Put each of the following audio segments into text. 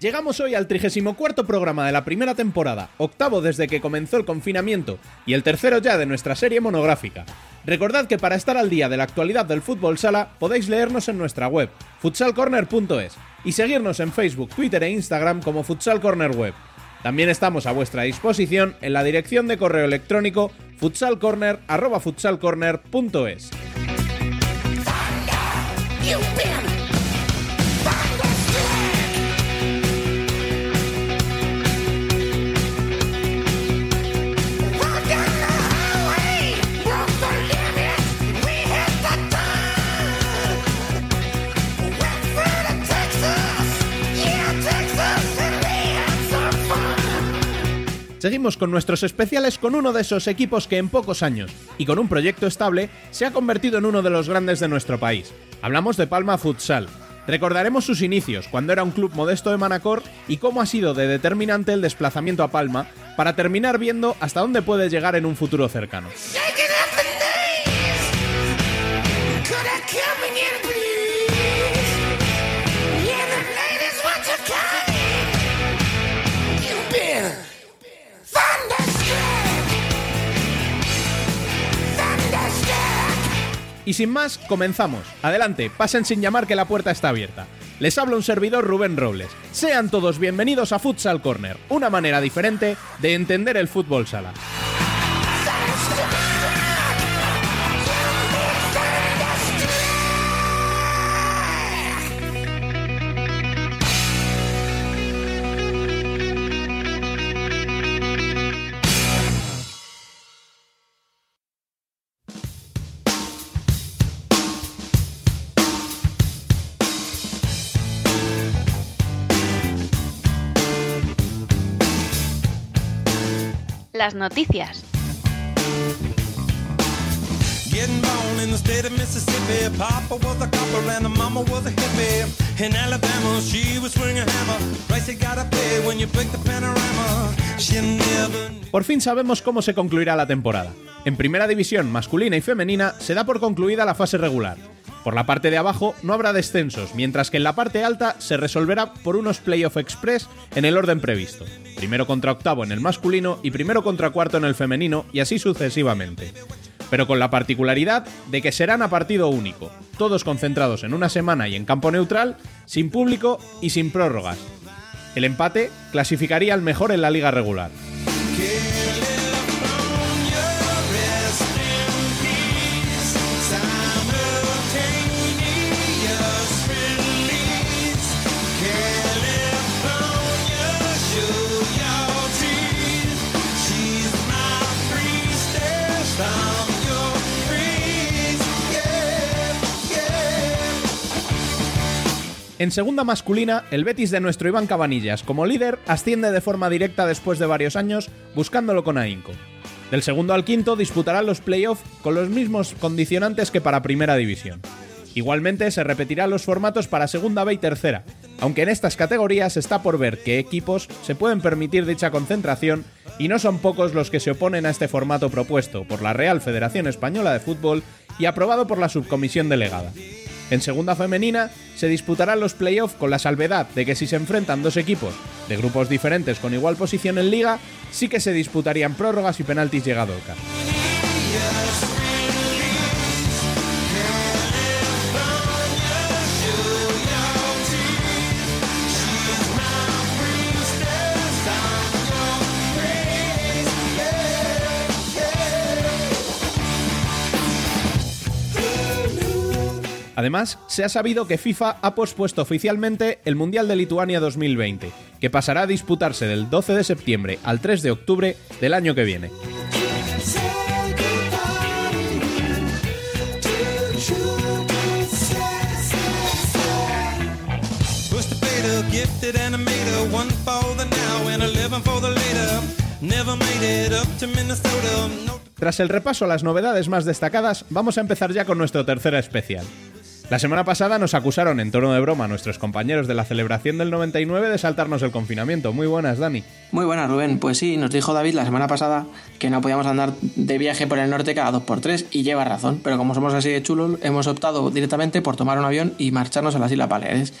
Llegamos hoy al 34 programa de la primera temporada, octavo desde que comenzó el confinamiento y el tercero ya de nuestra serie monográfica. Recordad que para estar al día de la actualidad del fútbol sala podéis leernos en nuestra web, futsalcorner.es, y seguirnos en Facebook, Twitter e Instagram como Futsal Corner Web. También estamos a vuestra disposición en la dirección de correo electrónico futsalcorner.es. Seguimos con nuestros especiales con uno de esos equipos que en pocos años y con un proyecto estable se ha convertido en uno de los grandes de nuestro país. Hablamos de Palma Futsal. Recordaremos sus inicios, cuando era un club modesto de Manacor, y cómo ha sido de determinante el desplazamiento a Palma, para terminar viendo hasta dónde puede llegar en un futuro cercano. Y sin más, comenzamos. Adelante, pasen sin llamar que la puerta está abierta. Les habla un servidor Rubén Robles. Sean todos bienvenidos a Futsal Corner, una manera diferente de entender el fútbol sala. Las noticias. Getting born in the state of Mississippi. Papa was a copper and the mama was a hippie. In Alabama, she was swinging a hammer. Price you gotta pay when you break the panorama. She never knew. Por fin sabemos cómo se concluirá la temporada. En primera división masculina y femenina se da por concluida la fase regular. Por la parte de abajo no habrá descensos, mientras que en la parte alta se resolverá por unos playoff express en el orden previsto. Primero contra octavo en el masculino y primero contra cuarto en el femenino y así sucesivamente. Pero con la particularidad de que serán a partido único, todos concentrados en una semana y en campo neutral, sin público y sin prórrogas. El empate clasificaría al mejor en la liga regular. En segunda masculina, el Betis de nuestro Iván Cabanillas, como líder, asciende de forma directa después de varios años, buscándolo con ahínco. Del segundo al quinto disputarán los playoffs con los mismos condicionantes que para primera división. Igualmente se repetirán los formatos para segunda B y tercera, aunque en estas categorías está por ver qué equipos se pueden permitir dicha concentración y no son pocos los que se oponen a este formato propuesto por la Real Federación Española de Fútbol y aprobado por la subcomisión delegada. En segunda femenina se disputarán los playoffs con la salvedad de que si se enfrentan dos equipos de grupos diferentes con igual posición en liga, sí que se disputarían prórrogas y penaltis llegado el Además, se ha sabido que FIFA ha pospuesto oficialmente el Mundial de Lituania 2020, que pasará a disputarse del 12 de septiembre al 3 de octubre del año que viene. Tras el repaso a las novedades más destacadas, vamos a empezar ya con nuestro tercer especial. La semana pasada nos acusaron en tono de broma nuestros compañeros de la celebración del 99 de saltarnos el confinamiento. Muy buenas, Dani. Muy buenas, Rubén. Pues sí, nos dijo David la semana pasada que no podíamos andar de viaje por el norte cada dos por tres y lleva razón, pero como somos así de chulos, hemos optado directamente por tomar un avión y marcharnos a las Islas Baleares.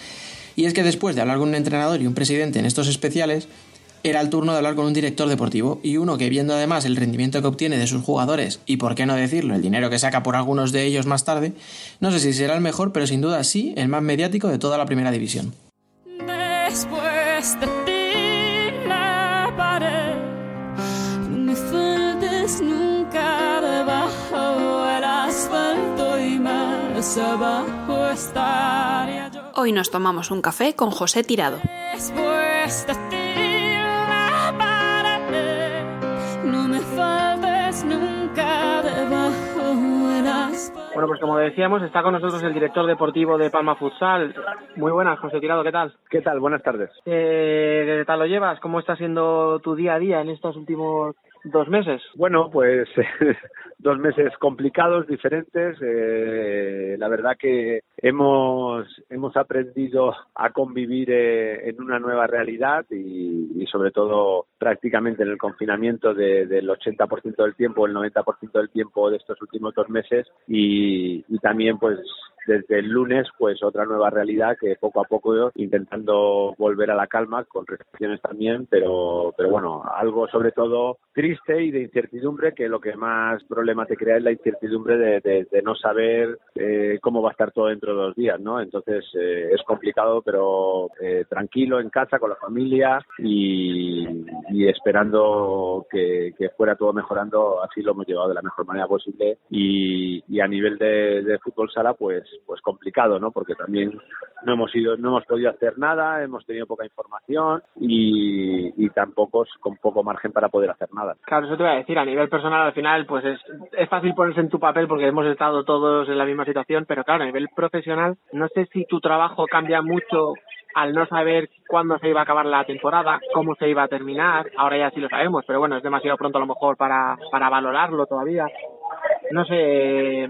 Y es que después de hablar con un entrenador y un presidente en estos especiales, era el turno de hablar con un director deportivo y uno que viendo además el rendimiento que obtiene de sus jugadores y por qué no decirlo, el dinero que saca por algunos de ellos más tarde, no sé si será el mejor, pero sin duda sí el más mediático de toda la primera división. Después de ti la pared, no me faltes nunca debajo del asfalto y más abajo estaría yo. Hoy nos tomamos un café con José Tirado. Después de ti Bueno, pues como decíamos, está con nosotros el director deportivo de Palma Futsal. Muy buenas, José Tirado, ¿qué tal? ¿Qué tal? Buenas tardes. Eh, ¿Qué tal lo llevas? ¿Cómo está siendo tu día a día en estos últimos dos meses? Bueno, pues dos meses complicados, diferentes. Eh, la verdad que hemos hemos aprendido a convivir eh, en una nueva realidad y, sobre todo prácticamente en el confinamiento de- del 80% del tiempo, el 90% del tiempo de estos últimos dos meses y también pues desde el lunes pues otra nueva realidad que poco a poco intentando volver a la calma con restricciones también pero pero bueno algo sobre todo triste y de incertidumbre que lo que más problema te crea es la incertidumbre de, no saber eh, cómo va a estar todo dentro de dos días no entonces eh, es complicado pero eh, tranquilo en casa con la familia y, esperando que, que fuera todo mejorando. Así lo hemos llevado de la mejor manera posible y, a nivel de fútbol sala pues pues complicado no porque también no hemos ido no hemos podido hacer nada hemos tenido poca información y, y tampoco con poco margen para poder hacer nada Claro, eso te voy a decir, a nivel personal al final pues es, es fácil ponerse en tu papel porque hemos estado todos en la misma situación, pero claro, a nivel profesional no sé si tu trabajo cambia mucho al no saber cuándo se iba a acabar la temporada, cómo se iba a terminar, ahora ya sí lo sabemos, pero bueno, es demasiado pronto a lo mejor para, para valorarlo todavía. No sé,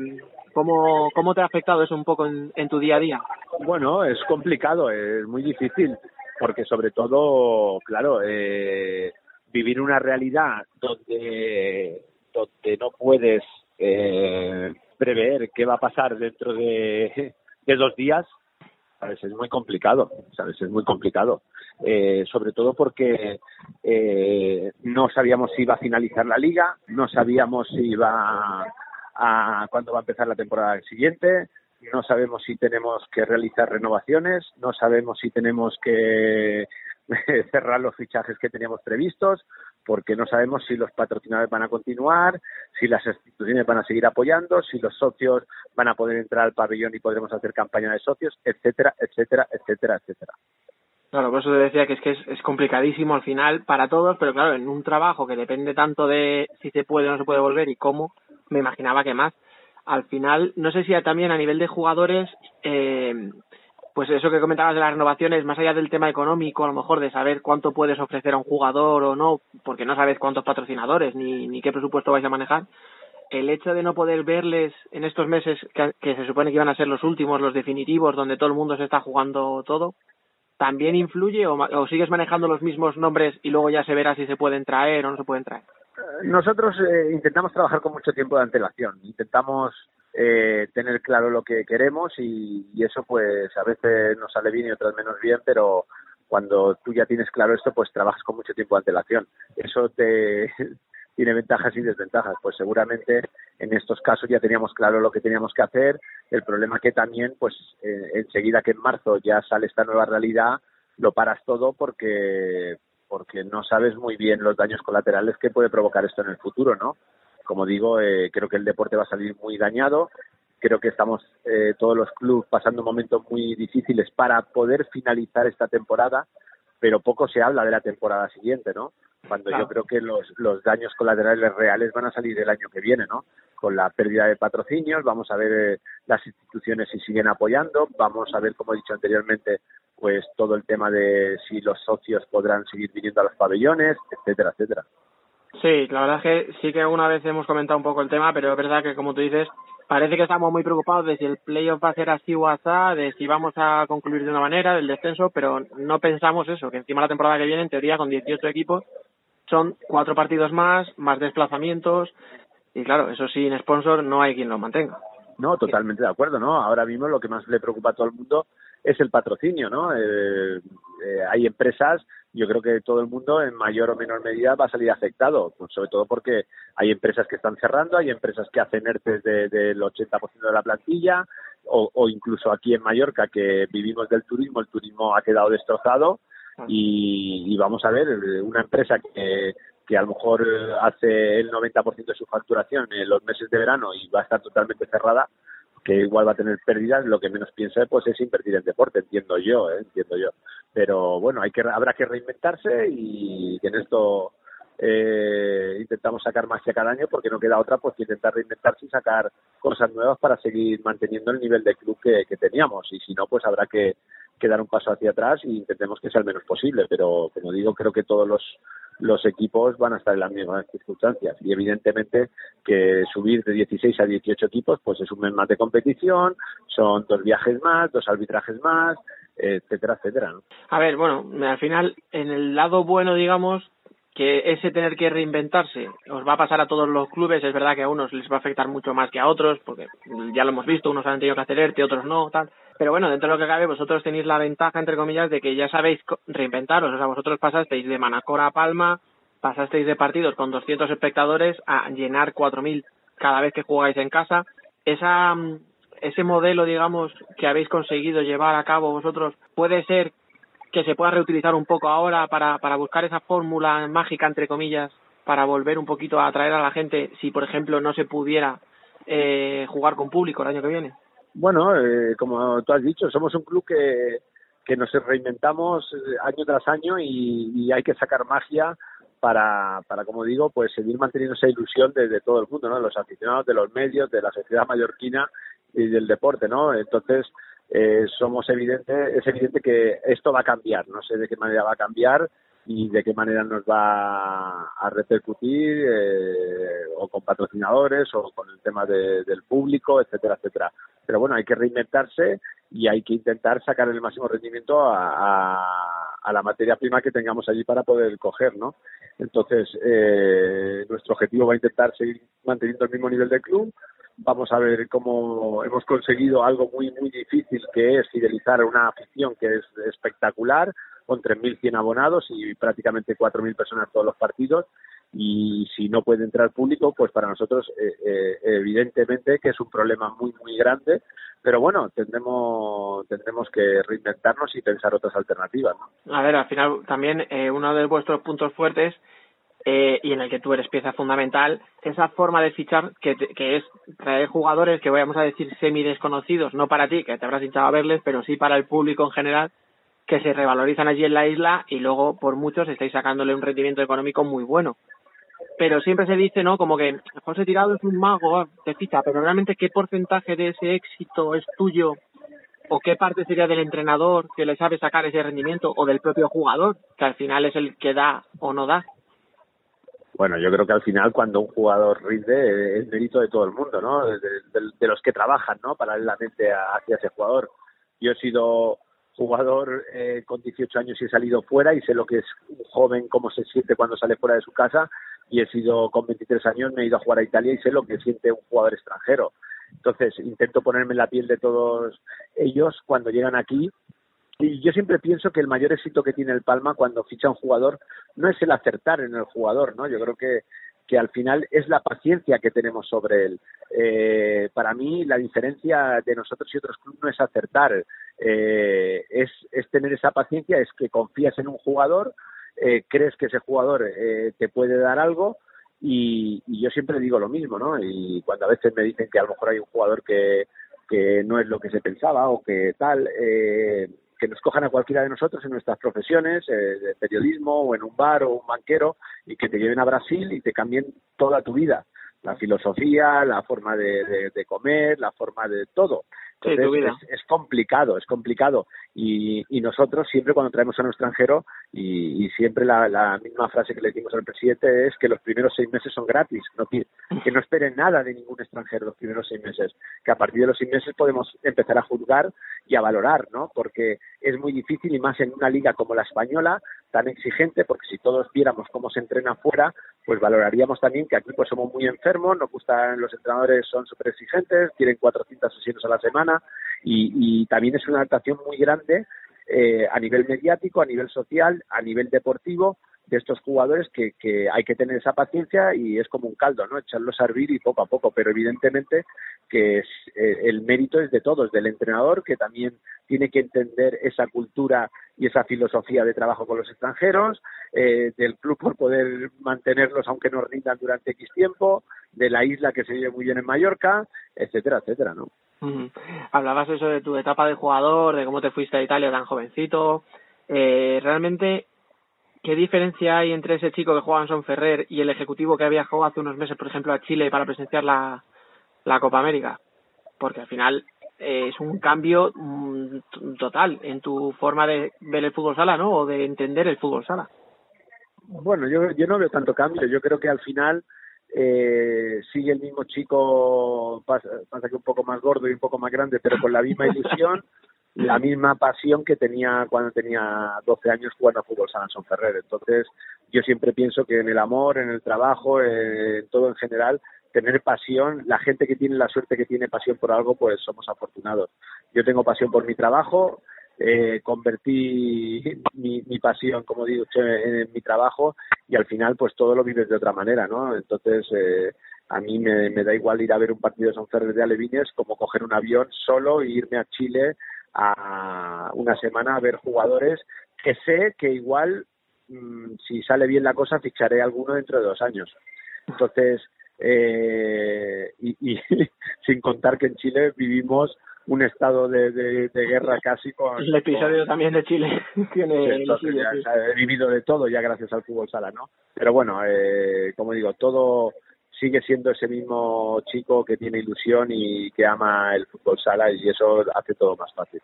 ¿cómo, cómo te ha afectado eso un poco en, en tu día a día? Bueno, es complicado, es muy difícil, porque sobre todo, claro, eh, vivir una realidad donde, donde no puedes eh, prever qué va a pasar dentro de, de dos días, ¿sabes? es muy complicado, ¿sabes? es muy complicado. Eh, sobre todo porque eh, no sabíamos si iba a finalizar la liga, no sabíamos si iba a cuándo va a empezar la temporada siguiente, no sabemos si tenemos que realizar renovaciones, no sabemos si tenemos que cerrar los fichajes que teníamos previstos, porque no sabemos si los patrocinadores van a continuar, si las instituciones van a seguir apoyando, si los socios van a poder entrar al pabellón y podremos hacer campaña de socios, etcétera, etcétera, etcétera, etcétera. Claro, por eso te decía que es que es, complicadísimo al final para todos, pero claro, en un trabajo que depende tanto de si se puede o no se puede volver y cómo, me imaginaba que más. Al final, no sé si también a nivel de jugadores, eh, pues eso que comentabas de las renovaciones, más allá del tema económico, a lo mejor de saber cuánto puedes ofrecer a un jugador o no, porque no sabes cuántos patrocinadores ni, ni qué presupuesto vais a manejar, el hecho de no poder verles en estos meses que, que se supone que iban a ser los últimos, los definitivos, donde todo el mundo se está jugando todo, también influye o, o sigues manejando los mismos nombres y luego ya se verá si se pueden traer o no se pueden traer? Nosotros eh, intentamos trabajar con mucho tiempo de antelación, intentamos eh, tener claro lo que queremos y, y eso pues a veces nos sale bien y otras menos bien, pero cuando tú ya tienes claro esto pues trabajas con mucho tiempo de antelación. Eso te tiene ventajas y desventajas, pues seguramente en estos casos ya teníamos claro lo que teníamos que hacer, el problema que también pues eh, enseguida que en marzo ya sale esta nueva realidad lo paras todo porque porque no sabes muy bien los daños colaterales que puede provocar esto en el futuro, ¿no? Como digo, eh, creo que el deporte va a salir muy dañado. Creo que estamos eh, todos los clubes pasando momentos muy difíciles para poder finalizar esta temporada, pero poco se habla de la temporada siguiente, ¿no? Cuando Claro. yo creo que los, los daños colaterales reales van a salir el año que viene, ¿no? Con la pérdida de patrocinios, vamos a ver eh, las instituciones si siguen apoyando, vamos a ver, como he dicho anteriormente, pues todo el tema de si los socios podrán seguir viniendo a los pabellones, etcétera, etcétera. Sí, la verdad es que sí que una vez hemos comentado un poco el tema, pero es verdad que como tú dices, parece que estamos muy preocupados de si el playoff va a ser así o así, de si vamos a concluir de una manera, del descenso, pero no pensamos eso, que encima la temporada que viene, en teoría, con 18 equipos, son cuatro partidos más, más desplazamientos, y claro, eso sin sponsor no hay quien lo mantenga. No, totalmente de acuerdo, ¿no? Ahora mismo lo que más le preocupa a todo el mundo es el patrocinio, ¿no? Eh, eh, hay empresas, yo creo que todo el mundo en mayor o menor medida va a salir afectado, pues sobre todo porque hay empresas que están cerrando, hay empresas que hacen ERTES de, del 80% de la plantilla, o, o incluso aquí en Mallorca que vivimos del turismo, el turismo ha quedado destrozado y, y vamos a ver, eh, una empresa que, que a lo mejor eh, hace el 90% de su facturación en los meses de verano y va a estar totalmente cerrada, que igual va a tener pérdidas, lo que menos piensa pues es invertir en deporte, entiendo yo, ¿eh? entiendo yo. Pero bueno, hay que habrá que reinventarse y que en esto eh, intentamos sacar magia cada año porque no queda otra pues que intentar reinventarse y sacar cosas nuevas para seguir manteniendo el nivel de club que, que teníamos y si no pues habrá que, que dar un paso hacia atrás y intentemos que sea el menos posible pero como digo creo que todos los los equipos van a estar en las mismas circunstancias y evidentemente que subir de 16 a 18 equipos pues es un mes más de competición son dos viajes más dos arbitrajes más etcétera etcétera ¿no? A ver, bueno, al final, en el lado bueno, digamos, que ese tener que reinventarse os va a pasar a todos los clubes, es verdad que a unos les va a afectar mucho más que a otros, porque ya lo hemos visto, unos han tenido que hacer ERTE, otros no, tal. Pero bueno, dentro de lo que cabe, vosotros tenéis la ventaja, entre comillas, de que ya sabéis reinventaros. O sea, vosotros pasasteis de Manacor a Palma, pasasteis de partidos con 200 espectadores a llenar 4.000 cada vez que jugáis en casa. Esa, mm, ese modelo, digamos, que habéis conseguido llevar a cabo vosotros, puede ser que se pueda reutilizar un poco ahora para, para buscar esa fórmula mágica, entre comillas, para volver un poquito a atraer a la gente si, por ejemplo, no se pudiera eh, jugar con público el año que viene. Bueno, eh, como tú has dicho, somos un club que, nos reinventamos eh, año tras año y, hay que sacar magia para, para, como digo, pues seguir manteniendo esa ilusión de, de todo el mundo, ¿no? De los aficionados, de los medios, de la sociedad mallorquina y del deporte, ¿no? Entonces, eh, somos evidente, es evidente que esto va a cambiar, no sé de qué manera va a cambiar y de qué manera nos va a repercutir eh, o con patrocinadores o con el tema de- del público, etcétera, etcétera. Pero bueno, hay que reinventarse y hay que intentar sacar el máximo rendimiento a, a- la materia prima que tengamos allí para poder coger, ¿no? Entonces, eh, nuestro objetivo va a intentar seguir manteniendo el mismo nivel de club. Vamos a ver cómo hemos conseguido algo muy, muy difícil, que es fidelizar una afición que es espectacular, con 3.100 abonados y prácticamente 4.000 personas todos los partidos. Y si no puede entrar público, pues para nosotros, eh, eh, evidentemente, que es un problema muy, muy grande. Pero bueno, tendremos, tendremos que reinventarnos y pensar otras alternativas. ¿no? A ver, al final también eh, uno de vuestros puntos fuertes eh, y en el que tú eres pieza fundamental, esa forma de fichar que, que es traer jugadores que vamos a decir semi desconocidos, no para ti, que te habrás hinchado a verles, pero sí para el público en general, que se revalorizan allí en la isla y luego por muchos estáis sacándole un rendimiento económico muy bueno. Pero siempre se dice, ¿no? Como que José Tirado es un mago, ah, te ficha, pero realmente qué porcentaje de ese éxito es tuyo o qué parte sería del entrenador que le sabe sacar ese rendimiento o del propio jugador, que al final es el que da o no da. Bueno, yo creo que al final cuando un jugador rinde es mérito de todo el mundo, ¿no? De los que trabajan, ¿no? Paralelamente a- hacia ese jugador. Yo he sido jugador eh, con 18 años y he salido fuera y sé lo que es un joven, cómo se siente cuando sale fuera de su casa y he sido con 23 años, me he ido a jugar a Italia y sé lo que siente un jugador extranjero. Entonces intento ponerme en la piel de todos ellos cuando llegan aquí y yo siempre pienso que el mayor éxito que tiene el Palma cuando ficha un jugador no es el acertar en el jugador, ¿no? Yo creo que, que al final es la paciencia que tenemos sobre él. Eh, para mí la diferencia de nosotros y otros clubes no es acertar, eh, es, es tener esa paciencia, es que confías en un jugador, eh, crees que ese jugador eh, te puede dar algo y, y yo siempre digo lo mismo, ¿no? Y cuando a veces me dicen que a lo mejor hay un jugador que, que no es lo que se pensaba o que tal, eh, que nos cojan a cualquiera de nosotros en nuestras profesiones, eh, de periodismo o en un bar o un banquero y que te lleven a Brasil y te cambien toda tu vida, la filosofía, la forma de, de- de comer, la forma de todo. Entonces. Es, es complicado, es complicado. Y, y nosotros siempre cuando traemos a un extranjero, y, siempre la, la misma frase que le dimos al presidente es que los primeros seis meses son gratis, no, que no esperen nada de ningún extranjero los primeros seis meses, que a partir de los seis meses podemos empezar a juzgar y a valorar, ¿no? Porque es muy difícil y más en una liga como la española, tan exigente, porque si todos viéramos cómo se entrena fuera, pues valoraríamos también que aquí pues somos muy enfermos, nos gustan los entrenadores son súper exigentes, tienen 400 sesiones a la semana y, y también es una adaptación muy grande eh, a nivel mediático, a nivel social, a nivel deportivo de estos jugadores que, que hay que tener esa paciencia y es como un caldo, ¿no? Echarlos a hervir y poco a poco, pero evidentemente que es, eh, el mérito es de todos, del entrenador que también tiene que entender esa cultura y esa filosofía de trabajo con los extranjeros, eh, del club por poder mantenerlos aunque no rindan durante X tiempo, de la isla que se vive muy bien en Mallorca, etcétera, etcétera, ¿no? Hablabas eso de tu etapa de jugador, de cómo te fuiste a Italia tan jovencito. Eh, realmente, ¿qué diferencia hay entre ese chico que juega en Son Ferrer y el ejecutivo que había jugado hace unos meses, por ejemplo, a Chile para presenciar la, Copa América? Porque al final eh, es un cambio mm, total en tu forma de ver el fútbol sala, ¿no? O de entender el fútbol sala. Bueno, yo, yo no veo tanto cambio. Yo creo que al final eh, sigue el mismo chico, pasa, pasa que un poco más gordo y un poco más grande, pero con la misma ilusión, la misma pasión que tenía cuando tenía 12 años jugando a fútbol San Ferrer. Entonces, yo siempre pienso que en el amor, en el trabajo, eh, en todo en general, tener pasión, la gente que tiene la suerte que tiene pasión por algo, pues somos afortunados. Yo tengo pasión por mi trabajo, eh, convertí mi, mi pasión, como digo, en, mi trabajo y al final pues todo lo vives de otra manera, ¿no? Entonces eh, a mí me, me da igual ir a ver un partido de San Ferrer de Alevines como coger un avión solo e irme a Chile a una semana a ver jugadores que sé que igual mm, si sale bien la cosa ficharé alguno dentro de dos años. Entonces, eh, y, y sin contar que en Chile vivimos un estado de, de, de guerra casi con... El episodio con- también de Chile tiene Sí, el entonces suyo, ya, sí. o sea, he vivido de todo ya gracias al fútbol sala, ¿no? Pero bueno, eh, como digo, todo sigue siendo ese mismo chico que tiene ilusión y que ama el fútbol sala y eso hace todo más fácil.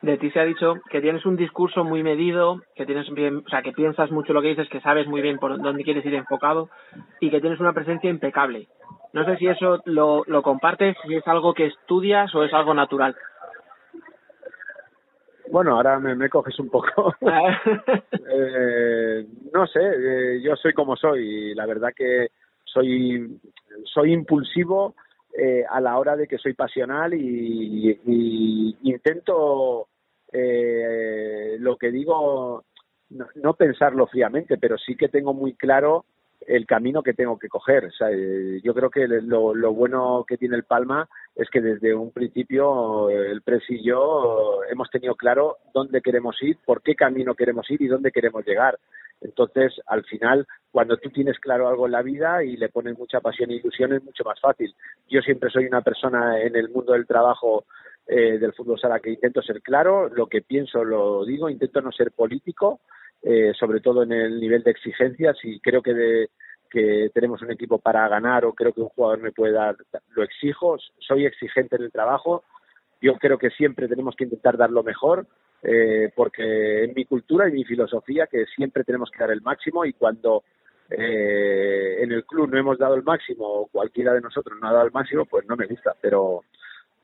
De ti se ha dicho que tienes un discurso muy medido, que tienes bien, o sea, que piensas mucho lo que dices, que sabes muy bien por dónde quieres ir enfocado y que tienes una presencia impecable. No sé si eso lo, lo compartes, si es algo que estudias o es algo natural. Bueno, ahora me, me coges un poco. Eh, no sé, eh, yo soy como soy y la verdad que soy, soy impulsivo eh, a la hora de que soy pasional y, y- y intento eh, lo que digo, no, no pensarlo fríamente, pero sí que tengo muy claro el camino que tengo que coger. Eh, yo creo que lo, lo bueno que tiene el Palma es que desde un principio eh, el Pres y yo eh, hemos tenido claro dónde queremos ir, por qué camino queremos ir y dónde queremos llegar. Entonces, al final, cuando tú tienes claro algo en la vida y le pones mucha pasión e ilusión, es mucho más fácil. Yo siempre soy una persona en el mundo del trabajo eh, del fútbol sala que intento ser claro, lo que pienso lo digo, intento no ser político, eh, sobre todo en el nivel de exigencias y creo que de, que tenemos un equipo para ganar o creo que un jugador me puede dar, lo exijo, soy exigente en el trabajo, yo creo que siempre tenemos que intentar dar lo mejor, eh, porque en mi cultura y mi filosofía que siempre tenemos que dar el máximo y cuando eh, en el club no hemos dado el máximo o cualquiera de nosotros no ha dado el máximo, pues no me gusta, pero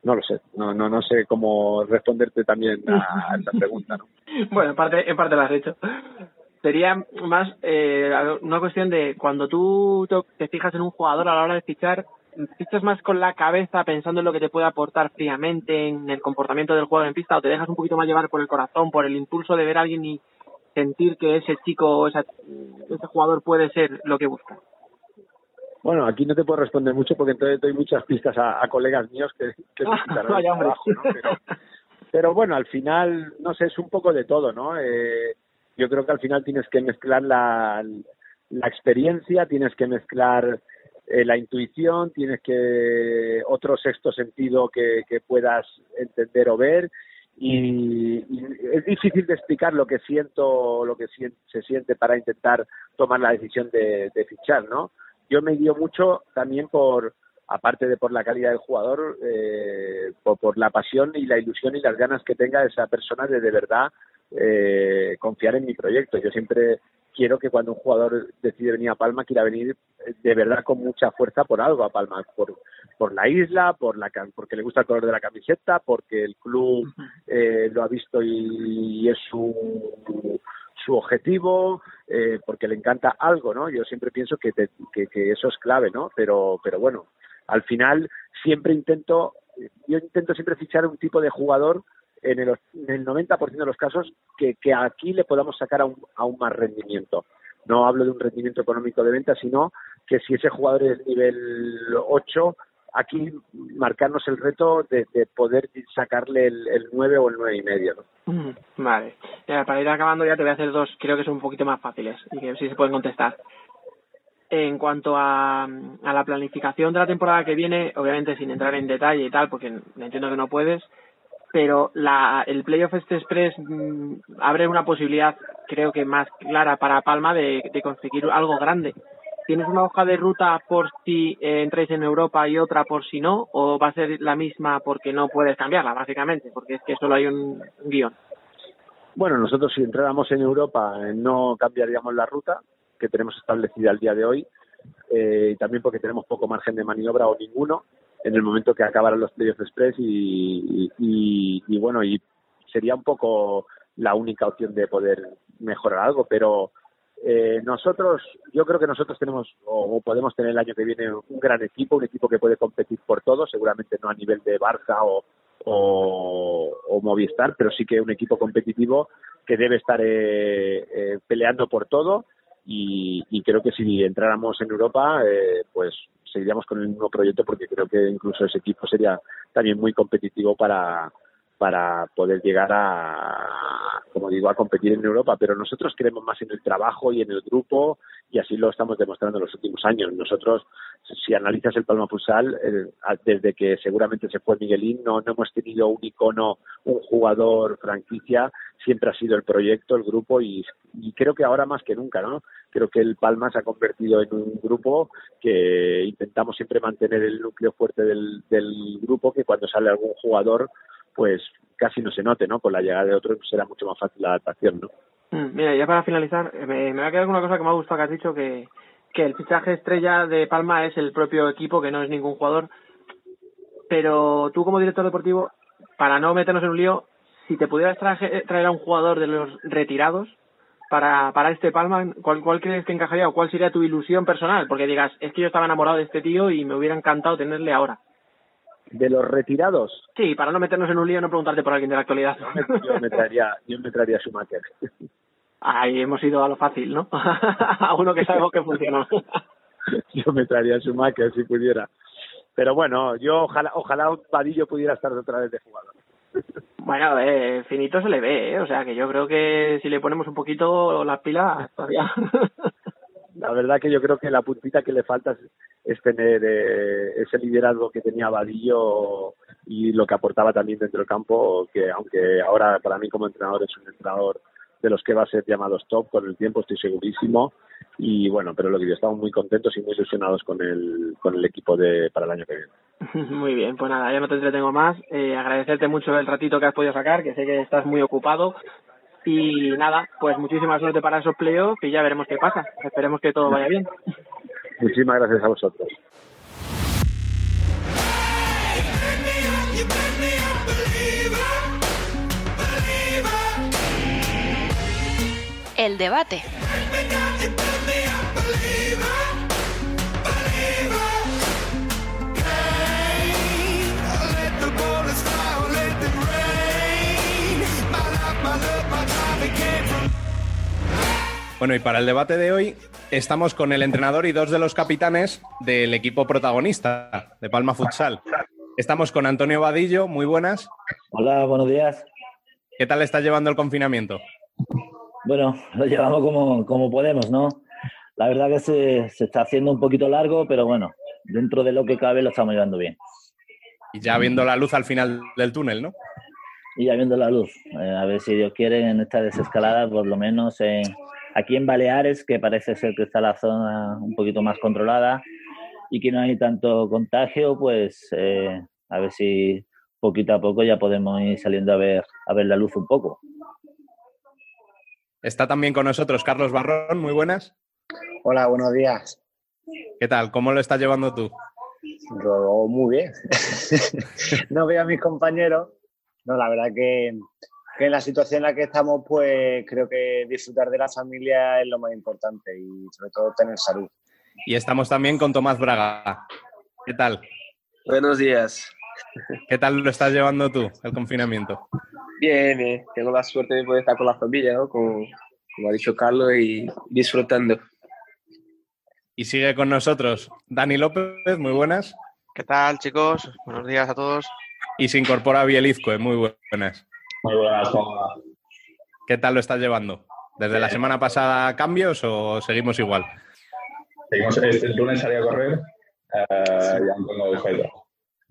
no lo sé, no, no, no sé cómo responderte también a esta pregunta, ¿no? bueno, en parte, en parte lo has hecho. Sería más eh, una cuestión de cuando tú te- fijas en un jugador a la hora de fichar, fichas más con la cabeza pensando en lo que te puede aportar fríamente en el comportamiento del jugador en pista o te dejas un poquito más llevar por el corazón, por el impulso de ver a alguien y sentir que ese chico o esa- ese jugador puede ser lo que busca. Bueno, aquí no te puedo responder mucho porque entonces doy muchas pistas a, a colegas míos que, que Ah, vaya, trabajo, ¿no? Pero, pero bueno, al final, no sé, es un poco de todo, ¿no? Eh, yo creo que al final tienes que mezclar la, la experiencia, tienes que mezclar eh, la intuición, tienes que otro sexto sentido que, que puedas entender o ver y, y es difícil de explicar lo que siento, lo que se siente para intentar tomar la decisión de, de fichar, ¿no? Yo me guío mucho también por aparte de por la calidad del jugador, eh, por, por la pasión y la ilusión y las ganas que tenga esa persona de de verdad eh, confiar en mi proyecto. Yo siempre quiero que cuando un jugador decide venir a Palma quiera venir eh, de verdad con mucha fuerza por algo a Palma, por, por la isla, por la porque le gusta el color de la camiseta, porque el club eh, lo ha visto y, y es su su objetivo, eh, porque le encanta algo, ¿no? Yo siempre pienso que, te- que, eso es clave, ¿no? Pero, pero bueno, al final siempre intento, yo intento siempre fichar un tipo de jugador en el, en el 90% de los casos que, que aquí le podamos sacar aún, aún más rendimiento. No hablo de un rendimiento económico de venta, sino que si ese jugador es nivel 8, aquí marcarnos el reto de, de poder sacarle el, el 9 o el 9 y medio. Mm, Vale. Para ir acabando ya te voy a hacer dos, creo que son un poquito más fáciles y que sí se pueden contestar. En cuanto a, a la planificación de la temporada que viene, obviamente sin entrar en detalle y tal, porque entiendo que no puedes, pero la, el Playoff este Express mm, abre una posibilidad, creo que más clara para Palma de conseguir algo grande. ¿Tienes una hoja de ruta por si eh, entráis en Europa y otra por si no? ¿O va a ser la misma porque no puedes cambiarla, básicamente? Porque es que solo hay un guion. Bueno, nosotros si entráramos en Europa eh, no cambiaríamos la ruta que tenemos establecida al día de hoy, eh, también porque tenemos poco margen de maniobra o ninguno en el momento que acabaran los playoffs express y, y, y- y bueno, y sería un poco la única opción de poder mejorar algo, pero eh, nosotros, yo creo que nosotros tenemos o, podemos tener el año que viene un gran equipo, un equipo que puede competir por todo, seguramente no a nivel de Barça o, o, o Movistar, pero sí que un equipo competitivo que debe estar eh, eh, peleando por todo. Y, y creo que si entráramos en Europa, eh, pues seguiríamos con el mismo proyecto porque creo que incluso ese equipo sería también muy competitivo para para poder llegar a, como digo, a competir en Europa. Pero nosotros creemos más en el trabajo y en el grupo y así lo estamos demostrando en los últimos años. Nosotros, si analizas el Palma Futsal, eh, desde que seguramente se fue Miguelín, no, no hemos tenido un icono, un jugador franquicia, siempre ha sido el proyecto, el grupo y, y creo que ahora más que nunca, ¿no? Creo que el Palma se ha convertido en un grupo que intentamos siempre mantener el núcleo fuerte del, del grupo, que cuando sale algún jugador, pues casi no se note, ¿no? Con la llegada de otro será mucho más fácil la adaptación, ¿no? Mm, Mira, ya para finalizar, eh, me, me va a quedar una cosa que me ha gustado que has dicho, que, que el fichaje estrella de Palma es el propio equipo, que no es ningún jugador. Pero tú como director deportivo, para no meternos en un lío, si te pudieras traje- traer a un jugador de los retirados para, para este Palma, ¿cuál, ¿cuál crees que encajaría o cuál sería tu ilusión personal? Porque digas, es que yo estaba enamorado de este tío y me hubiera encantado tenerle ahora. De los retirados, Sí, para no meternos en un lío, no preguntarte por alguien de la actualidad. yo me traería, yo me traería a Schumacher. Ahí hemos ido a lo fácil, ¿no? a uno que sabemos que funciona. yo me traería a Schumacher si pudiera. Pero bueno, yo ojalá, ojalá Vadillo pudiera estar otra vez de jugador. Bueno, eh, finito se le ve, ¿eh? O sea que yo creo que si le ponemos un poquito las pilas, todavía. La verdad que yo creo que la puntita que le falta es, es tener eh, ese liderazgo que tenía Vadillo y lo que aportaba también dentro del campo, que aunque ahora para mí como entrenador es un entrenador de los que va a ser llamados top con el tiempo, estoy segurísimo. Y bueno, pero lo que yo estamos muy contentos y muy ilusionados con el, con el equipo de para el año que viene. Muy bien, pues nada, ya no te entretengo más. Eh, agradecerte mucho el ratito que has podido sacar, que sé que estás muy ocupado. Y nada, pues muchísima suerte para esos playoffs y ya veremos qué pasa. Esperemos que todo vaya bien. Muchísimas gracias a vosotros. El debate. Bueno, y para el debate de hoy estamos con el entrenador y dos de los capitanes del equipo protagonista de Palma Futsal. Estamos con Antonio Vadillo, muy buenas. Hola, buenos días. ¿Qué tal estás llevando el confinamiento? Bueno, lo llevamos como, como podemos, ¿no? La verdad que se, se está haciendo un poquito largo, pero bueno, dentro de lo que cabe lo estamos llevando bien. Y ya viendo la luz al final del túnel, ¿no? Y ya viendo la luz, eh, a ver si Dios quiere en esta desescalada, por lo menos en- aquí en Baleares, que parece ser que está la zona un poquito más controlada, y que no hay tanto contagio, pues eh, a ver si poquito a poco ya podemos ir saliendo a ver, a ver la luz un poco. Está también con nosotros Carlos Barrón, muy buenas. Hola, buenos días. ¿Qué tal? ¿Cómo lo estás llevando tú? Yo muy bien. no veo a mis compañeros. No, la verdad que, que en la situación en la que estamos, pues creo que disfrutar de la familia es lo más importante y sobre todo tener salud. Y estamos también con Tomás Braga. ¿Qué tal? Buenos días. ¿Qué tal lo estás llevando tú, el confinamiento? Bien, bien. Tengo la suerte de poder estar con la familia, ¿no? Como, como ha dicho Carlos, y disfrutando. Y sigue con nosotros Dani López, muy buenas. ¿Qué tal, chicos? Buenos días a todos. Y se incorpora Bielizco, muy buenas. Muy buenas. ¿Qué tal lo estás llevando? ¿Desde la semana pasada cambios o seguimos igual? Seguimos, este lunes salí a correr, eh, ya no tengo agujero.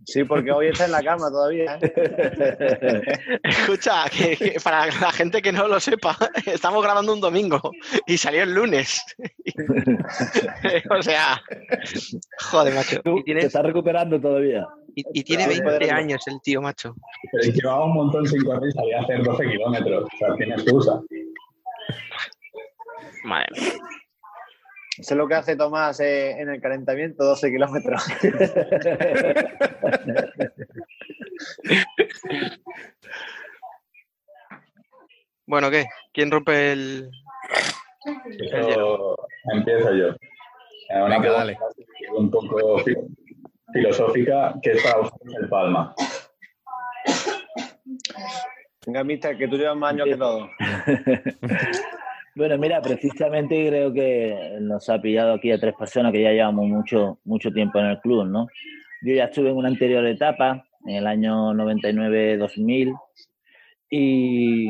Sí, porque hoy está en la cama todavía. ¿eh? Escucha, que, que para la gente que no lo sepa, estamos grabando un domingo y salió el lunes. o sea, joder, macho. Tú Y te estás recuperando todavía. Y, y tiene 20 años el tío, macho. Pero llevaba un montón sin correr y salí a hacer 12 kilómetros. O sea, tiene excusa. Madre mía. Eso es lo que hace Tomás eh, en el calentamiento, 12 kilómetros. Bueno, ¿qué? ¿Quién rompe el...? el empiezo yo. Una Venga, dale. un poco filosófica, que es para vosotros el Palma. Venga, mister, que tú llevas más años que todo. Bueno, mira, precisamente creo que nos ha pillado aquí a tres personas que ya llevamos mucho, mucho tiempo en el club, ¿no? Yo ya estuve en una anterior etapa, en el año 99-2000, y,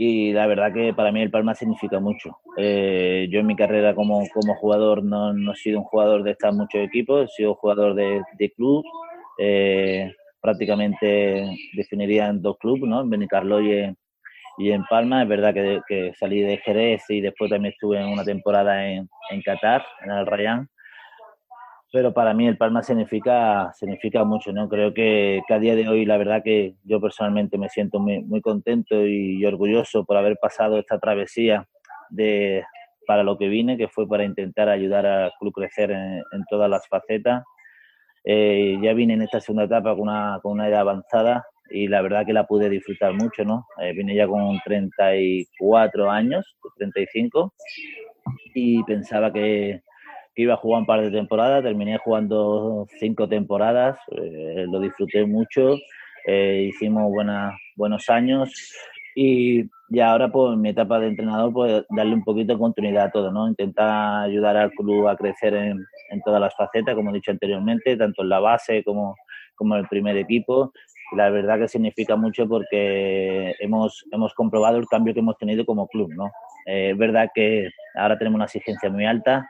y la verdad que para mí el Palma significa mucho. Eh, yo en mi carrera como, como jugador no, no he sido un jugador de estar muchos equipos, he sido jugador de, de club, eh, prácticamente definiría en dos clubes, ¿no? En Benicarló y en, y en Palma. Es verdad que, que salí de Jerez y después también estuve una temporada en, en Qatar, en el Rayán. Pero para mí el Palma significa, significa mucho, ¿no? Creo que, que a día de hoy la verdad que yo personalmente me siento muy, muy contento y, y orgulloso por haber pasado esta travesía de, para lo que vine, que fue para intentar ayudar al club crecer en, en todas las facetas. Eh, ya vine en esta segunda etapa con una, con una edad avanzada y la verdad que la pude disfrutar mucho, ¿no? Eh, vine ya con 34 años, 35, y pensaba que, que iba a jugar un par de temporadas, terminé jugando cinco temporadas, eh, lo disfruté mucho, eh, hicimos buena, buenos años y, y ahora pues mi etapa de entrenador pues darle un poquito de continuidad a todo, ¿no? Intentar ayudar al club a crecer en, en todas las facetas, como he dicho anteriormente, tanto en la base como, como en el primer equipo. La verdad que significa mucho porque hemos, hemos comprobado el cambio que hemos tenido como club, ¿no? Eh, es verdad que ahora tenemos una exigencia muy alta,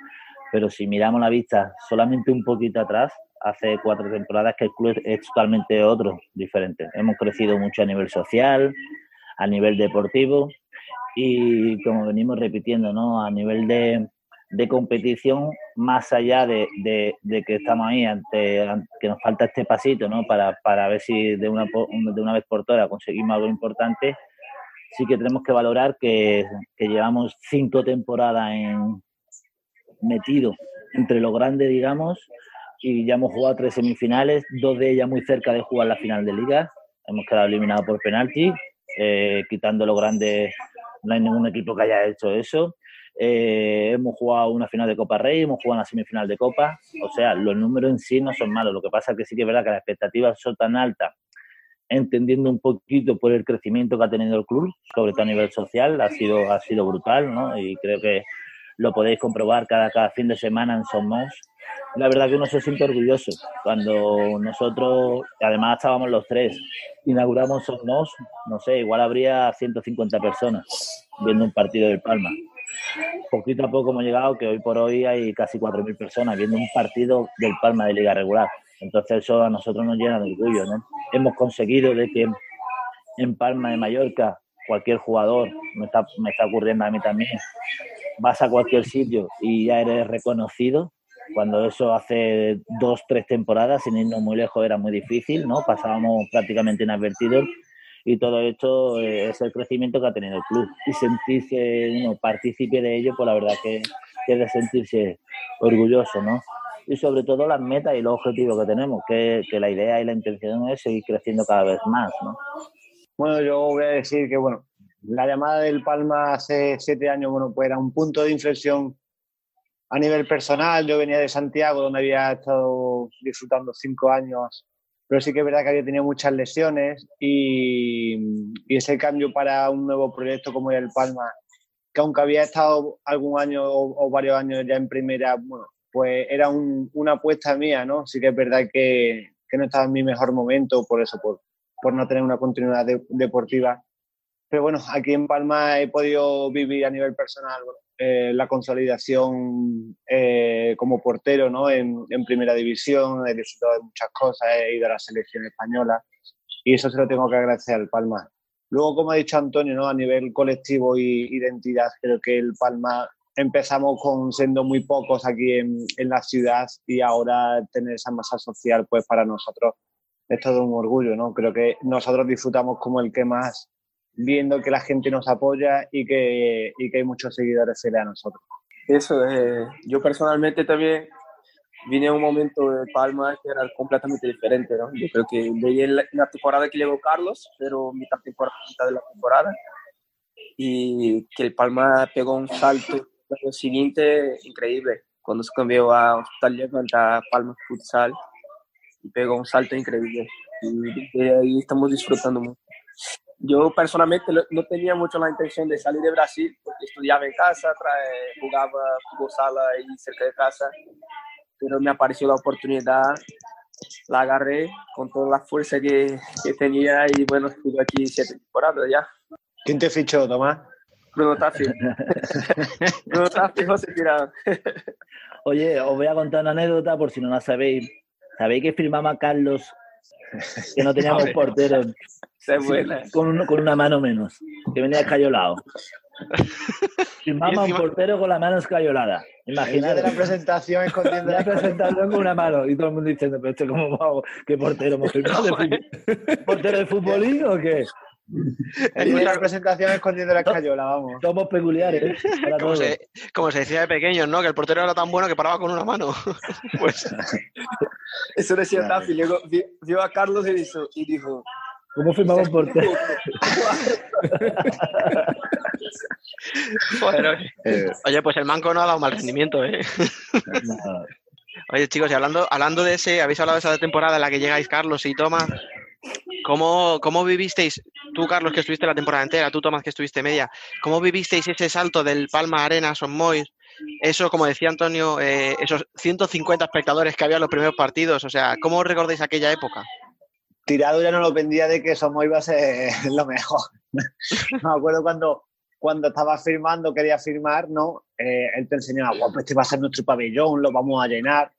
pero si miramos la vista solamente un poquito atrás, hace cuatro temporadas que el club es totalmente otro, diferente. Hemos crecido mucho a nivel social, a nivel deportivo y como venimos repitiendo, ¿no? A nivel de, de competición, más allá de, de, que estamos ahí ante, que nos falta este pasito, ¿no? Para, para ver si de una, de una vez por todas conseguimos algo importante, sí que tenemos que valorar que, que llevamos cinco temporadas en, metido entre lo grande, digamos, y ya hemos jugado tres semifinales, dos de ellas muy cerca de jugar la final de liga. Hemos quedado eliminados por penalti, eh, quitando lo grande, no hay ningún equipo que haya hecho eso. Eh, hemos jugado una final de Copa Rey, hemos jugado una semifinal de Copa, o sea, los números en sí no son malos. Lo que pasa es que sí que es verdad que las expectativas son tan altas, entendiendo un poquito por el crecimiento que ha tenido el club, sobre todo a nivel social, ha sido, ha sido brutal, ¿no? Y creo que lo podéis comprobar cada, cada fin de semana en Somos. La verdad que uno se siente orgulloso. Cuando nosotros, además estábamos los tres, inauguramos Somos, no sé, igual habría 150 personas viendo un partido del Palma. Poquito a poco hemos llegado que hoy por hoy hay casi 4.000 personas viendo un partido del Palma de Liga Regular. Entonces eso a nosotros nos llena de orgullo, ¿no? Hemos conseguido de que en Palma de Mallorca cualquier jugador, me está, me está ocurriendo a mí también, vas a cualquier sitio y ya eres reconocido cuando eso hace dos, tres temporadas, sin irnos muy lejos, era muy difícil, ¿no? Pasábamos prácticamente inadvertidos y todo esto eh, es el crecimiento que ha tenido el club y sentirse uno partícipe de ello, pues la verdad que, que es de sentirse orgulloso, ¿no? Y sobre todo las metas y los objetivos que tenemos, que, que la idea y la intención es seguir creciendo cada vez más, ¿no? Bueno, yo voy a decir que, bueno, la llamada del Palma hace siete años, bueno, pues era un punto de inflexión a nivel personal. Yo venía de Santiago, donde había estado disfrutando cinco años, pero sí que es verdad que había tenido muchas lesiones y, y ese cambio para un nuevo proyecto como era el Palma, que aunque había estado algún año o, varios años ya en primera, bueno, pues era un- una apuesta mía, ¿no? Sí que es verdad que, no estaba en mi mejor momento, por eso, por, no tener una continuidad de- deportiva. Pero bueno, aquí en Palma he podido vivir a nivel personal bueno, eh, la consolidación eh, como portero ¿no? en, en primera división, he disfrutado de muchas cosas, he ido a la selección española y eso se lo tengo que agradecer al Palma. Luego, como ha dicho Antonio, ¿no? a nivel colectivo y identidad, creo que el Palma empezamos con siendo muy pocos aquí en, en la ciudad y ahora tener esa masa social, pues para nosotros es todo un orgullo, ¿no? Creo que nosotros disfrutamos como el que más viendo que la gente nos apoya y que, y que hay muchos seguidores a nosotros. Eso, eh, yo personalmente también vine a un momento de Palma que era completamente diferente, ¿no? Yo creo que veía la, la temporada que llegó Carlos, pero mitad, temporada, mitad de la temporada, y que el Palma pegó un salto año siguiente increíble, cuando se cambió a Hospital Levanta Palma Futsal, y pegó un salto increíble, y ahí estamos disfrutando mucho. Yo personalmente no tenía mucho la intención de salir de Brasil, porque estudiaba en casa, trae- jugaba fútbol sala ahí cerca de casa, pero me apareció la oportunidad, la agarré con toda la fuerza que, que tenía y bueno, estuve aquí siete temporadas ya. ¿Quién te fichó, Tomás? Bruno Tafi. Bruno Tafi, José Tirado. Oye, os voy a contar una anécdota por si no la sabéis. ¿Sabéis que firmaba Carlos que no teníamos portero? Esa es buena. Con, un- con una mano menos, que venía escayolado. Firmaba Y un portero con la mano escayolada. Imagínate. de la presentación escondiendo La presentación con una mano y todo el mundo diciendo, pero esto cómo vamos, qué portero hemos firmado de fútbol? ¿Portero de futbolín o qué? El de la presentación escondiendo la escayola, vamos. Somos peculiares, ¿eh? Como se, como se decía de pequeños, ¿no? Que el portero era tan bueno que paraba con una mano. pues Eso decía Tafi, luego vi- vio a Carlos y dijo, y dijo ¿Cómo firmamos un portero? Joder, oye. Oye, pues el manco no ha dado mal rendimiento, ¿eh? Oye, chicos, y hablando, hablando de ese, habéis hablado de esa temporada en la que llegáis Carlos y Tomás. ¿Cómo, ¿Cómo vivisteis, tú Carlos que estuviste la temporada entera, tú Tomás que estuviste media, cómo vivisteis ese salto del Palma Arena a Son Mois? Eso, como decía Antonio, eh, esos 150 espectadores que había en los primeros partidos, o sea, ¿cómo recordáis aquella época? Tirado ya no lo pendía de que Somos iba a ser lo mejor. Me acuerdo cuando, cuando estaba firmando, quería firmar, ¿no? Eh, él te enseñaba, guapo, este va a ser nuestro pabellón, lo vamos a llenar.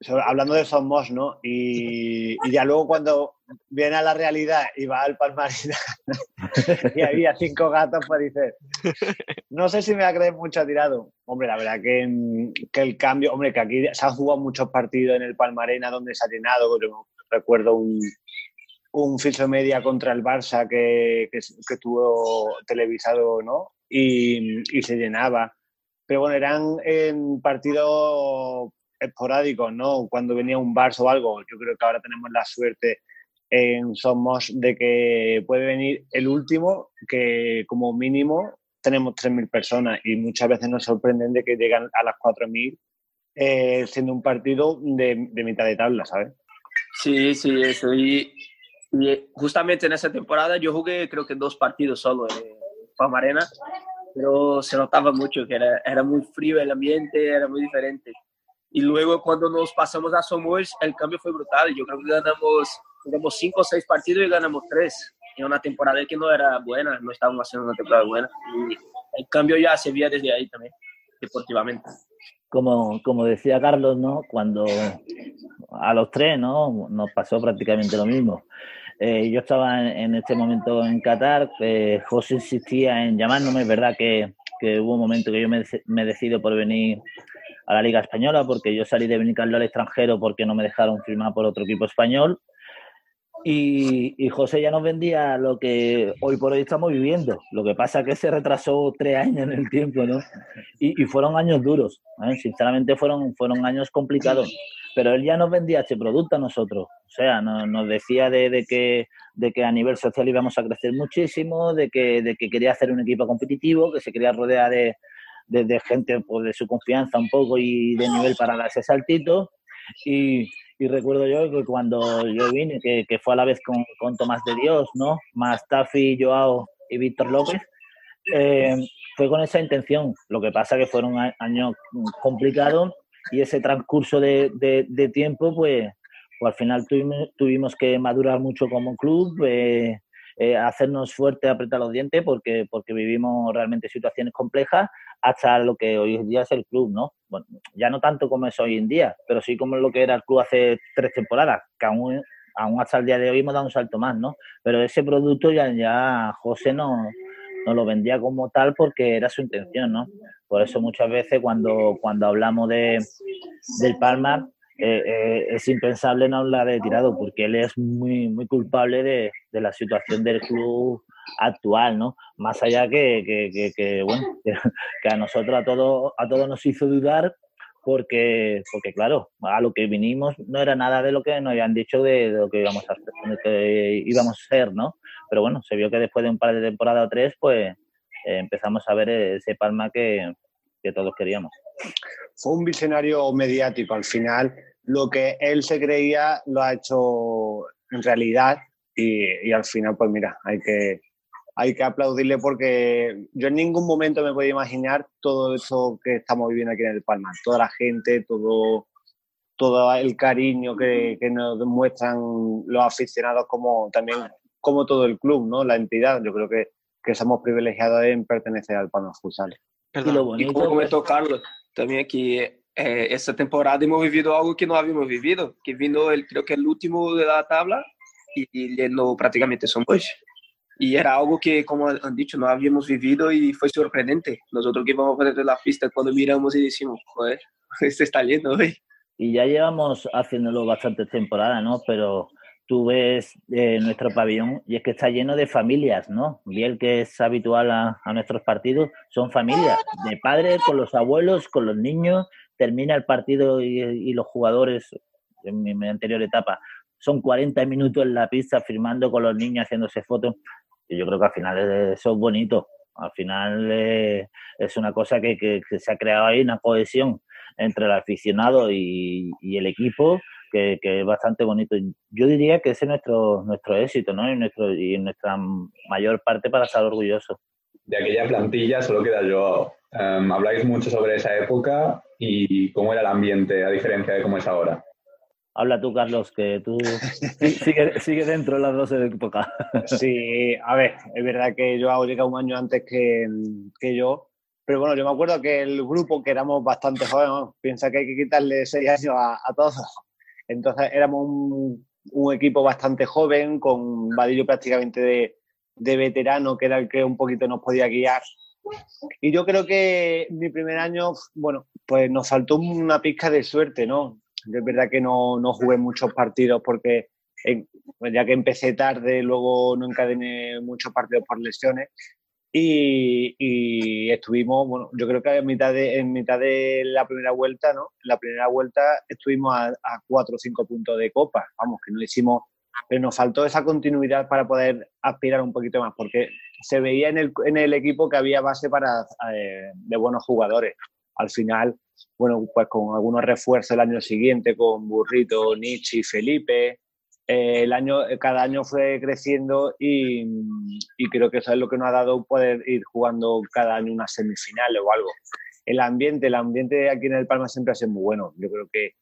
Eso, hablando de Somos, ¿no? Y, y ya luego cuando viene a la realidad y va al Palmarina y había cinco gatos, pues dices, no sé si me va a creer mucho tirado. Hombre, la verdad que, que el cambio, hombre, que aquí se han jugado muchos partidos en el Palmarena donde se ha llenado. Recuerdo un, un Media contra el Barça que, que, que estuvo televisado, ¿no? Y, y se llenaba. Pero bueno, eran en partidos esporádicos, ¿no? Cuando venía un Barça o algo. Yo creo que ahora tenemos la suerte en Somos de que puede venir el último, que como mínimo tenemos 3.000 personas y muchas veces nos sorprenden de que llegan a las 4.000 eh, siendo un partido de, de mitad de tabla, ¿sabes? Sí, sí, eso. Y, y justamente en esa temporada yo jugué creo que dos partidos solo en Pamarena, pero se notaba mucho que era, era muy frío el ambiente, era muy diferente. Y luego cuando nos pasamos a Somos, el cambio fue brutal. Yo creo que ganamos, jugamos cinco o seis partidos y ganamos tres. En una temporada que no era buena, no estábamos haciendo una temporada buena. Y el cambio ya se veía desde ahí también, deportivamente. Como, como decía Carlos, ¿no? Cuando a los tres, ¿no? Nos pasó prácticamente lo mismo. Eh, yo estaba en, en, este momento en Qatar, eh, José insistía en llamándome, es verdad que, que, hubo un momento que yo me, me decido por venir a la Liga Española porque yo salí de Benicaldo al extranjero porque no me dejaron firmar por otro equipo español. Y, José ya nos vendía lo que hoy por hoy estamos viviendo. Lo que pasa es que se retrasó tres años en el tiempo, ¿no? Y, fueron años duros. ¿eh? Sinceramente fueron, fueron años complicados. Pero él ya nos vendía este producto a nosotros. O sea, no, nos decía de, que, de que a nivel social íbamos a crecer muchísimo, de que, de que quería hacer un equipo competitivo, que se quería rodear de, de, gente pues, de su confianza un poco y de nivel para dar ese saltito. Y, y recuerdo yo que cuando yo vine, que, que fue a la vez con, con, Tomás de Dios, ¿no? Más Tafi, Joao y Víctor López, eh, fue con esa intención. Lo que pasa que fueron años complicados y ese transcurso de, de, de tiempo, pues, pues, al final tuvimos, tuvimos que madurar mucho como club, eh, eh, hacernos fuerte, apretar los dientes, porque, porque vivimos realmente situaciones complejas hasta lo que hoy en día es el club, ¿no? Bueno, ya no tanto como es hoy en día, pero sí como lo que era el club hace tres temporadas, que aún, aún hasta el día de hoy hemos dado un salto más, ¿no? Pero ese producto ya, ya José no, no lo vendía como tal porque era su intención, ¿no? Por eso muchas veces cuando, cuando hablamos de, del Palma, eh, eh, es impensable no hablar de tirado porque él es muy, muy culpable de, de la situación del club actual, ¿no? Más allá que, que, que, que bueno, que, a nosotros a todos a todos nos hizo dudar porque, porque claro, a lo que vinimos no era nada de lo que nos habían dicho de, de lo que íbamos a hacer, que íbamos a ser, ¿no? Pero bueno, se vio que después de un par de temporadas o tres, pues eh, empezamos a ver ese Palma que, que todos queríamos. Fue un visionario mediático al final. Lo que él se creía lo ha hecho en realidad y, y al final, pues mira, hay que, hay que aplaudirle porque yo en ningún momento me podía imaginar todo eso que estamos viviendo aquí en el Palma, toda la gente, todo, todo el cariño que, que nos muestran los aficionados como también como todo el club, ¿no? La entidad, yo creo que, que somos privilegiados en pertenecer al Palma Futsal. Y, lo bonito, y como comentó Carlos, también aquí eh, esta temporada hemos vivido algo que no habíamos vivido, que vino el, creo que el último de la tabla y, y llenó prácticamente Somos y era algo que, como han dicho, no habíamos vivido y fue sorprendente. Nosotros que íbamos a la pista cuando miramos y decimos, joder, este está lleno hoy. Y ya llevamos haciéndolo bastantes temporadas, ¿no? Pero tú ves eh, nuestro pabellón y es que está lleno de familias, ¿no? Bien que es habitual a, a, nuestros partidos, son familias, de padres con los abuelos, con los niños, termina el partido y, y los jugadores en mi anterior etapa son 40 minutos en la pista firmando con los niños, haciéndose fotos. Y yo creo que al final eso es bonito. Al final es una cosa que, que, que, se ha creado ahí, una cohesión entre el aficionado y, el equipo que, es bastante bonito. Yo diría que ese es nuestro, nuestro éxito, ¿no? Y, nuestro, y nuestra mayor parte para estar orgullosos. De aquella plantilla solo queda yo. Um, habláis mucho sobre esa época y cómo era el ambiente, a diferencia de cómo es ahora. Habla tú, Carlos, que tú sigue, sigue dentro de las 12 de época. Sí, a ver, es verdad que yo hago llegado un año antes que, que, yo, pero bueno, yo me acuerdo que el grupo, que éramos bastante jóvenes, ¿no? piensa que hay que quitarle seis años a, a todos. Entonces éramos un, un, equipo bastante joven, con Vadillo prácticamente de, de veterano, que era el que un poquito nos podía guiar. Y yo creo que mi primer año, bueno, pues nos faltó una pizca de suerte, ¿no? Es verdad que no, no jugué muchos partidos porque eh, ya que empecé tarde, luego no encadené muchos partidos por lesiones. Y, y, estuvimos, bueno, yo creo que en mitad de, en mitad de la primera vuelta, ¿no? En la primera vuelta estuvimos a, a cuatro o cinco puntos de copa, vamos, que no hicimos, pero nos faltó esa continuidad para poder aspirar un poquito más, porque se veía en el, en el equipo que había base para eh, de buenos jugadores. Al final, bueno, pues con algunos refuerzos el año siguiente, con Burrito, Nietzsche Felipe. Eh, el año, cada año fue creciendo y, y, creo que eso es lo que nos ha dado poder ir jugando cada año una semifinal o algo. El ambiente, el ambiente aquí en el Palma siempre ha sido muy bueno. Yo creo que,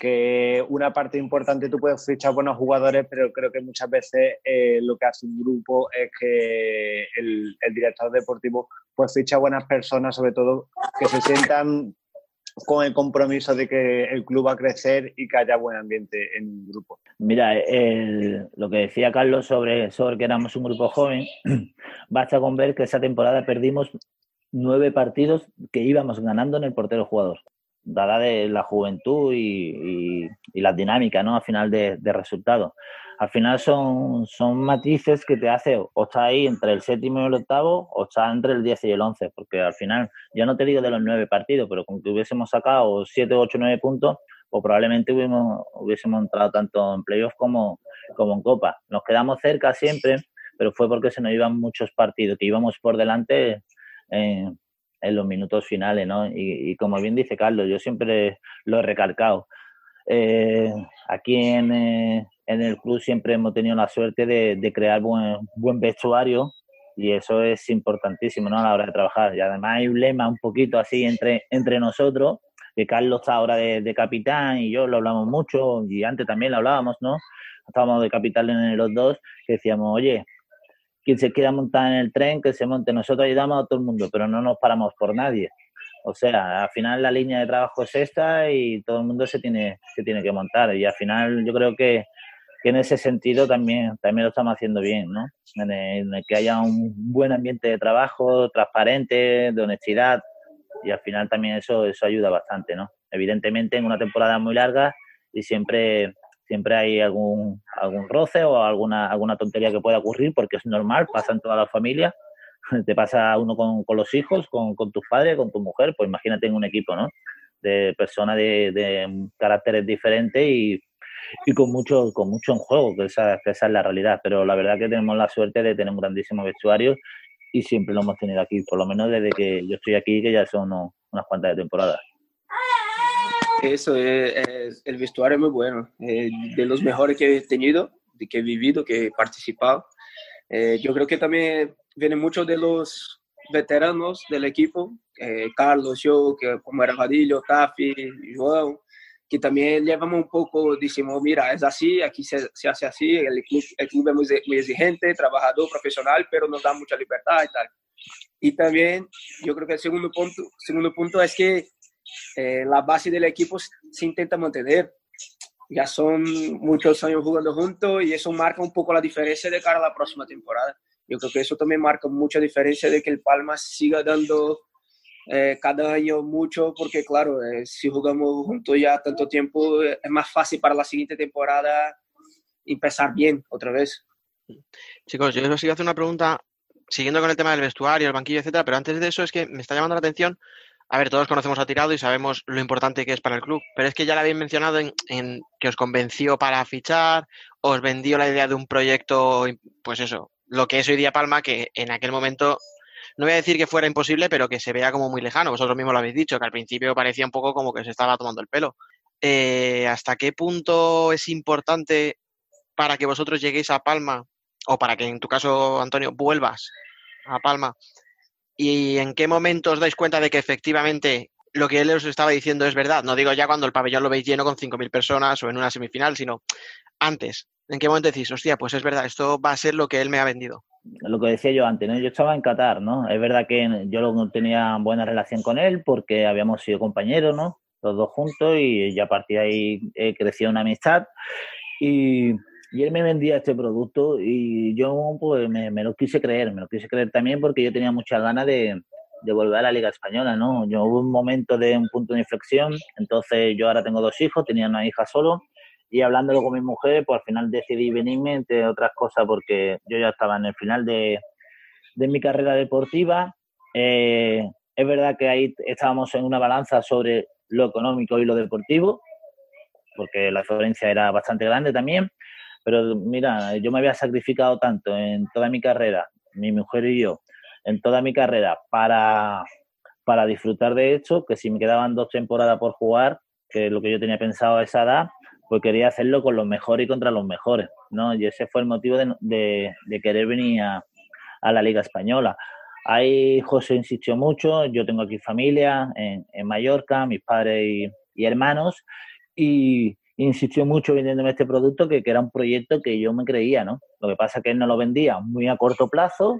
que una parte importante, tú puedes fichar buenos jugadores, pero creo que muchas veces eh, lo que hace un grupo es que el, el director deportivo pues ficha buenas personas, sobre todo que se sientan con el compromiso de que el club va a crecer y que haya buen ambiente en un grupo. Mira, el, lo que decía Carlos sobre, sobre que éramos un grupo joven, basta con ver que esa temporada perdimos nueve partidos que íbamos ganando en el portero jugador. Dada de la juventud y, y, y las dinámicas, ¿no? Al final de, de resultados. Al final son, son matices que te hace o estar ahí entre el séptimo y el octavo o estar entre el 10 y el 11, porque al final, yo no te digo de los nueve partidos, pero con que hubiésemos sacado siete, ocho, nueve puntos, o probablemente hubiésemos, hubiésemos entrado tanto en playoff como, como en Copa. Nos quedamos cerca siempre, pero fue porque se nos iban muchos partidos, que íbamos por delante en, en los minutos finales, ¿no? Y, como bien dice Carlos, yo siempre lo he recalcado. Eh, aquí en, eh, en, el club siempre hemos tenido la suerte de, de, crear buen, buen vestuario y eso es importantísimo ¿no? a la hora de trabajar. Y además hay un lema un poquito así entre, entre nosotros, que Carlos está ahora de, de, capitán y yo lo hablamos mucho y antes también lo hablábamos, ¿no? Estábamos de capitán en los dos, que decíamos, oye, quien se quiera montar en el tren, que se monte. Nosotros ayudamos a todo el mundo, pero no nos paramos por nadie. O sea, al final la línea de trabajo es esta y todo el mundo se tiene, se tiene que montar. Y al final yo creo que, que en ese sentido también, lo estamos haciendo bien, ¿no? En el, en el, que haya un buen ambiente de trabajo, transparente, de honestidad. Y al final también eso, eso ayuda bastante, ¿no? Evidentemente en una temporada muy larga y siempre siempre hay algún, algún roce o alguna, alguna tontería que pueda ocurrir porque es normal, pasa en toda la familia, te pasa uno con, con los hijos, con, con, tus padres, con tu mujer, pues imagínate en un equipo, ¿no? De personas de, de caracteres diferentes y, y, con mucho con mucho en juego, que esa, que esa es la realidad. Pero la verdad que tenemos la suerte de tener un grandísimo vestuario y siempre lo hemos tenido aquí, por lo menos desde que yo estoy aquí, que ya son unas cuantas de temporadas. Eso, es, es, el vestuario es muy bueno, eh, de los mejores que he tenido, de que he vivido, que he participado. Eh, yo creo que también viene mucho de los veteranos del equipo, eh, Carlos, yo, que como era Vadillo, Tafi, João, que también llevamos un poco, decimos, mira, es así, aquí se, se hace así, el club, el club es muy, muy exigente, trabajador, profesional, pero nos da mucha libertad y tal. Y también yo creo que el segundo punto, segundo punto es que eh, la base del equipo se intenta mantener. Ya son muchos años jugando juntos y eso marca un poco la diferencia de cara a la próxima temporada. Yo creo que eso también marca mucha diferencia de que el Palma siga dando eh, cada año mucho, porque claro, eh, si jugamos juntos ya tanto tiempo, es más fácil para la siguiente temporada empezar bien otra vez. Chicos, yo os quiero hacer una pregunta siguiendo con el tema del vestuario, el banquillo, etcétera, pero antes de eso es que me está llamando la atención a ver, todos conocemos a Tirado y sabemos lo importante que es para el club, pero es que ya lo habéis mencionado en, que os convenció para fichar, os vendió la idea de un proyecto, pues eso, lo que es hoy día Palma, que en aquel momento, no voy a decir que fuera imposible, pero que se vea como muy lejano. Vosotros mismos lo habéis dicho, que al principio parecía un poco como que se estaba tomando el pelo. Eh, ¿Hasta qué punto es importante para que vosotros lleguéis a Palma, o para que en tu caso, Antonio, vuelvas a Palma, y en qué momento os dais cuenta de que efectivamente lo que él os estaba diciendo es verdad. No digo ya cuando el pabellón lo veis lleno con 5.000 personas o en una semifinal, sino antes. ¿En qué momento decís, hostia, pues es verdad, esto va a ser lo que él me ha vendido? Lo que decía yo antes, ¿no? yo estaba en Qatar, ¿no? Es verdad que yo tenía buena relación con él porque habíamos sido compañeros, ¿no? Los dos juntos y ya a partir de ahí eh, creció una amistad. Y, y él me vendía este producto y yo pues me, me, lo quise creer, me lo quise creer también porque yo tenía muchas ganas de, de, volver a la Liga Española, ¿no? Yo hubo un momento de un punto de inflexión, entonces yo ahora tengo dos hijos, tenía una hija solo y hablándolo con mi mujer, pues al final decidí venirme, entre otras cosas, porque yo ya estaba en el final de, de mi carrera deportiva. Eh, es verdad que ahí estábamos en una balanza sobre lo económico y lo deportivo, porque la diferencia era bastante grande también. Pero mira, yo me había sacrificado tanto en toda mi carrera, mi mujer y yo, en toda mi carrera para, para disfrutar de esto, que si me quedaban dos temporadas por jugar, que es lo que yo tenía pensado a esa edad, pues quería hacerlo con los mejores y contra los mejores, ¿no? Y ese fue el motivo de, de, querer venir a, a, la Liga Española. Ahí José insistió mucho, yo tengo aquí familia en, en Mallorca, mis padres y, y hermanos, y, insistió mucho vendiéndome este producto que, era un proyecto que yo me creía, ¿no? Lo que pasa es que él no lo vendía muy a corto plazo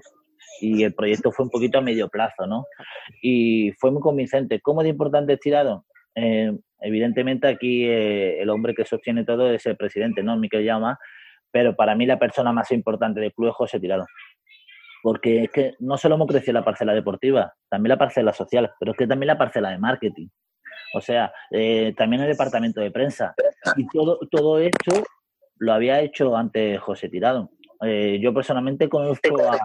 y el proyecto fue un poquito a medio plazo, ¿no? Y fue muy convincente. ¿Cómo de importante es tirado? Eh, evidentemente aquí eh, el hombre que sostiene todo es el presidente, ¿no? Miquel Llama, pero para mí la persona más importante del club es José Tirado. Porque es que no solo hemos crecido la parcela deportiva, también la parcela social, pero es que también la parcela de marketing. O sea, eh, también el departamento de prensa. Y todo, todo esto lo había hecho antes José Tirado. Eh, yo personalmente conozco a,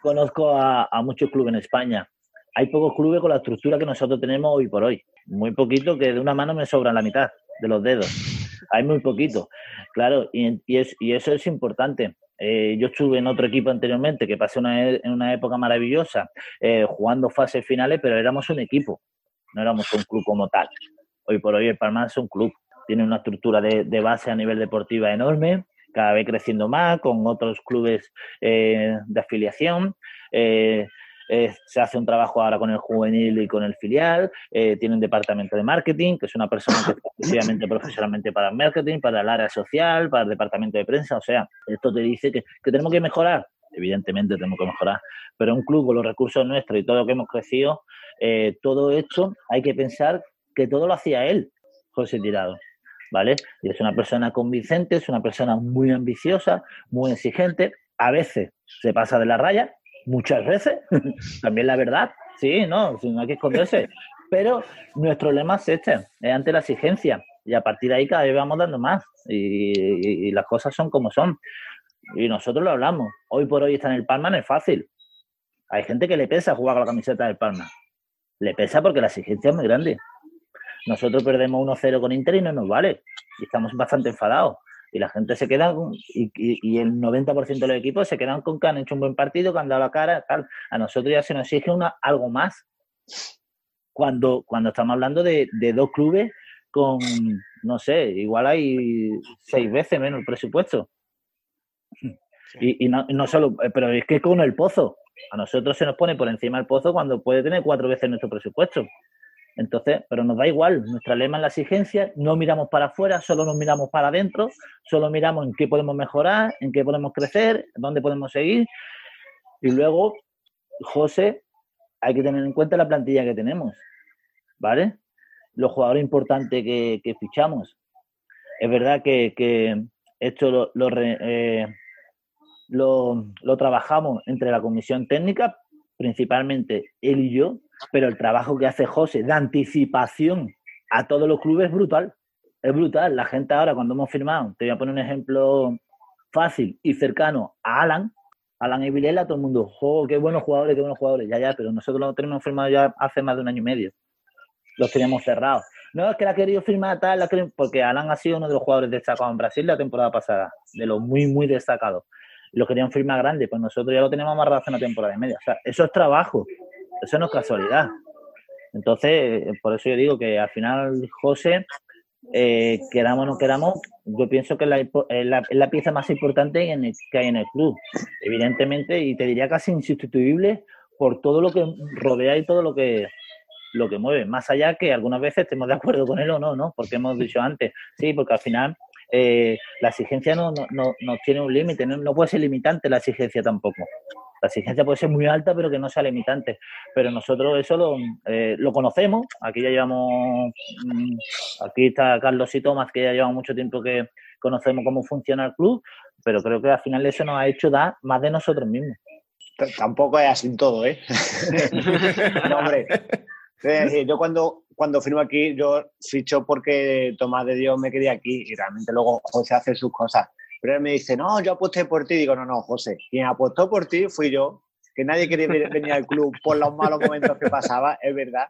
conozco a, muchos clubes en España. Hay pocos clubes con la estructura que nosotros tenemos hoy por hoy. Muy poquito, que de una mano me sobran la mitad de los dedos. Hay muy poquito. Claro, y, es- y eso es importante. Eh, yo estuve en otro equipo anteriormente que pasé una, en una época maravillosa eh, jugando fases finales, pero éramos un equipo, no éramos un club como tal. Hoy por hoy el Palma es un club, tiene una estructura de, base a nivel deportiva enorme, cada vez creciendo más, con otros clubes eh, de afiliación. eh, eh, se hace un trabajo ahora con el juvenil y con el filial. eh, tiene un departamento de marketing, que es una persona que está exclusivamente profesionalmente para el marketing, para el área social, para el departamento de prensa. O sea, esto te dice que tenemos que mejorar. Evidentemente tenemos que mejorar. Pero un club con los recursos nuestros y todo lo que hemos crecido, eh, todo esto hay que pensar que todo lo hacía él, José Tirado. ¿Vale? Y es una persona convincente, es una persona muy ambiciosa, muy exigente. A veces se pasa de la raya, muchas veces, también la verdad, sí, no, no hay que esconderse. Pero nuestro lema es este, es ante la exigencia. Y a partir de ahí cada vez vamos dando más. Y las cosas son como son. Y nosotros lo hablamos. Hoy por hoy está en el Palma, no es fácil. Hay gente que le pesa jugar con la camiseta del Palma. Le pesa porque la exigencia es muy grande. Nosotros perdemos 1-0 con Inter y no nos vale. Y estamos bastante enfadados. Y la gente se queda, y, y- y el 90% de los equipos se quedan con que han hecho un buen partido, que han dado la cara, tal. A nosotros ya se nos exige una, algo más. Cuando, cuando estamos hablando de, de dos clubes con, no sé, igual hay seis veces menos el presupuesto. Y, no, solo, eh, pero es que con el pozo. A nosotros se nos pone por encima el pozo cuando puede tener cuatro veces nuestro presupuesto. Entonces, pero nos da igual, nuestra lema es la exigencia, no miramos para afuera, solo nos miramos para adentro, solo miramos en qué podemos mejorar, en qué podemos crecer, dónde podemos seguir. Y luego, José, hay que tener en cuenta la plantilla que tenemos, ¿vale? Los jugadores importantes que, fichamos. Es verdad que, esto lo, lo, eh, lo, lo trabajamos entre la comisión técnica, principalmente él y yo, pero el trabajo que hace José de anticipación a todos los clubes es brutal. Es brutal. La gente ahora, cuando hemos firmado, te voy a poner un ejemplo fácil y cercano a Alan, Alan y Vilela, todo el mundo, ¡jo, qué buenos jugadores, qué buenos jugadores! Ya, ya, pero nosotros lo tenemos firmado ya hace más de un año y medio. Los teníamos cerrados. No, es que la ha querido firmar tal, la porque Alan ha sido uno de los jugadores destacados en Brasil la temporada pasada, de los muy, muy destacados. Lo querían firmar grande, pues nosotros ya lo tenemos amarrado hace una temporada y media. O sea, eso es trabajo, eso no es casualidad. Entonces, eh, por eso yo digo que al final, José, eh, queramos o no queramos, yo pienso que es la, pieza más importante que hay en el club. Evidentemente, y te diría casi insustituible por todo lo que rodea y todo lo que lo que mueve. Más allá que algunas veces estemos de acuerdo con él o no, ¿no? Porque hemos dicho antes, sí, porque al final eh, la exigencia no, no, no, no tiene un límite, no, no puede ser limitante la exigencia tampoco. La exigencia puede ser muy alta, pero que no sea limitante. Pero nosotros eso lo, eh, lo conocemos. Aquí ya llevamos, mm, aquí está Carlos y Tomás, que ya llevan mucho tiempo que conocemos cómo funciona el club, pero creo que al final eso nos ha hecho dar más de nosotros mismos. Tampoco es así en todo, ¿eh? no, hombre. Decir, yo cuando, cuando firmo aquí, yo ficho porque Tomás de Dios me quería aquí y realmente luego José hace sus cosas. Pero él me dice, no, yo aposté por ti. Digo, no, no, José, quien apostó por ti fui yo, que nadie quería ve- venir al club por los malos momentos que pasaba, es verdad.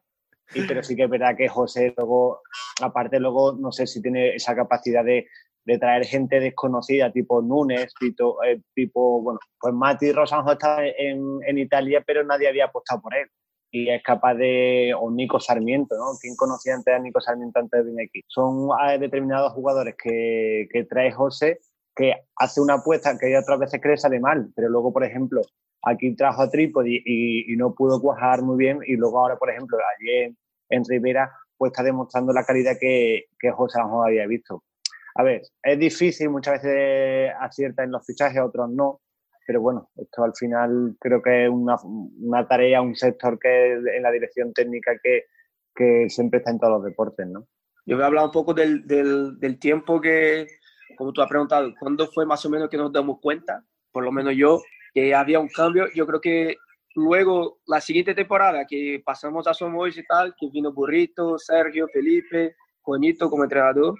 Y, pero sí que es verdad que José luego, aparte luego, no sé si tiene esa capacidad de, de traer gente desconocida, tipo Núñez, tipo, eh, tipo bueno, pues Mati Rosanjo estaba en, en Italia, pero nadie había apostado por él. Y es capaz de, o Nico Sarmiento, ¿no? ¿Quién conocía antes a Nico Sarmiento antes de venir aquí? Son eh, determinados jugadores que, que trae José, que hace una apuesta que otras veces le sale mal, pero luego, por ejemplo, aquí trajo a Trípodi y, y no pudo cuajar muy bien, y luego ahora, por ejemplo, allí en, Rivera, pues está demostrando la calidad que, que José mejor había visto. A ver, es difícil, muchas veces acierta en los fichajes, otros no, pero bueno, esto al final creo que es una, una tarea, un sector que en la dirección técnica que, que siempre está en todos los deportes, ¿no? Yo voy a hablar un poco del, del, tiempo que, como tú has preguntado, ¿cuándo fue más o menos que nos damos cuenta? Por lo menos yo, que había un cambio. Yo creo que luego la siguiente temporada que pasamos a Somois y tal, que vino Burrito, Sergio, Felipe, Juanito como entrenador.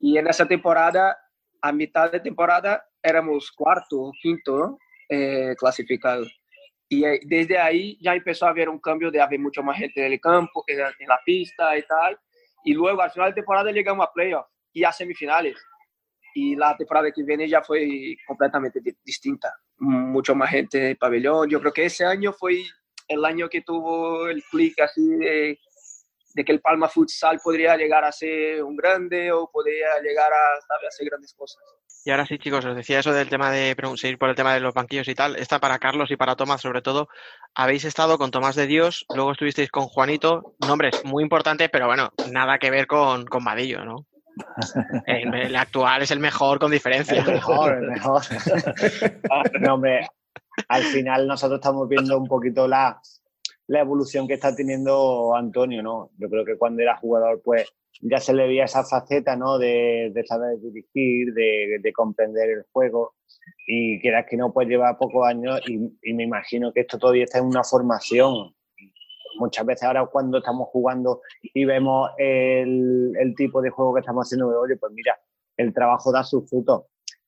Y en esa temporada, a mitad de temporada, éramos cuarto quinto eh, clasificado. Y eh, desde ahí ya empezó a haber un cambio de haber mucho más gente en el campo, en la, en la pista y tal. Y luego al final de temporada llegamos a playoffs y a semifinales. Y la temporada que viene ya fue completamente di- distinta. Mucho más gente en el pabellón. Yo creo que ese año fue el año que tuvo el clic así de, de que el Palma Futsal podría llegar a ser un grande o podría llegar a, ¿sabe? a hacer grandes cosas. Y ahora sí, chicos, os decía eso del tema de seguir por el tema de los banquillos y tal. Esta para Carlos y para Tomás, sobre todo. Habéis estado con Tomás de Dios, luego estuvisteis con Juanito. Nombres muy importantes, pero bueno, nada que ver con, con Vadillo, ¿no? El, el actual es el mejor con diferencia. El mejor, el mejor. no, hombre, al final nosotros estamos viendo un poquito la, la evolución que está teniendo Antonio, ¿no? Yo creo que cuando era jugador, pues ya se le veía esa faceta, ¿no? De, de saber dirigir, de, de comprender el juego. Y quieras que no, pues lleva pocos años y, me imagino que esto todavía está en una formación. Muchas veces ahora cuando estamos jugando y vemos el, tipo de juego que estamos haciendo, oye, pues mira, el trabajo da sus frutos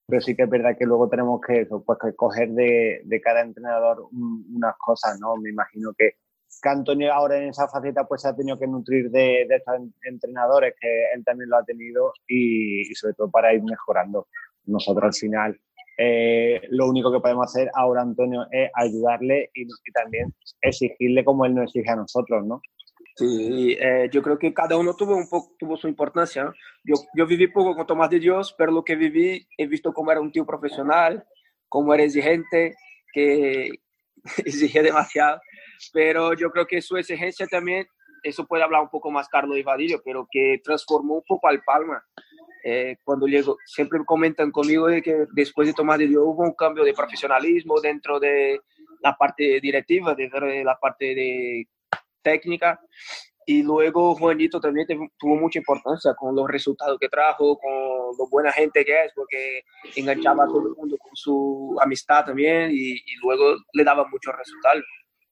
pero sí que es verdad que luego tenemos que, pues, que coger de, de cada entrenador un- unas cosas, ¿no? Me imagino que, que Antonio ahora en esa faceta pues se ha tenido que nutrir de, de estos en- entrenadores, que él también lo ha tenido y, y sobre todo para ir mejorando. Nosotros al final eh, lo único que podemos hacer ahora, Antonio, es ayudarle y, también exigirle como él nos exige a nosotros, ¿no? Sí, eh, yo creo que cada uno tuvo un poco tuvo su importancia. Yo, yo viví poco con Tomás de Dios, pero lo que viví he visto cómo era un tío profesional, cómo era exigente, que exigía demasiado. Pero yo creo que su exigencia también, eso puede hablar un poco más Carlos Vadillo, pero que transformó un poco al Palma. Eh, cuando llegó, siempre comentan conmigo de que después de Tomás de Dios hubo un cambio de profesionalismo dentro de la parte directiva, dentro de la parte de técnica. Y luego Juanito también tuvo mucha importancia con los resultados que trajo, con lo buena gente que es, porque enganchaba a todo el mundo con su amistad también y, y luego le daba muchos resultados.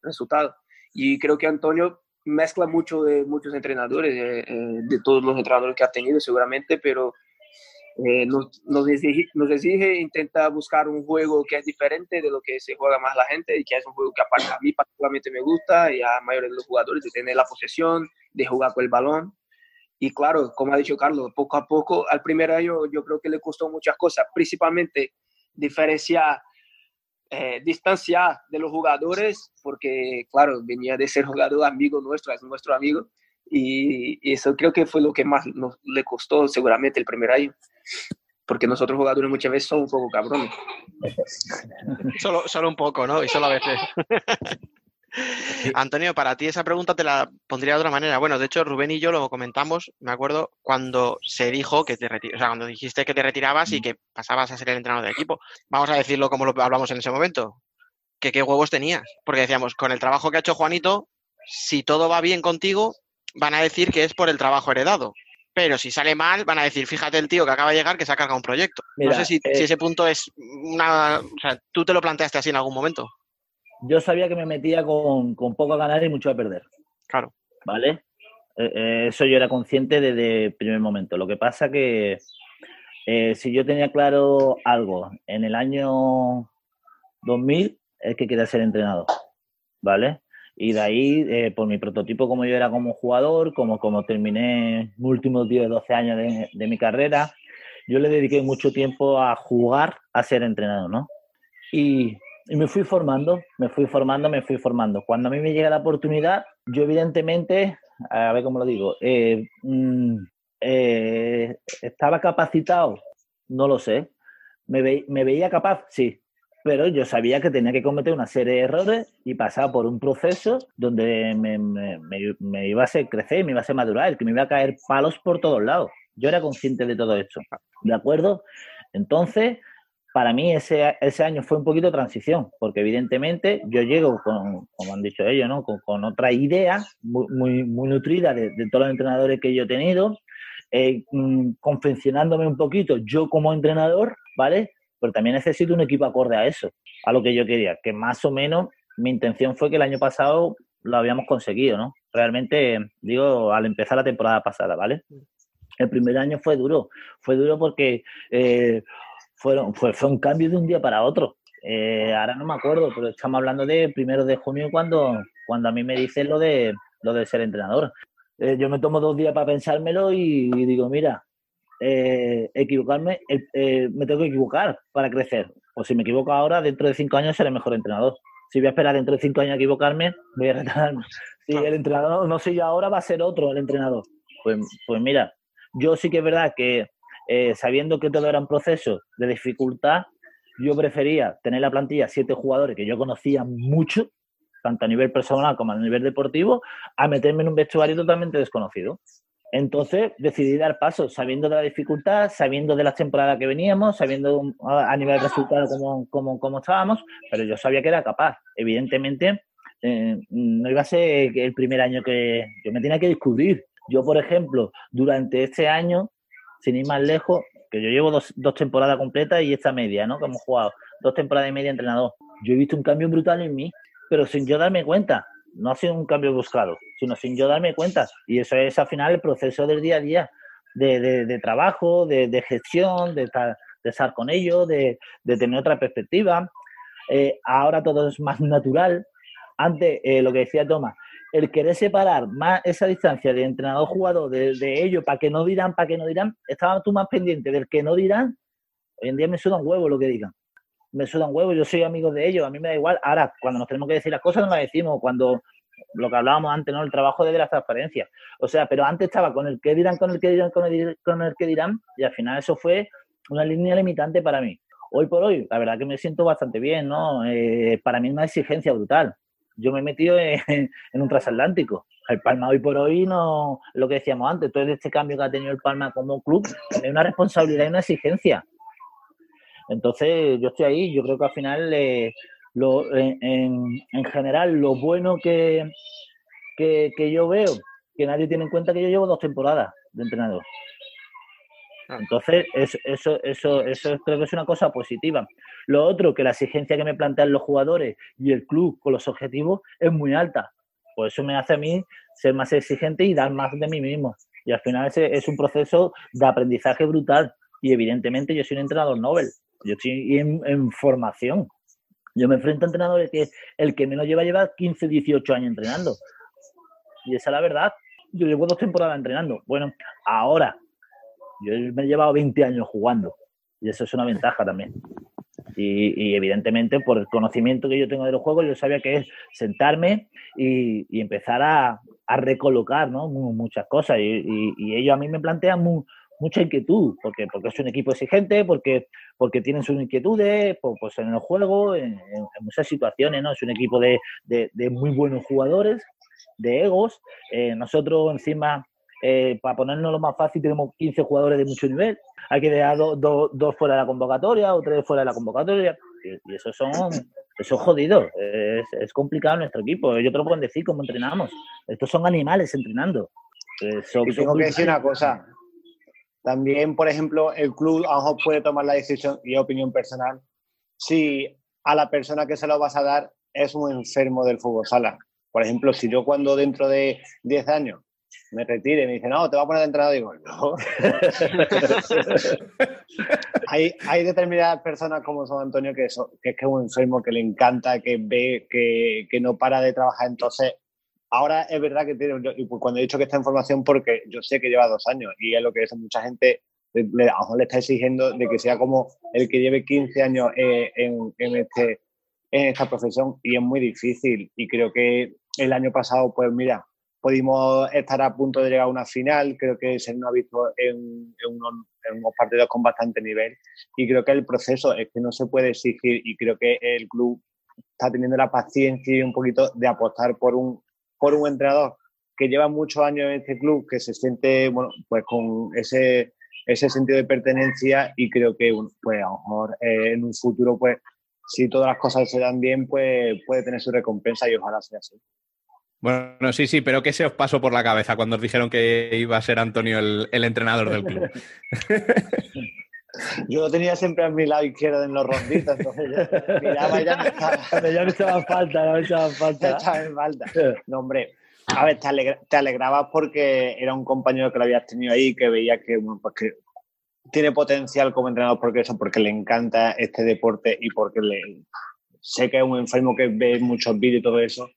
Resultados. Y creo que Antonio mezcla mucho de muchos entrenadores, eh, eh, de todos los entrenadores que ha tenido seguramente, pero eh, nos, nos, exige, nos exige, intenta buscar un juego que es diferente de lo que se juega más la gente y que es un juego que aparte a mí particularmente me gusta y a la mayoría de los jugadores de tener la posesión, de jugar con el balón. Y claro, como ha dicho Carlos, poco a poco, al primer año yo creo que le costó muchas cosas, principalmente diferenciar, eh, distanciar de los jugadores, porque claro, venía de ser jugador amigo nuestro, es nuestro amigo, y, y eso creo que fue lo que más nos, le costó seguramente el primer año, porque nosotros jugadores muchas veces somos un poco cabrones. Solo, solo un poco, ¿no? Y solo a veces. Antonio, para ti esa pregunta te la pondría de otra manera. Bueno, de hecho, Rubén y yo lo comentamos, me acuerdo, cuando se dijo que te o sea, cuando dijiste que te retirabas y que pasabas a ser el entrenador del equipo. Vamos a decirlo como lo hablamos en ese momento. Que qué huevos tenías. Porque decíamos, con el trabajo que ha hecho Juanito, si todo va bien contigo, van a decir que es por el trabajo heredado. Pero si sale mal, van a decir, fíjate el tío que acaba de llegar que se ha cargado un proyecto. no sé si, eh, si ese punto es una... O sea, tú te lo planteaste así en algún momento. Yo sabía que me metía con, con poco a ganar y mucho a perder. Claro. ¿Vale? Eh, eh, eso yo era consciente desde el primer momento. Lo que pasa que eh, si yo tenía claro algo en el año 2000 es que quería ser entrenador, ¿vale? Y de ahí, eh, por mi prototipo, como yo era como jugador, como, como terminé mis últimos 10 12 años de, de mi carrera, yo le dediqué mucho tiempo a jugar a ser entrenador, ¿no? Y, y me fui formando, me fui formando, me fui formando. Cuando a mí me llega la oportunidad, yo evidentemente, a ver cómo lo digo, eh, mm, eh, ¿estaba capacitado? No lo sé. ¿Me, ve- ¿Me veía capaz? Sí. Pero yo sabía que tenía que cometer una serie de errores y pasar por un proceso donde me iba a hacer crecer, me iba a hacer madurar, que me iba a caer palos por todos lados. Yo era consciente de todo esto. ¿De acuerdo? Entonces, para mí ese, ese año fue un poquito transición, porque evidentemente yo llego con, como han dicho ellos, ¿no? con, otra idea muy, muy, nutrida de, de todos los entrenadores que yo he tenido, eh, mm, confeccionándome un poquito yo como entrenador, ¿vale? Pero también necesito un equipo acorde a eso, a lo que yo quería, que más o menos mi intención fue que el año pasado lo habíamos conseguido, ¿no? Realmente, digo, al empezar la temporada pasada, ¿vale? El primer año fue duro, fue duro porque eh, fueron, fue, fue un cambio de un día para otro. Eh, ahora no me acuerdo, pero estamos hablando de primero de junio cuando, cuando a mí me dicen lo de, lo de ser entrenador. Eh, yo me tomo dos días para pensármelo y, y digo, mira, eh, equivocarme, eh, eh, me tengo que equivocar para crecer. O si me equivoco ahora, dentro de cinco años seré mejor entrenador. Si voy a esperar dentro de cinco años a equivocarme, voy a retardarme. Si el entrenador no soy yo ahora, va a ser otro el entrenador. Pues, pues mira, yo sí que es verdad que eh, sabiendo que todo era un proceso de dificultad, yo prefería tener la plantilla siete jugadores que yo conocía mucho, tanto a nivel personal como a nivel deportivo, a meterme en un vestuario totalmente desconocido. Entonces decidí dar pasos, sabiendo de la dificultad, sabiendo de las temporadas que veníamos, sabiendo a a nivel de resultado cómo, cómo, cómo estábamos, pero yo sabía que era capaz. Evidentemente, eh, no iba a ser el primer año que yo me tenía que descubrir. Yo, por ejemplo, durante este año, sin ir más lejos, que yo llevo dos, dos temporadas completas y esta media, ¿no? Que hemos jugado dos temporadas y media entrenador. Yo he visto un cambio brutal en mí, pero sin yo darme cuenta. No ha sido un cambio buscado, sino sin yo darme cuenta. Y eso es al final el proceso del día a día, de, de- trabajo, de, gestión, de estar, con ellos, de, de tener otra perspectiva. Eh, ahora todo es más natural. Antes, eh, lo que decía Tomás, el querer separar más esa distancia de entrenador-jugador de, de ellos, para que no dirán, para que no dirán, estaba tú más pendiente del que no dirán. Hoy en día me suda un huevo lo que digan me suda un huevo, yo soy amigo de ellos, a mí me da igual. Ahora, cuando nos tenemos que decir las cosas, no las decimos, cuando lo que hablábamos antes, ¿no? El trabajo de la transparencia. O sea, pero antes estaba con el que dirán, con el que dirán, con el, con el que dirán, y al final eso fue una línea limitante para mí. Hoy por hoy, la verdad que me siento bastante bien, ¿no? Eh, para mí es una exigencia brutal. Yo me he metido en, un transatlántico. El Palma hoy por hoy no, lo que decíamos antes, todo este cambio que ha tenido el Palma como club, es una responsabilidad y una exigencia. Entonces, yo estoy ahí. Yo creo que al final, eh, lo, en- en general, lo bueno que, que, que yo veo, que nadie tiene en cuenta que yo llevo dos temporadas de entrenador. Entonces, eso, eso, eso, eso creo que es una cosa positiva. Lo otro, que la exigencia que me plantean los jugadores y el club con los objetivos es muy alta. Pues eso me hace a mí ser más exigente y dar más de mí mismo. Y al final ese es un proceso de aprendizaje brutal. Y evidentemente yo soy un entrenador Nobel. Yo estoy en, formación. Yo me enfrento a entrenadores que el que menos lleva lleva 15, 18 años entrenando. Y esa es la verdad. Yo llevo dos temporadas entrenando. Bueno, ahora yo me he llevado 20 años jugando. Y eso es una ventaja también. Y, evidentemente, por el conocimiento que yo tengo de los juegos, yo sabía que es sentarme y, empezar a, recolocar ¿no? Mu- muchas cosas. Y, y- ellos a mí me plantean mu- mucha inquietud, porque, porque es un equipo exigente, porque, porque tienen sus inquietudes, pues, en el juego, en, muchas situaciones, ¿no? Es un equipo de, de- de muy buenos jugadores, de egos. Eh, nosotros encima, eh, para ponernos lo más fácil, tenemos 15 jugadores de mucho nivel. Hay que dejar do- do- dos fuera de la convocatoria o tres fuera de la convocatoria. Y, y eso son, eso es jodido. Es, es complicado nuestro equipo. Ellos te lo pueden decir cómo entrenamos. Estos son animales entrenando. Eh, son- Y tengo que decir una cosa. También, por ejemplo, el club a lo mejor puede tomar la decisión, y opinión personal, si a la persona que se lo vas a dar es un enfermo del fútbol sala. Por ejemplo, si yo cuando dentro de 10 años me retire me dice, no, te va a poner de entrenador, digo, no. hay, hay determinadas personas como son Antonio que, que es que es un enfermo que le encanta, que ve que, que no para de trabajar. Entonces, ahora es verdad que tiene, y pues cuando he dicho que está en formación, porque yo sé que lleva dos años y es lo que es mucha gente, le, le- a lo mejor le está exigiendo de que sea como el que lleve 15 años eh, en, en este, en esta profesión y es muy difícil. Y creo que el año pasado, pues mira, pudimos estar a punto de llegar a una final, creo que se nos ha visto en, unos, partidos con bastante nivel y creo que el proceso es que no se puede exigir y creo que el club está teniendo la paciencia y un poquito de apostar por un, por un entrenador que lleva muchos años en este club, que se siente, bueno, pues con ese, ese sentido de pertenencia y creo que, pues a lo mejor eh, en un futuro, pues si todas las cosas se dan bien, pues puede tener su recompensa y ojalá sea así. Bueno, sí, sí, pero ¿qué se os pasó por la cabeza cuando os dijeron que iba a ser Antonio el, el entrenador del club? Yo lo tenía siempre a mi lado izquierdo en los ronditos, entonces yo miraba y ya me estaba... Ya me echaban falta, no me Me falta. echaba en falta. No, hombre, a ver, te, alegra- te alegrabas porque era un compañero que lo habías tenido ahí, que bueno, pues que tiene potencial como entrenador porque eso, porque le encanta este deporte y porque le, sé que es un enfermo que ve muchos vídeos y todo eso,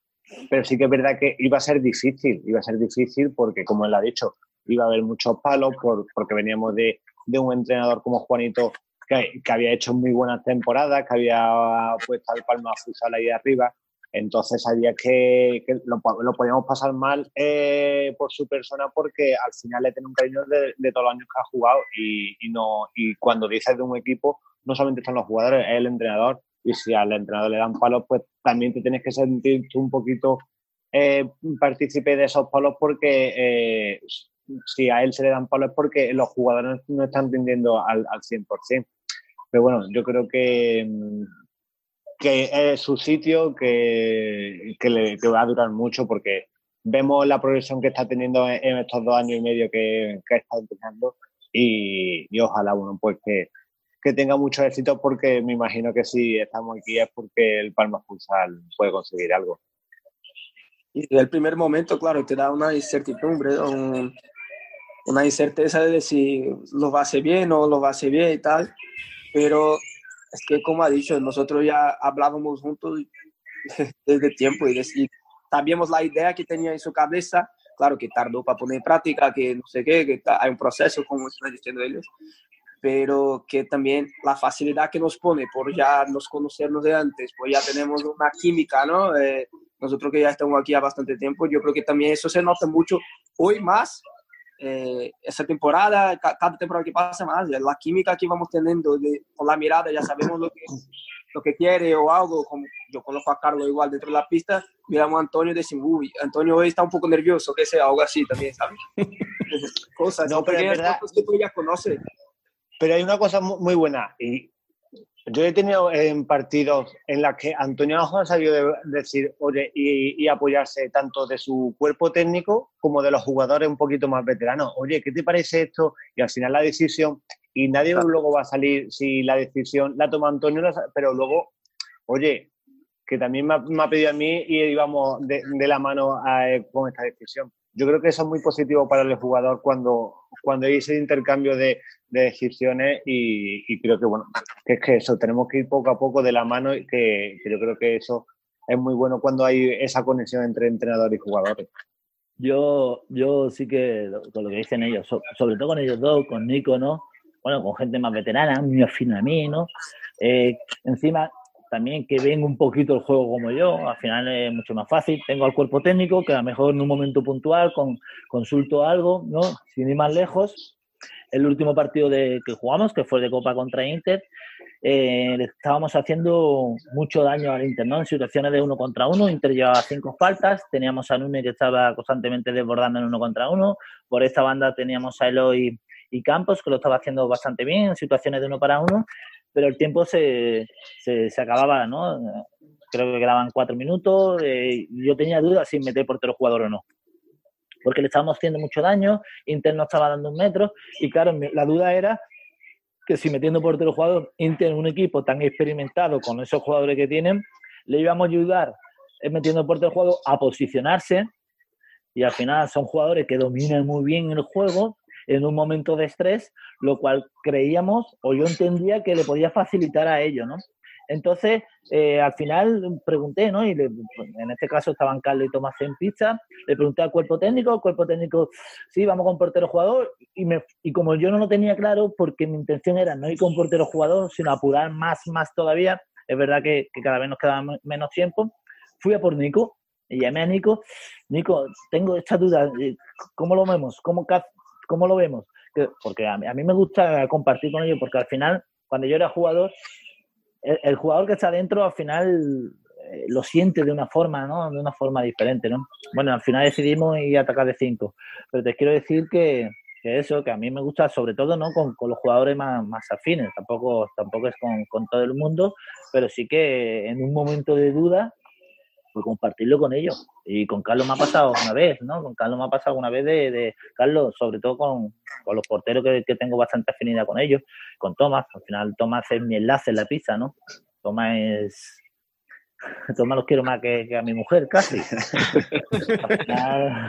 pero sí que es verdad que iba a ser difícil, iba a ser difícil porque, como él ha dicho, iba a haber muchos palos por- porque veníamos de, de un entrenador como Juanito que, que había hecho muy buenas temporadas, que había puesto al Palma Futsal ahí arriba. Entonces sabía que, que lo, lo podíamos pasar mal eh, por su persona porque al final le tiene un cariño de, de todos los años que ha jugado y, y no y cuando dices de un equipo no solamente son los jugadores, es el entrenador y si al entrenador le dan palos pues también te tienes que sentir tú un poquito eh, partícipe de esos palos porque eh, si a él se le dan palos es porque los jugadores no están rindiendo al, al 100%. Pero bueno, yo creo que, que es su sitio, que, que, le, que va a durar mucho porque vemos la progresión que está teniendo en, en estos dos años y medio que, que está empezando y, y ojalá, bueno, pues que, que tenga mucho éxito porque me imagino que si estamos aquí es porque el Palma Futsal puede conseguir algo. Y desde el primer momento, claro, te da una incertidumbre, un- una incerteza de si lo va a hacer bien o lo va a hacer bien y tal. Pero es que, como ha dicho, nosotros ya hablábamos juntos desde tiempo y decir, sabíamos la idea que tenía en su cabeza. Claro que tardó para poner en práctica, que no sé qué, que hay un proceso, como están diciendo ellos pero que también la facilidad que nos pone por ya nos conocernos de antes, pues ya tenemos una química, ¿no? Eh, nosotros que ya estamos aquí a bastante tiempo, yo creo que también eso se nota mucho hoy más, eh, esa temporada, ca- cada temporada que pasa más, la química que vamos teniendo de- con la mirada, ya sabemos lo que, lo que quiere o algo, como yo conozco a Carlos igual dentro de la pista, miramos a Antonio y decimos, uy, Antonio hoy está un poco nervioso, que sea algo así también, ¿sabes? Cosas, No, pero es verdad. que tú ya conoces. Pero hay una cosa mu- muy buena y yo he tenido en partidos en las que Antonio Ajo ha sabido de- decir, oye, y, y apoyarse tanto de su cuerpo técnico como de los jugadores un poquito más veteranos. Oye, ¿qué te parece esto? Y al final la decisión, y nadie luego va a salir si la decisión la toma Antonio, pero luego, oye, que también me ha, me ha pedido a mí y íbamos de, de la mano a- eh, con esta decisión. Yo creo que eso es muy positivo para el jugador cuando, cuando hay ese intercambio de, de decisiones y, creo que, bueno, que es que eso, tenemos que ir poco a poco de la mano y que, yo creo que eso es muy bueno cuando hay esa conexión entre entrenador y jugadores. Yo, yo sí que, con lo que dicen ellos, so- sobre todo con ellos dos, con Nico, ¿no? Bueno, con gente más veterana, muy afín a mí, ¿no? Eh, encima, también que ven un poquito el juego como yo, al final es mucho más fácil. Tengo al cuerpo técnico, que a lo mejor en un momento puntual con, consulto algo, ¿no? Sin ir más lejos. El último partido de, que jugamos, que fue de Copa contra Inter, eh, estábamos haciendo mucho daño al Inter, ¿no? En situaciones de uno contra uno, Inter llevaba cinco faltas, teníamos a Nunes que estaba constantemente desbordando en uno contra uno, por esta banda teníamos a Eloy y Campos, que lo estaba haciendo bastante bien en situaciones de uno para uno, pero el tiempo se, se, acababa, ¿no? Creo que quedaban cuatro minutos, eh, yo tenía dudas si meter portero jugador o no porque le estábamos haciendo mucho daño, Inter no estaba dando un metro, y claro, la duda era que si metiendo portero jugador, Inter un equipo tan experimentado con esos jugadores que tienen, le íbamos a ayudar metiendo portero jugador a posicionarse, y al final son jugadores que dominan muy bien el juego en un momento de estrés, lo cual creíamos o yo entendía que le podía facilitar a ellos, ¿no? Entonces, eh, al final pregunté, ¿no? Y le- en este caso estaban Carlos y Tomás en pizza. Le pregunté al cuerpo técnico, el cuerpo técnico, sí, vamos con portero jugador. Y, me, y como yo no lo tenía claro, porque mi intención era no ir con portero jugador, sino apurar más, más todavía, es verdad que, que cada vez nos quedaba me- menos tiempo, fui a por Nico. Y llamé a Nico, Nico, tengo esta duda, eh, ¿cómo lo vemos? ¿Cómo, cómo lo vemos? Que- Porque a mí, me gusta compartir con ellos, porque al final, cuando yo era jugador, el, jugador que está dentro al final eh, lo siente de una forma, ¿no? De una forma diferente, ¿no? Bueno, al final decidimos ir a atacar de 5. Pero te quiero decir que, que eso, que a mí me gusta sobre todo, ¿no? Con, con los jugadores más, más afines. Tampoco, tampoco es con, con todo el mundo, pero sí que en un momento de duda pues compartirlo con ellos. Y con Carlos me ha pasado una vez, ¿no? Con Carlos me ha pasado una vez de, de Carlos, sobre todo con, con los porteros que, que tengo bastante afinidad con ellos, con Tomás, al final Tomás es mi enlace en la pizza, ¿no? Tomás es... Tomás los quiero más que, que a mi mujer, casi.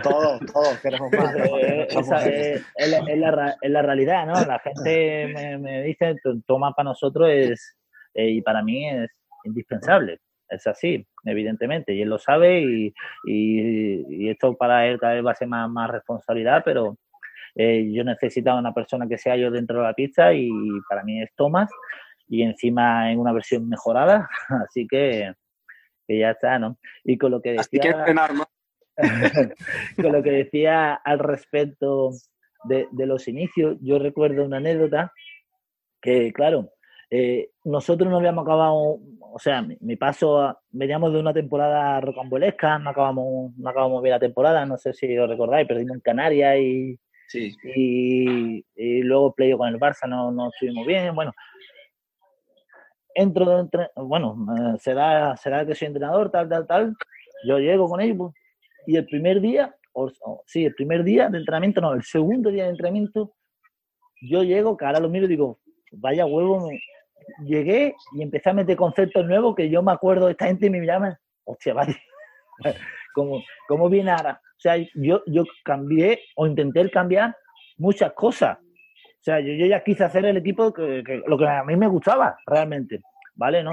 Todos, todos queremos más. Eh, esa es, es la, es la ra- es la realidad, ¿no? La gente me, me dice, "T- toma para nosotros es, eh, y para mí es indispensable. Es así, evidentemente, y él lo sabe y, y- y esto para él cada vez va a ser más, más responsabilidad, pero eh, yo necesitaba una persona que sea yo dentro de la pista y para mí es Tomás y encima en una versión mejorada, así que, que ya está, ¿no? Y con lo que decía con lo que decía al respecto de, de los inicios, yo recuerdo una anécdota que, claro, eh, nosotros no habíamos acabado, o sea, mi, mi paso, a- veníamos de una temporada rocambolesca, no acabamos, no acabamos bien la temporada, no sé si os recordáis, perdimos en Canarias y, y, y luego playo con el Barça no, no estuvimos bien, bueno. Entro entre- bueno, eh, será, será que soy entrenador, tal, tal, tal. Yo llego con ellos, pues, y el primer día, o, o- sí, el primer día de entrenamiento, no, el segundo día de entrenamiento, yo llego, que ahora lo miro y digo, vaya huevo, llegué y empecé a meter conceptos nuevos que yo me acuerdo de esta gente y me llama, hostia, vaya, ¿cómo, cómo viene ahora? O sea, yo, yo cambié o intenté cambiar muchas cosas. O sea, yo, yo ya quise hacer el equipo que, lo que a mí me gustaba realmente, ¿vale? ¿No?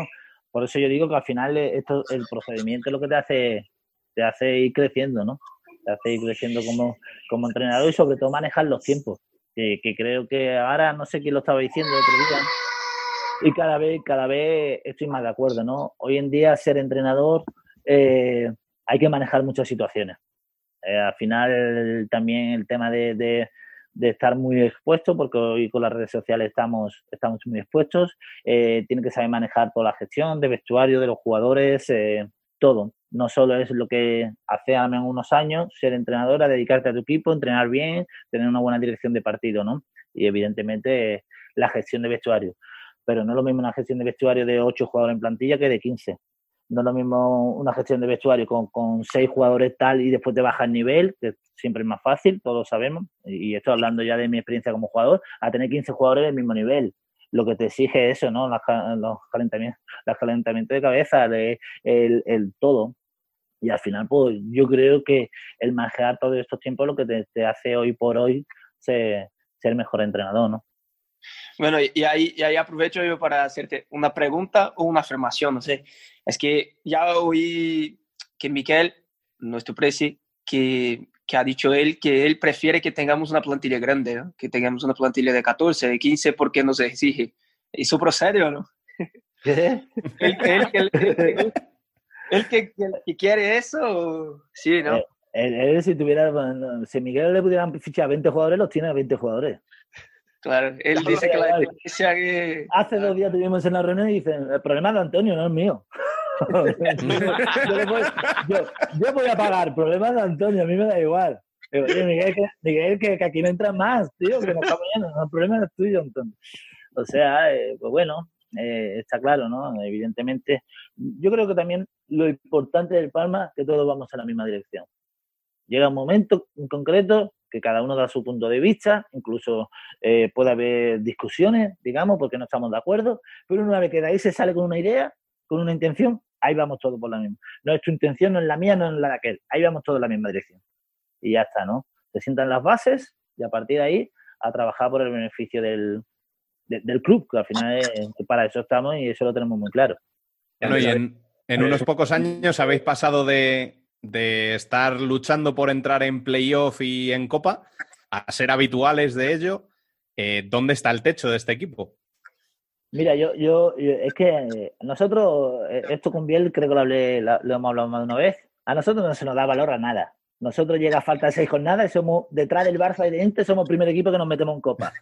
Por eso yo digo que al final esto, el procedimiento es lo que te hace, te hace ir creciendo, ¿no? Te hace ir creciendo como, como entrenador y sobre todo manejar los tiempos, que, que creo que ahora, no sé quién lo estaba diciendo el otro día, y cada vez, cada vez estoy más de acuerdo, ¿no? Hoy en día ser entrenador eh, hay que manejar muchas situaciones. Eh, al final también el tema de, de- estar muy expuesto, porque hoy con las redes sociales estamos, estamos muy expuestos, eh, tiene que saber manejar toda la gestión de vestuario, de los jugadores, eh, todo. No solo es lo que hace hace unos años ser entrenadora, dedicarte a tu equipo, entrenar bien, tener una buena dirección de partido, ¿no? Y evidentemente la gestión de vestuario. Pero no es lo mismo una gestión de vestuario de 8 jugadores en plantilla que de 15 no es lo mismo una gestión de vestuario con, con seis jugadores tal y después te baja el nivel, que siempre es más fácil, todos sabemos, y estoy hablando ya de mi experiencia como jugador, a tener 15 jugadores del mismo nivel. Lo que te exige es eso, ¿no? Los, ca- los calentamientos, los calentamientos de cabeza, el, el todo. Y al final, pues yo creo que el manejar todos estos tiempos lo que te, te hace hoy por hoy ser, ser mejor entrenador, ¿no? Bueno, y ahí, y ahí aprovecho yo para hacerte una pregunta o una afirmación, no sé. Es que ya oí que Miquel, nuestro presi, que, que ha dicho él que él prefiere que tengamos una plantilla grande, ¿no? que tengamos una plantilla de 14, de 15, porque nos exige. ¿Eso procede o no? ¿Qué? ¿Él, él- él- él- él que, que- que quiere eso? Sí, ¿no? Él- él, si tuviera, si Miguel le pudieran fichar 20 jugadores, los tiene a 20 jugadores. Claro, él dice que la diferencia que... Hace dos días tuvimos en la reunión y dicen, el problema es de Antonio, no es mío. yo, yo- yo voy a pagar, el problema es de Antonio, a mí me da igual. Digo, "Oye, Miguel, que, Miguel, que, que aquí no entran más, tío, que nos está viendo, no, el problema es tuyo, Antonio. O sea, eh, pues bueno, eh, está claro, ¿no? Evidentemente, yo creo que también lo importante del Palma es que todos vamos en la misma dirección. Llega un momento en concreto que cada uno da su punto de vista, incluso eh, puede haber discusiones, digamos, porque no estamos de acuerdo, pero una vez que de ahí se sale con una idea, con una intención, ahí vamos todos por la misma. No es tu intención, no es la mía, no es la de aquel, ahí vamos todos en la misma dirección. Y ya está, ¿no? Se sientan las bases y a partir de ahí a trabajar por el beneficio del, de- del club, que al final es, para eso estamos y eso lo tenemos muy claro. Bueno, y en, en unos pocos años habéis pasado de, de estar luchando por entrar en playoff y en Copa a ser habituales de ello. Eh, ¿Dónde está el techo de este equipo? Mira, yo, yo, es que eh, nosotros, eh, esto con Biel creo que lo, hablé, lo hemos hablado más de una vez, a nosotros no se nos da valor a nada. Nosotros llega a falta de seis jornadas y somos, detrás del Barça y de Inter, somos el primer equipo que nos metemos en Copa.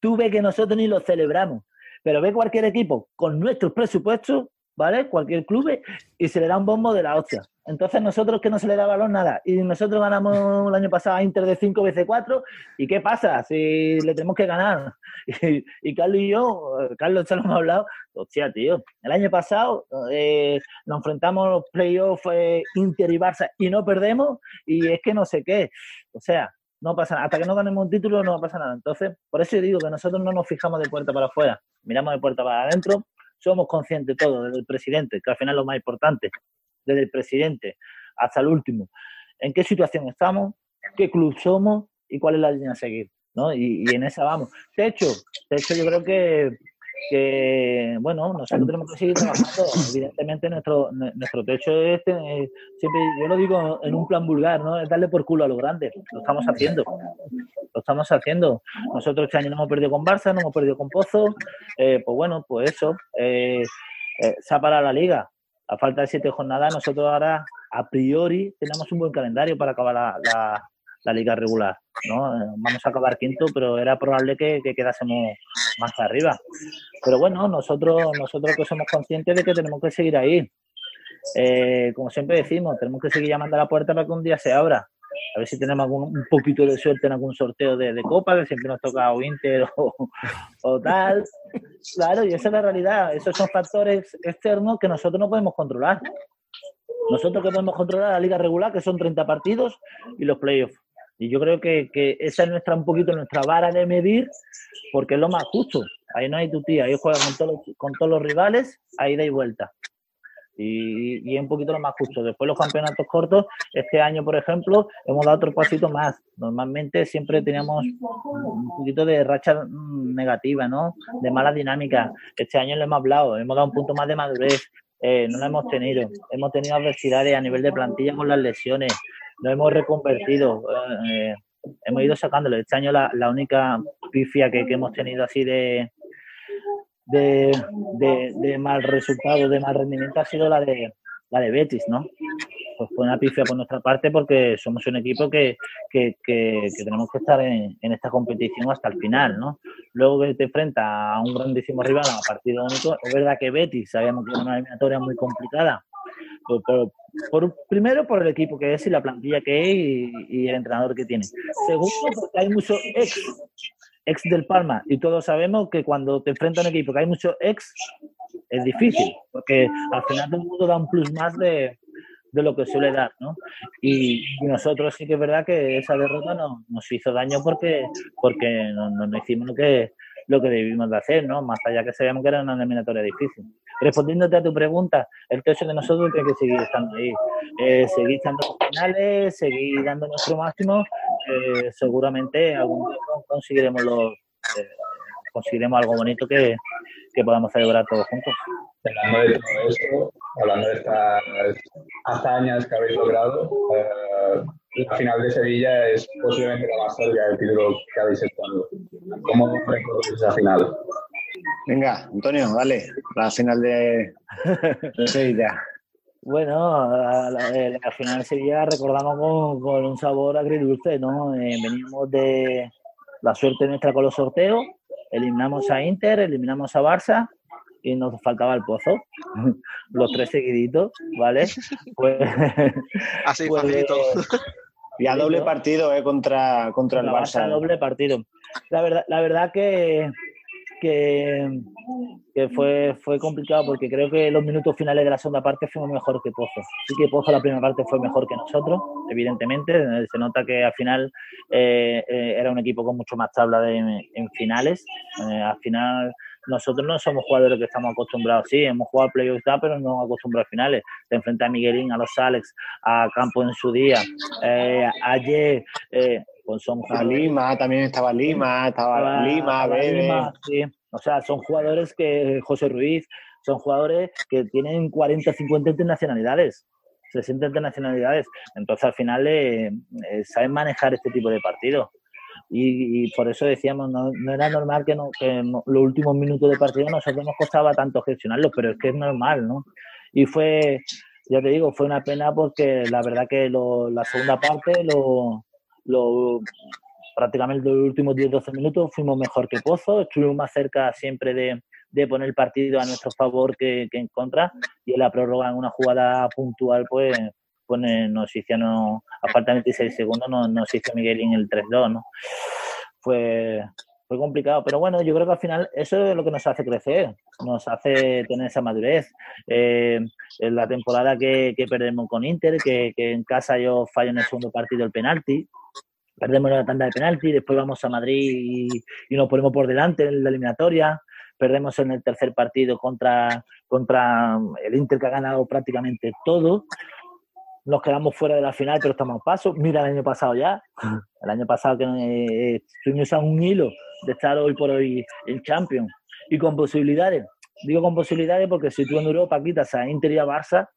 Tú ves que nosotros ni lo celebramos, pero ve cualquier equipo con nuestros presupuestos, ¿vale? Cualquier club y se le da un bombo de la hostia. Entonces nosotros que no se le da balón nada. Y nosotros ganamos el año pasado a Inter de 5 veces 4. ¿Y qué pasa si le tenemos que ganar? Y, y Carlos y yo, eh, Carlos se lo hemos hablado, hostia, tío. El año pasado eh, nos enfrentamos a los playoffs eh, Inter y Barça y no perdemos. Y es que no sé qué. O sea, no pasa nada. Hasta que no ganemos un título no pasa nada. Entonces, por eso yo digo que nosotros no nos fijamos de puerta para afuera. Miramos de puerta para adentro. Somos conscientes todos, desde el presidente, que al final es lo más importante desde el presidente hasta el último, en qué situación estamos, qué club somos y cuál es la línea a seguir. ¿no? Y, en esa vamos. De hecho, de hecho yo creo que, bueno, nosotros tenemos que seguir trabajando. Evidentemente, nuestro, nue- nuestro techo es, eh, siempre, yo lo digo en un plan vulgar, ¿no? Es darle por culo a lo grande. Lo estamos haciendo. Lo estamos haciendo. Nosotros este año no hemos perdido con Barça, no hemos perdido con Pozo. Eh, pues bueno, pues eso. Eh, eh, se ha parado la liga. A falta de siete jornadas, nosotros ahora, a priori, tenemos un buen calendario para acabar la, la- liga regular. ¿no? Vamos a acabar quinto, pero era probable que, que quedásemos más arriba. Pero bueno, nosotros, nosotros que somos conscientes de que tenemos que seguir ahí. Eh, como siempre decimos, tenemos que seguir llamando a la puerta para que un día se abra. A ver si tenemos algún, un poquito de suerte en algún sorteo de, de Copa, que siempre nos toca o Inter o, tal. Claro, y esa es la realidad. Esos son factores externos que nosotros no podemos controlar. Nosotros que podemos controlar la liga regular, que son 30 partidos, y los playoffs. Y yo creo que, que esa es nuestra un poquito nuestra vara de medir, porque es lo más justo. Ahí no hay tu tía, ahí juega con todos con todos los rivales, ahí da y vuelta. Y, y es un poquito lo más justo. Después los campeonatos cortos, este año, por ejemplo, hemos dado otro pasito más. Normalmente siempre teníamos un poquito de racha mm, negativa, ¿no? De mala dinámica. Este año lo hemos hablado, hemos dado un punto más de madurez. Eh, no lo hemos tenido. Hemos tenido adversidades a nivel de plantilla con las lesiones. Lo hemos reconvertido. eh, hemos ido sacándolo. Este año la, la única pifia que, que hemos tenido así de, de, de, de mal resultado, de mal rendimiento, ha sido la de la de Betis, ¿no? Pues fue una pifia por nuestra parte porque somos un equipo que, que, que- que tenemos que estar en, en esta competición hasta el final, ¿no? Luego que te enfrentas a un grandísimo rival a partido único, es verdad que Betis sabíamos que era una eliminatoria muy complicada, por, por- por- primero por el equipo que es y la plantilla que es y, y el entrenador que tiene. Segundo, porque hay muchos ex, ex del Palma y todos sabemos que cuando te enfrentas a un equipo que hay muchos ex, es difícil, porque al final todo el mundo da un plus más de, de lo que suele dar, ¿no? Y, nosotros sí que es verdad que esa derrota no, nos hizo daño porque, porque no, no- no hicimos lo que, lo que debimos de hacer, ¿no? Más allá que sabíamos que era una eliminatoria difícil. Respondiéndote a tu pregunta, el techo de nosotros tiene que seguir estando ahí. Eh, seguir estando en finales, seguir dando nuestro máximo. eh, seguramente algún día conseguiremos los, eh, conseguiremos algo bonito que, que podamos celebrar todos juntos. Hablando de todo esto, hablando de estas hazañas que habéis logrado, eh, la final de Sevilla es posiblemente la más cerca del título que habéis estado. ¿Cómo recordáis esa final? Venga, Antonio, dale, la final de, de Sevilla. Bueno, la, la- eh, la final de Sevilla recordamos con, con un sabor agridulce, ¿no? Eh, venimos de la suerte nuestra con los sorteos, eliminamos a Inter, eliminamos a Barça y nos faltaba el pozo. Los tres seguiditos, ¿vale? Pues, Así, pues, facilito. Y a doble partido eh, contra, contra el Barça Barça. doble partido. La verdad, la verdad que, que, que fue, fue complicado porque creo que los minutos finales de la segunda parte fuimos mejor que Pozo. Sí que Pozo la primera parte fue mejor que nosotros, evidentemente. Se nota que al final eh, eh, era un equipo con mucho más tabla de, en finales. Eh, al final nosotros no somos jugadores que estamos acostumbrados. Sí, hemos jugado playoffs, pero no acostumbrados a finales. Te enfrentas a Miguelín, a los Alex, a Campo en su día, eh, ayer. Eh, pues son A Lima, también estaba Lima, estaba estaba- Lima, Bebe. Lima, sí. O sea, son jugadores que, José Ruiz, son jugadores que tienen 40, 50 internacionalidades, 60 internacionalidades. Entonces, al final, eh, eh, saben manejar este tipo de partidos. Y, y por eso decíamos, no, no era normal que, no, que los últimos minutos de partido nosotros nos costaba tanto gestionarlos, pero es que es normal, ¿no? Y fue, ya te digo, fue una pena porque la verdad que lo- la segunda parte lo, lo, prácticamente los últimos 10-12 minutos fuimos mejor que Pozo, estuvimos más cerca siempre de, de poner el partido a nuestro favor que, que en contra y en la prórroga en una jugada puntual pues después nos hicieron, a falta de 26 segundos, nos, nos hizo Miguelín el 3-2, ¿no? Fue, fue complicado, pero bueno, yo creo que al final eso es lo que nos hace crecer, nos hace tener esa madurez. Eh, la temporada que, perdemos con Inter, que, que en casa yo fallo en el segundo partido el penalti, perdemos la tanda de penalti, después vamos a Madrid y, y nos ponemos por delante en la eliminatoria, perdemos en el tercer partido contra, contra el Inter que ha ganado prácticamente todo, nos quedamos fuera de la final pero estamos a paso, mira el año pasado ya, el año pasado que eh, estuvimos a un hilo de estar hoy por hoy el Champion y con posibilidades, digo con posibilidades porque si tú en Europa quitas a Inter y a Barça,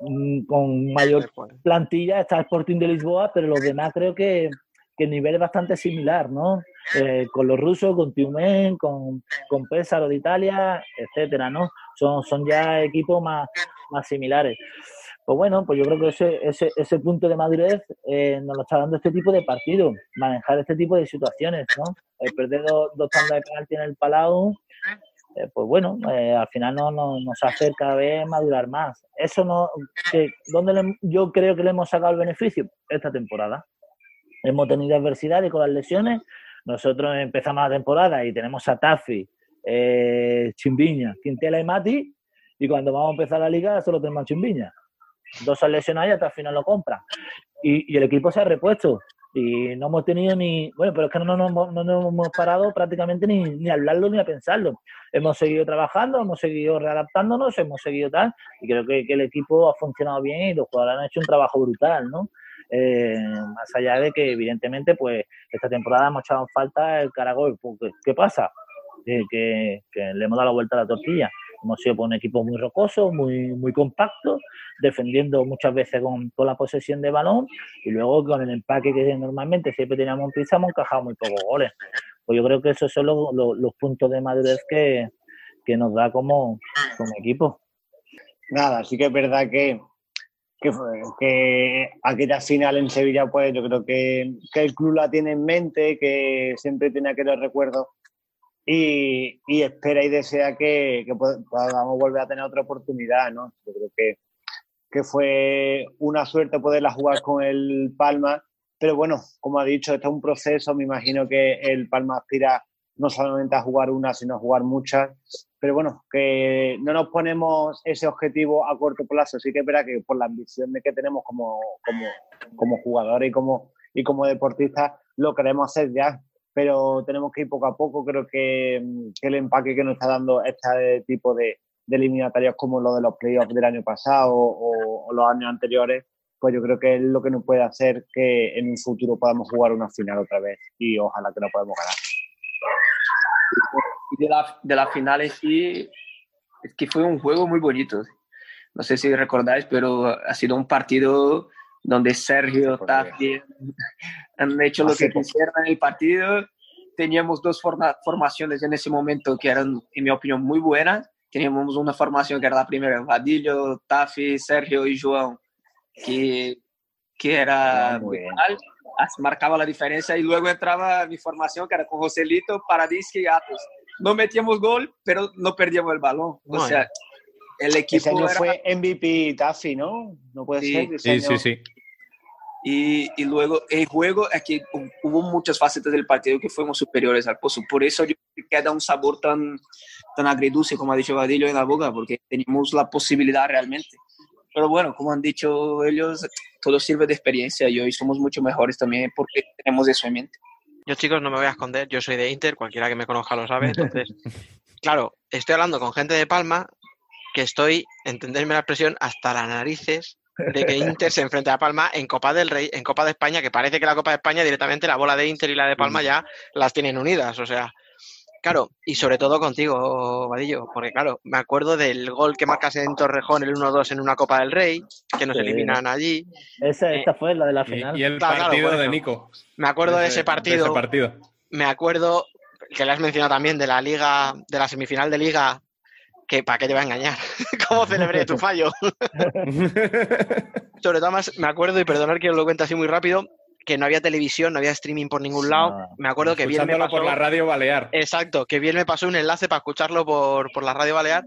mm, con mayor plantilla está Sporting de Lisboa, pero los demás creo que, que el nivel es bastante similar, ¿no? Eh, con los rusos, con Tiumen, con, con Pesaro de Italia, etcétera, ¿no? Son, son ya equipos más, más similares. Pues bueno, pues yo creo que ese, ese, ese punto de madurez eh, nos lo está dando este tipo de partidos, manejar este tipo de situaciones, ¿no? El perder dos, dos tandas de penalti en el Palau, eh, pues bueno, eh, al final no, no- nos hace cada vez madurar más. Eso no, que, ¿dónde le- yo creo que le hemos sacado el beneficio? Esta temporada. Hemos tenido adversidades con las lesiones. Nosotros empezamos la temporada y tenemos a Tafi, eh, Chimbiña, Quintela y Mati, y cuando vamos a empezar la liga solo tenemos a Chimbiña. Dos han lesionado y hasta el final lo compran. Y, y el equipo se ha repuesto. Y no hemos tenido ni. Bueno, pero es que no, nos hemos- no nos hemos parado prácticamente ni, ni a hablarlo ni a pensarlo. Hemos seguido trabajando, hemos seguido readaptándonos, hemos seguido tal. Y creo que, que el equipo ha funcionado bien y los jugadores han hecho un trabajo brutal, ¿no? Eh, más allá de que, evidentemente, pues esta temporada hemos echado en falta el Caragol. Porque, ¿Qué pasa? Que, que- que le hemos dado la vuelta a la tortilla. Hemos sido pues, un equipo muy rocoso, muy, muy compacto, defendiendo muchas veces con, con la posesión de balón y luego con el empaque que normalmente siempre teníamos en pizza hemos encajado muy pocos goles. Pues yo creo que esos son los, los- puntos de madurez que, que nos da como, como equipo. Nada, sí que es verdad que, que, que aquella final en Sevilla, pues yo creo que, que el club la tiene en mente, que siempre tiene aquellos recuerdos y, espera y desea que, que pod- podamos volver a tener otra oportunidad, ¿no? Yo creo que, que fue una suerte poderla jugar con el Palma, pero bueno, como ha dicho, esto es un proceso, me imagino que el Palma aspira no solamente a jugar una, sino a jugar muchas, pero bueno, que no nos ponemos ese objetivo a corto plazo, sí que es verdad que por la ambición de que tenemos como, como, como jugadores y como, y como deportistas, lo queremos hacer ya, pero tenemos que ir poco a poco, creo que, mm, que el empaque que nos está dando este tipo de, de eliminatorios como lo de los playoffs del año pasado o, o los años anteriores, pues yo creo que es lo que nos puede hacer que en un futuro podamos jugar una final otra vez y ojalá que lo podamos ganar. Y de la, de la final en sí, es que fue un juego muy bonito. No sé si recordáis, pero ha sido un partido donde Sergio, Tafi han hecho lo Hace que poco. quisieron en el partido. Teníamos dos forma- formaciones en ese momento que eran, en mi opinión, muy buenas. Teníamos una formación que era la primera, Vadillo, Tafi, Sergio y João, que, que era Ah, brutal, marcaba la diferencia. Y luego entraba mi formación, que era con Joselito, Paradisque y Atos. No metíamos gol, pero no perdíamos el balón. O sea, el equipo Ese año era- fue MVP Tafi, ¿no? No puede Sí. ser. Sí, sí, sí. Y, y luego el juego es que hu- hubo muchas facetas del partido que fuimos superiores al Pozo. Por eso yo queda un sabor tan, tan agridulce, como ha dicho Vadillo, en la boca, porque teníamos la posibilidad realmente. Pero bueno, como han dicho ellos, todo sirve de experiencia y hoy somos mucho mejores también porque tenemos eso en mente. Yo, chicos, no me voy a esconder, yo soy de Inter, cualquiera que me conozca lo sabe. Entonces, claro, estoy hablando con gente de Palma que estoy, entenderme la expresión, hasta las narices de que Inter se enfrente a Palma en Copa del Rey, en Copa de España, que parece que la Copa de España directamente la bola de Inter y la de Palma ya las tienen unidas, o sea, claro, y sobre todo contigo, Vadillo, porque claro, me acuerdo del gol que marcas en Torrejón, el 1-2 en una Copa del Rey, que nos Sí. eliminan allí. Esa, Eh, esta fue la de la final. y el Claro, partido de. Nico. Me acuerdo de ese de partido, ese partido. me acuerdo que le has mencionado también de la liga, de la semifinal de liga, que para qué te va a engañar, cómo celebré tu fallo. Sobre todo más me acuerdo, y perdonar que os lo cuente así muy rápido, que no había televisión, no había streaming por ningún lado. No. Me acuerdo que bien me pasó... por la radio balear. Exacto, que bien me pasó un enlace para escucharlo por, por la radio balear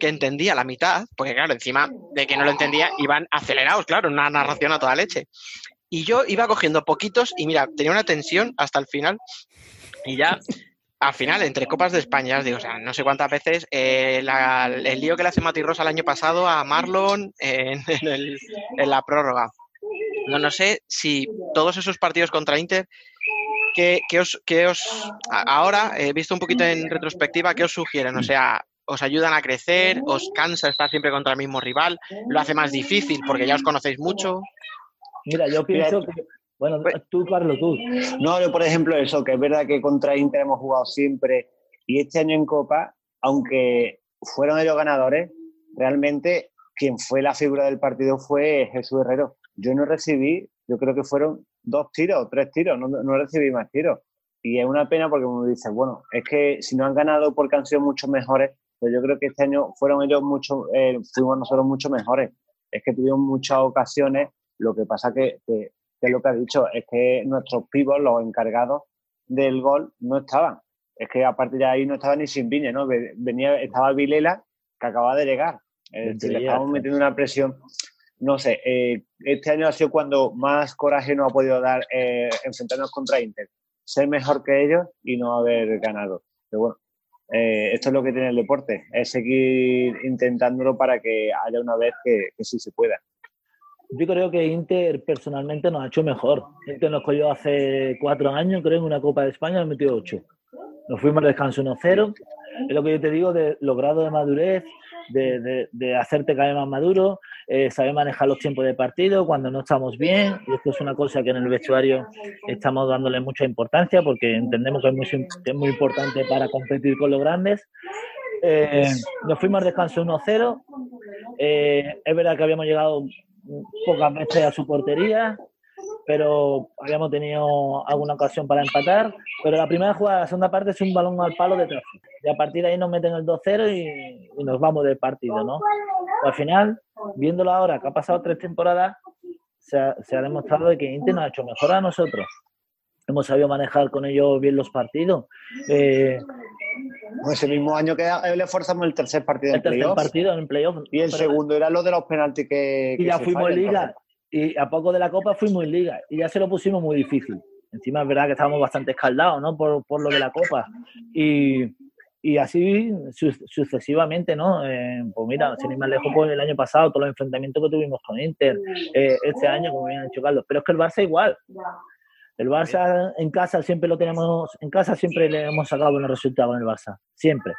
que entendía la mitad, porque claro, encima de que no lo entendía, iban acelerados, claro, una narración a toda leche. Y yo iba cogiendo poquitos y mira, tenía una tensión hasta el final y ya al final, entre Copas de España, os digo, o sea, no sé cuántas veces, eh, la- el lío que le hace Mati Rosa el año pasado a Marlon en, en el- en la prórroga. No, no sé si todos esos partidos contra Inter, ¿qué, qué os, qué os- a- ahora, he visto un poquito en retrospectiva, ¿qué os sugieren? O sea, ¿os ayudan a crecer? ¿Os cansa estar siempre contra el mismo rival? ¿Lo hace más difícil porque ya os conocéis mucho? Mira, yo pienso que. Bueno, tú, Carlos, tú. No, yo por ejemplo eso, que es verdad que contra Inter hemos jugado siempre y este año en Copa, aunque fueron ellos ganadores, realmente quien fue la figura del partido fue Jesús Herrero. Yo no recibí, yo creo que fueron dos tiros, tres tiros, no, no recibí más tiros. Y es una pena porque me dices, bueno, es que si no han ganado porque han sido mucho mejores, pues yo creo que este año fueron ellos mucho, eh, fuimos nosotros mucho mejores. Es que tuvimos muchas ocasiones, lo que pasa que, que que es lo que ha dicho, es que nuestros pibos, los encargados del gol, no estaban. Es que a partir de ahí no estaba ni sin Viña, ¿no? Ve- Venía, estaba Vilela, que acababa de llegar. Decir, le estábamos metiendo una presión. No sé, eh, este año ha sido cuando más coraje nos ha podido dar eh, enfrentarnos contra Inter. Ser mejor que ellos y no haber ganado. Pero bueno, eh, esto es lo que tiene el deporte, es seguir intentándolo para que haya una vez que, que sí se pueda. Yo creo que Inter personalmente nos ha hecho mejor. Inter nos cogió hace cuatro años, creo, en una Copa de España, nos metió ocho. Nos fuimos al descanso 1-0. Es lo que yo te digo de los grados de madurez, de, de- de hacerte caer más maduro, eh, saber manejar los tiempos de partido cuando no estamos bien. Y esto es una cosa que en el vestuario estamos dándole mucha importancia porque entendemos que es muy, que es muy importante para competir con los grandes. Eh, nos fuimos al descanso 1-0. Eh, es verdad que habíamos llegado pocas veces a su portería, pero habíamos tenido alguna ocasión para empatar. Pero la primera jugada la segunda parte es un balón al palo de tráfico. Y a partir de ahí nos meten el 2-0 y, nos vamos del partido, ¿no? Al final, viéndolo ahora, que ha pasado tres temporadas, se ha, demostrado de que Inter nos ha hecho mejor a nosotros. Hemos sabido manejar con ellos bien los partidos. Eh, Pues ese mismo año que le forzamos el tercer partido el en tercer partido en playoff. Y el segundo era lo de los penaltis que. y que ya se fuimos en liga. y a poco de la copa fuimos en liga. Y ya se lo pusimos muy difícil. Encima es verdad que estábamos bastante escaldados no por, por lo de la copa. Y, y así su- sucesivamente no Eh, pues mira sin ir más lejos pues el año pasado todos los enfrentamientos que tuvimos con Inter eh, este año como bien ha dicho Carlos. Pero es que el Barça igual el Barça en casa siempre lo tenemos en casa siempre le hemos sacado buenos resultados en el Barça siempre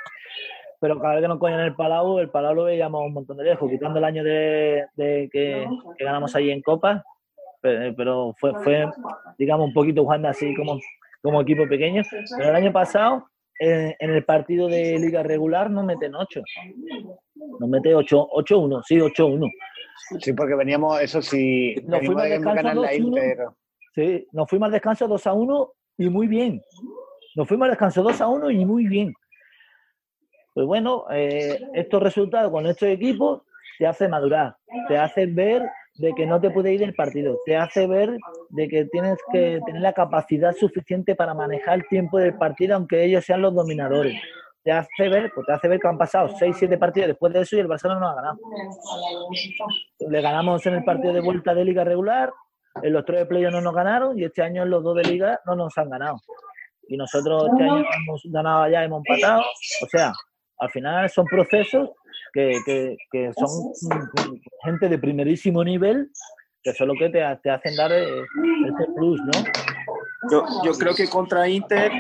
pero cada vez que nos cogen el Palau, el Palau lo veíamos un montón de lejos, quitando el año de, de que, que ganamos allí en Copa, pe- pero fue, fue, digamos, un poquito jugando así como, como equipo pequeño. Pero el año pasado, eh, en el partido de liga regular, nos meten 8. Nos mete 8 8-1, sí, 8-1. Sí, porque veníamos, eso sí, Nos fuimos ganar la 2-1. Inter. Sí, nos fuimos al descanso 2 a 1 y muy bien. Nos fuimos al descanso 2 a 1 y muy bien. Pues bueno, eh, estos resultados con estos equipos te hacen madurar, te hacen ver de que no te puede ir del partido, te hace ver de que tienes que tener la capacidad suficiente para manejar el tiempo del partido, aunque ellos sean los dominadores. Te hace ver, pues te hace ver que han pasado 6, 7 partidos después de eso y el Barcelona no ha ganado. Le ganamos en el partido de vuelta de liga regular, en los tres de playoff no nos ganaron y este año en los dos de liga no nos han ganado. Y nosotros este año hemos ganado allá, hemos empatado. O sea, al final son procesos que, que, que son gente de primerísimo nivel que son lo que te, te hacen dar eh, ese plus, ¿no? Yo, yo creo que contra Inter,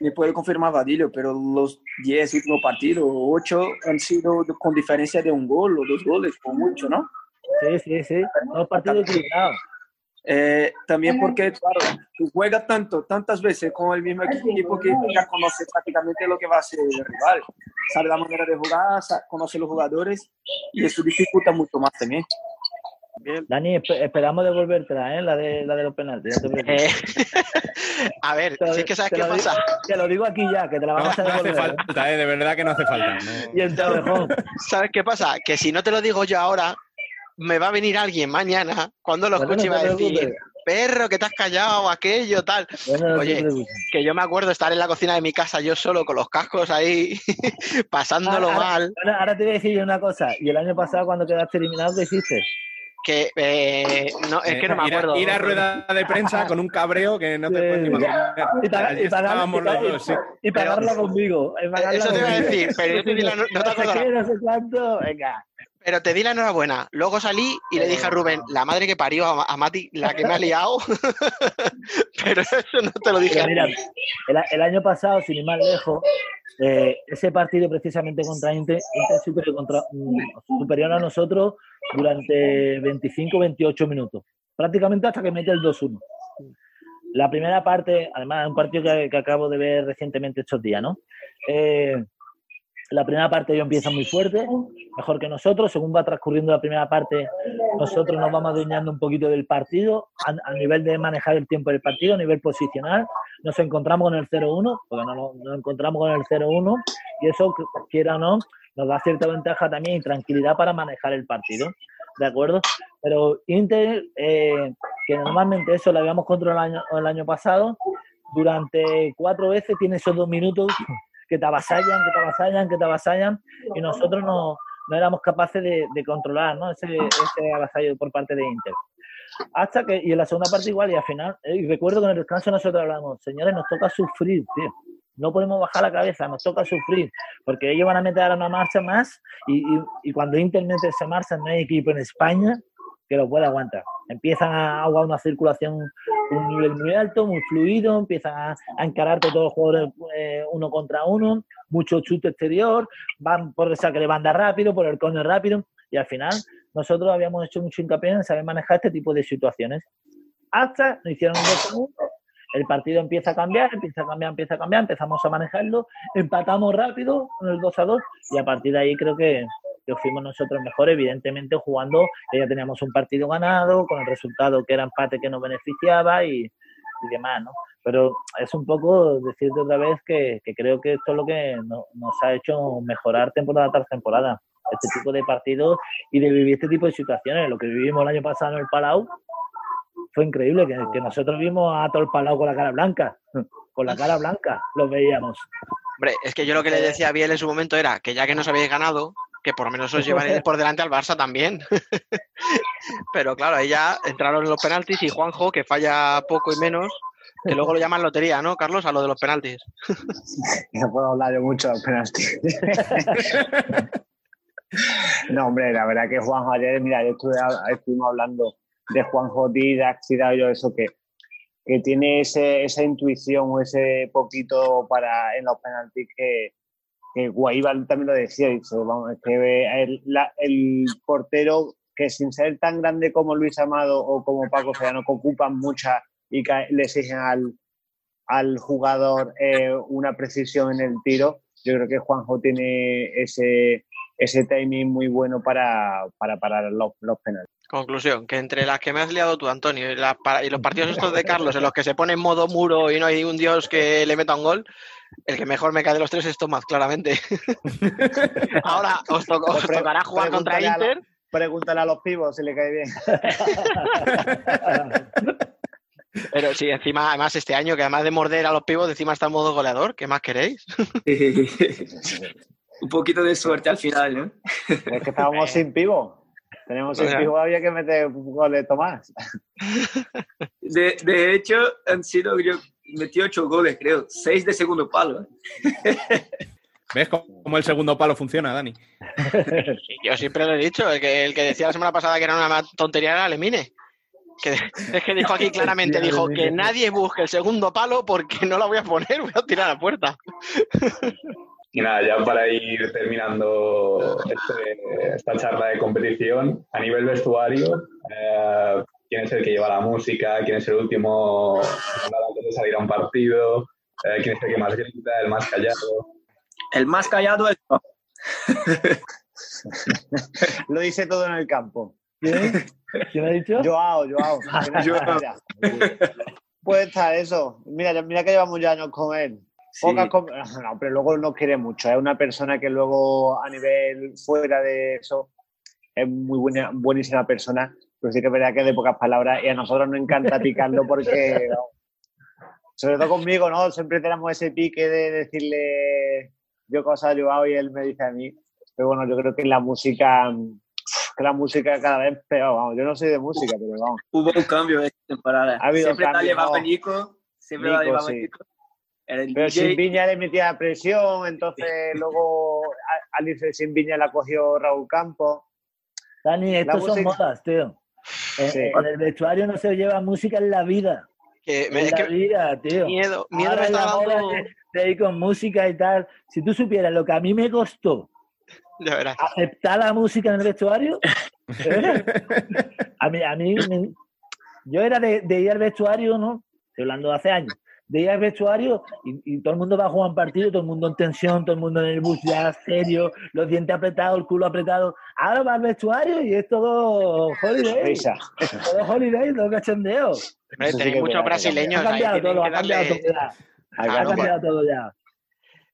me puede confirmar Vadillo, pero los 10 últimos partidos, 8 han sido con diferencia de un gol o dos goles, por mucho, ¿no? Sí, sí, sí. No partido equilibrado. Eh, también porque, claro, tú juegas tanto, tantas veces con el mismo equipo que ya conoce prácticamente lo que va a hacer el rival. Sabe la manera de jugar, conoce los jugadores y eso dificulta mucho más también. Dani, espe- esperamos devolvértela, ¿eh? La de, la de los penaltis. no. Eh, a ver, es que sabes qué pasa. digo- Te lo digo aquí ya, que te la No, vamos a no hace devolver. ¿eh? falta, eh, de verdad que no hace falta. no. Y el. ¿Sabes qué pasa? Que si no te lo digo yo ahora, me va a venir alguien mañana cuando lo escuche y va a decir, perro, que te has callado, aquello, tal. Bueno, no te Oye, que yo me acuerdo estar en la cocina de mi casa yo solo con los cascos ahí, pasándolo Ahora- mal. Ahora, ahora te voy a decir yo una cosa. ¿Y el año pasado cuando quedaste eliminado qué hiciste? Que eh, no, es que no me Ir a- acuerdo. Ir a, rueda de prensa con un cabreo que no te Sí. puedes ni imaginar. Y, pagar- y, pagar- Estábamos y los pagar- dos, sí. y pagarla conmigo. y pagarla Eso te iba a decir, pero yo te di la no- no te acordarás. no sé cuánto. Venga. Pero te di la enhorabuena. Luego salí y le dije a Rubén, la madre que parió a, a Mati, la que me ha liado. pero eso no te lo dije mira, el, el año pasado, sin ir más lejos, eh, ese partido precisamente contra Inter, Inter superior, contra, mm, superior a nosotros durante 25-28 minutos, prácticamente hasta que mete el 2-1. La primera parte, además, es un partido que, que acabo de ver recientemente estos días, ¿no? Eh, la primera parte ellos empiezan muy fuerte, mejor que nosotros. Según va transcurriendo la primera parte, nosotros nos vamos adueñando un poquito del partido a, nivel de manejar el tiempo del partido, a nivel posicional. Nos encontramos con el 0-1, porque no, no- nos encontramos con el 0-1 y eso, quiera o no, nos da cierta ventaja también y tranquilidad para manejar el partido. ¿De acuerdo? Pero Inter, eh, que normalmente eso lo habíamos controlado el año, el año pasado, durante cuatro veces tiene esos dos minutos que te avasallan, que te avasallan, que te avasallan, y nosotros no, no éramos capaces de, de controlar ¿no? ese, ese avasallo por parte de Inter. Hasta que, y en la segunda parte igual, y al final, eh, y recuerdo que en el descanso nosotros hablamos, señores, nos toca sufrir, tío. No podemos bajar la cabeza, nos toca sufrir, porque ellos van a meter ahora una marcha más, y, y, y cuando Inter mete esa marcha, no hay equipo en España que lo pueda aguantar. Empiezan a aguar una circulación un nivel muy alto, muy fluido, empiezan a, a encararte todos los jugadores eh, uno contra uno, mucho chute exterior, van por el saque de banda rápido, por el córner rápido, y al final nosotros habíamos hecho mucho hincapié en saber manejar este tipo de situaciones. Hasta nos hicieron un 2 1, el partido empieza a cambiar, empieza a cambiar, empieza a cambiar, empezamos a manejarlo, empatamos rápido con el 2 a 2, y a partir de ahí creo que, que fuimos nosotros mejor, evidentemente jugando, ya teníamos un partido ganado, con el resultado que era empate que nos beneficiaba y, y demás, ¿no? Pero es un poco decirte otra vez que, que creo que esto es lo que no- nos ha hecho mejorar temporada tras temporada. Este tipo de partidos y de vivir este tipo de situaciones. Lo que vivimos el año pasado en el Palau fue increíble, que, que nosotros vimos a todo el Palau con la cara blanca. Con la cara blanca lo veíamos. Hombre, es que yo lo que le decía a Biel en su momento era que ya que nos habéis ganado, que por lo menos os llevaréis por delante al Barça también. Pero claro, ahí ya entraron los penaltis y Juanjo, que falla poco y menos, que luego lo llaman lotería, ¿no, Carlos? A lo de los penaltis. No puedo hablar yo mucho de los penaltis. no, hombre, la verdad que Juanjo ayer, mira, yo estuve, estuvimos hablando de Juanjo Díaz, Cidao, yo eso que, que tiene ese, esa intuición o ese poquito para en los penaltis que, que Guaíbal también lo decía, que el, portero que sin ser tan grande como Luis Amado o como Paco Serrano, que ocupan mucha y que le exigen al, jugador eh, una precisión en el tiro, yo creo que Juanjo tiene ese, ese timing muy bueno para, para parar los, los penaltis. Conclusión, que entre las que me has liado tú, Antonio, y, y los partidos estos de Carlos, en los que se pone en modo muro y no hay un dios que le meta un gol, el que mejor me cae de los tres es Tomás, claramente. Ahora os, to- os Pre- tocará jugar contra pregúntale a Inter. Pregúntale a los pibos si le cae bien. Pero sí, encima, además este año, que además de morder a los pibos, encima está en modo goleador, ¿qué más queréis? Un poquito de suerte al final, ¿no? Es que estábamos sin pivo. Tenemos sin O sea. pivo, había que meter goles Tomás. De, de hecho, han sido, yo metí ocho goles, creo. Seis de segundo palo. ¿Ves cómo el segundo palo funciona, Dani? Sí, Yo siempre lo he dicho, el que, el que decía la semana pasada que era una tontería era Lemine. Que, es que dijo aquí claramente, dijo que nadie busque el segundo palo porque no la voy a poner, voy a tirar a la puerta. Y nada, ya para ir terminando este- esta charla de competición, a nivel vestuario, eh, ¿quién es el que lleva la música? ¿Quién es el último antes de salir a un partido? Eh, ¿Quién es el que más grita, el más callado? El más callado es... Lo dice todo en el campo. ¿Quién? ¿Quién ha dicho? Joao, Joao. Joao. Mira. Puede estar eso. Mira, mira que llevamos ya años con él. Sí. No, pero luego nos quiere mucho. Es una persona que luego a nivel fuera de eso es muy buena, buenísima persona Pero sí que es verdad que es de pocas palabras y a nosotros nos encanta picarlo porque, sobre todo conmigo, ¿no? Siempre tenemos ese pique de decirle yo cosas a Joao y él me dice a mí. Pero bueno, yo creo que la música, que la música cada vez peor, vamos. Yo no soy de música, pero vamos. Hubo un cambio esta temporada. Ha habido siempre la cambio, llevaba ¿no? Nico, siempre la Nico, llevaba sí. Nico. Pero DJ. sin Viña le metía presión, entonces luego a- Alice sin Viña la cogió Raúl Campos. Dani, La estos son música- modas, tío. En, Sí. en el vestuario no se lleva música en la vida. Que me- en es la que vida, tío. miedo, miedo Ahora me está dando. de, de ir con música y tal. Si tú supieras lo que a mí me costó aceptar la música en el vestuario, ¿eh? a mí, a mí me- yo era de, de ir al vestuario, ¿no? Estoy hablando de hace años. De ir al vestuario y, y todo el mundo va a jugar un partido, todo el mundo en tensión, todo el mundo en el bus ya serio, los dientes apretados, el culo apretado. Ahora va al vestuario y es todo holiday. Todo holiday, todo cachondeo. Sí tenéis que es muchos brasileños Ha ahí. cambiado tienen todo, ha cambiado darle- todo ya. Ha Claro, cambiado todo ya.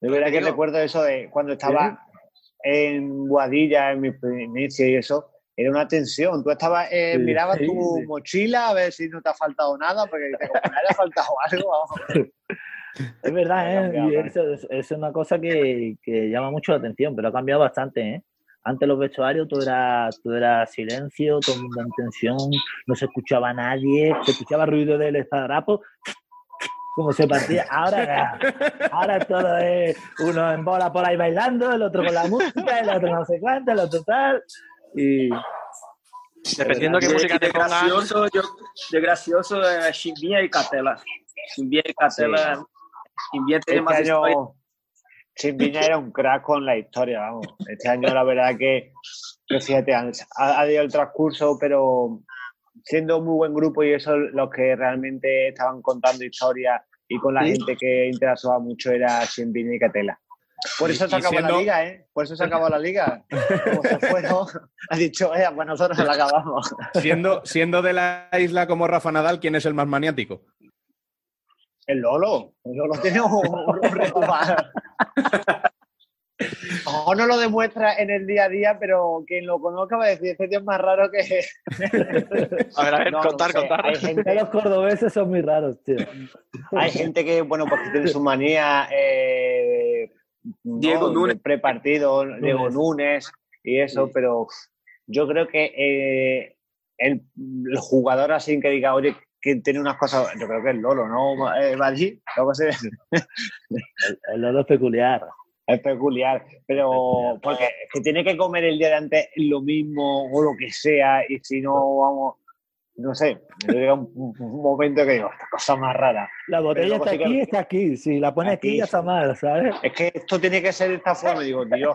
De verdad que recuerdo eso de cuando estaba en Guadilla, en mi primicia y eso, era una tensión. Tú estabas, eh, Sí, mirabas tu sí. mochila a ver si no te ha faltado nada, porque como me haya faltado algo, vamos. Es verdad, Ha ¿eh? ¿eh? eso es, es una cosa que, que llama mucho la atención, pero ha cambiado bastante, ¿eh? Antes los vestuarios todo era, todo era silencio, todo el mundo en tensión, no se escuchaba a nadie, se escuchaba ruido del esparadrapo, como se partía. Ahora, ahora todo es uno en bola por ahí bailando, el otro con la música, el otro no sé cuánto, el otro tal. Y Dependiendo qué de, música te de pongas. gracioso, yo, de gracioso eh, Chimbinha y Catela. Chimbinha y Catela. Chimbinha tiene Este más historia. año, Viña era un crack con la historia, vamos. Este año, la verdad que, que fíjate, ha, ha ido el transcurso, pero siendo un muy buen grupo y eso, los que realmente estaban contando historias y con la Sí. gente que interactuaba mucho era Viña y Catela. Por Y- eso se acabó siendo- la liga, ¿eh? Por eso se acabó la liga. Como se fueron, ha dicho, eh, pues nosotros la acabamos. Siendo, siendo de la isla como Rafa Nadal, ¿quién es el más maniático? El Lolo. El Lolo tiene un, un. O no lo demuestra en el día a día, pero quien lo conozca va a decir, este tío es más raro que... A ver, a ver, No, no contar, sé, contar. Hay gente, los cordobeses son muy raros, tío. hay gente que, bueno, pues que tiene su manía, eh. Diego de Núñez. prepartido, Diego Núñez y eso, Sí. pero yo creo que eh, el, el jugador así que diga, oye, que tiene unas cosas, yo creo que es Lolo, ¿no? Eh, El, el Lolo es peculiar. Es peculiar, pero porque es que tiene que comer el día de antes lo mismo o lo que sea, y si no, vamos, no sé, llega un, un momento que digo, esta cosa más rara. La botella está sí que- aquí, está aquí. Si la pones aquí, Aquí. ya está mal, ¿sabes? Es que esto tiene que ser de esta forma, digo, Dios.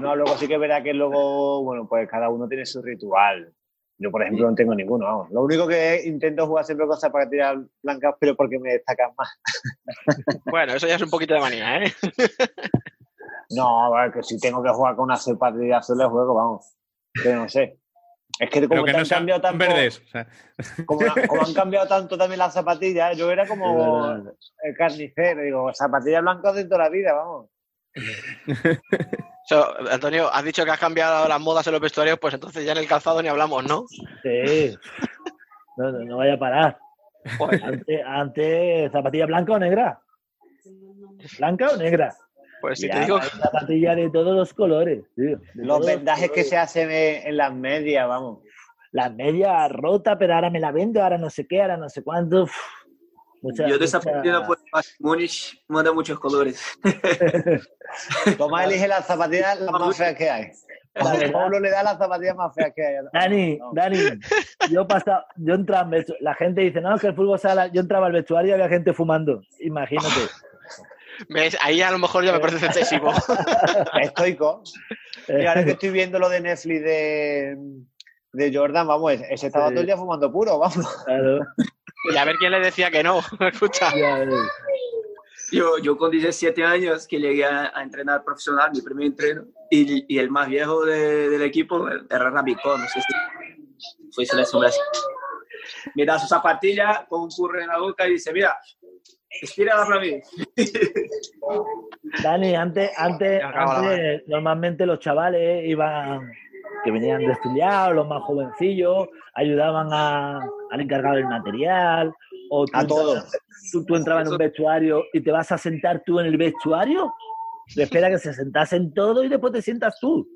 No, luego sí que es verdad que luego, bueno, pues cada uno tiene su ritual. Yo, por ejemplo, no tengo ninguno, vamos. Lo único que intento es jugar siempre cosas para tirar blancas, pero porque me destacan más. Bueno, eso ya es un poquito de manía, ¿eh? No, a ver, que si tengo que jugar con una zapatilla azul, le juego, vamos. Pero no sé. Es que como que no han cambiado tanto, verdes. o sea, como, como han cambiado tanto también las zapatillas, yo era como el carnicero, digo, zapatillas blancas de toda la vida, vamos. So, Antonio, has dicho que has cambiado las modas en los vestuarios, pues entonces ya en el calzado ni hablamos, ¿no? Sí. No, no, no vaya a parar. Antes, antes, zapatilla blanca o negra. ¿Blanca o negra? Pues si te digo, hay zapatilla de todos los colores, tío. de Los vendajes que se hacen en, las medias, vamos. La media rota, pero ahora me la vendo, ahora no sé qué, ahora no sé cuánto. Uf, mucha- Yo de esa mucha- partida por Múnich manda muchos colores. Tomás elige las zapatillas las más feas que hay. Pablo le da las zapatillas más feas que hay. Dani, No. Dani, yo pasaba, yo entraba la gente dice, no, que el fútbol sala, yo entraba al vestuario y había gente fumando, imagínate. ¿Ves? ahí a lo mejor ya me parece excesivo. Estoico. Y ahora que estoy viendo lo de Netflix de, de Jordan, vamos, ese estaba Sí. todo el día fumando puro, vamos. Claro, Y a ver quién le decía que no. Escucha. Yo, yo con 17 años que llegué a, a entrenar profesional, mi primer entreno, y, y el más viejo de- del equipo era Rabicó, no sé si fue selección Brasil. Me da su zapatilla con un curro en la boca y dice, mira, estírala para mí. Dani, antes, antes, la antes normalmente los chavales iban, que venían desfiliados, los más jovencillos, ayudaban a, al encargado del material, o tú A todo. entrabas- Tú, tú entrabas en un vestuario y te vas a sentar tú en el vestuario, te espera que se sentasen todos y después te sientas tú.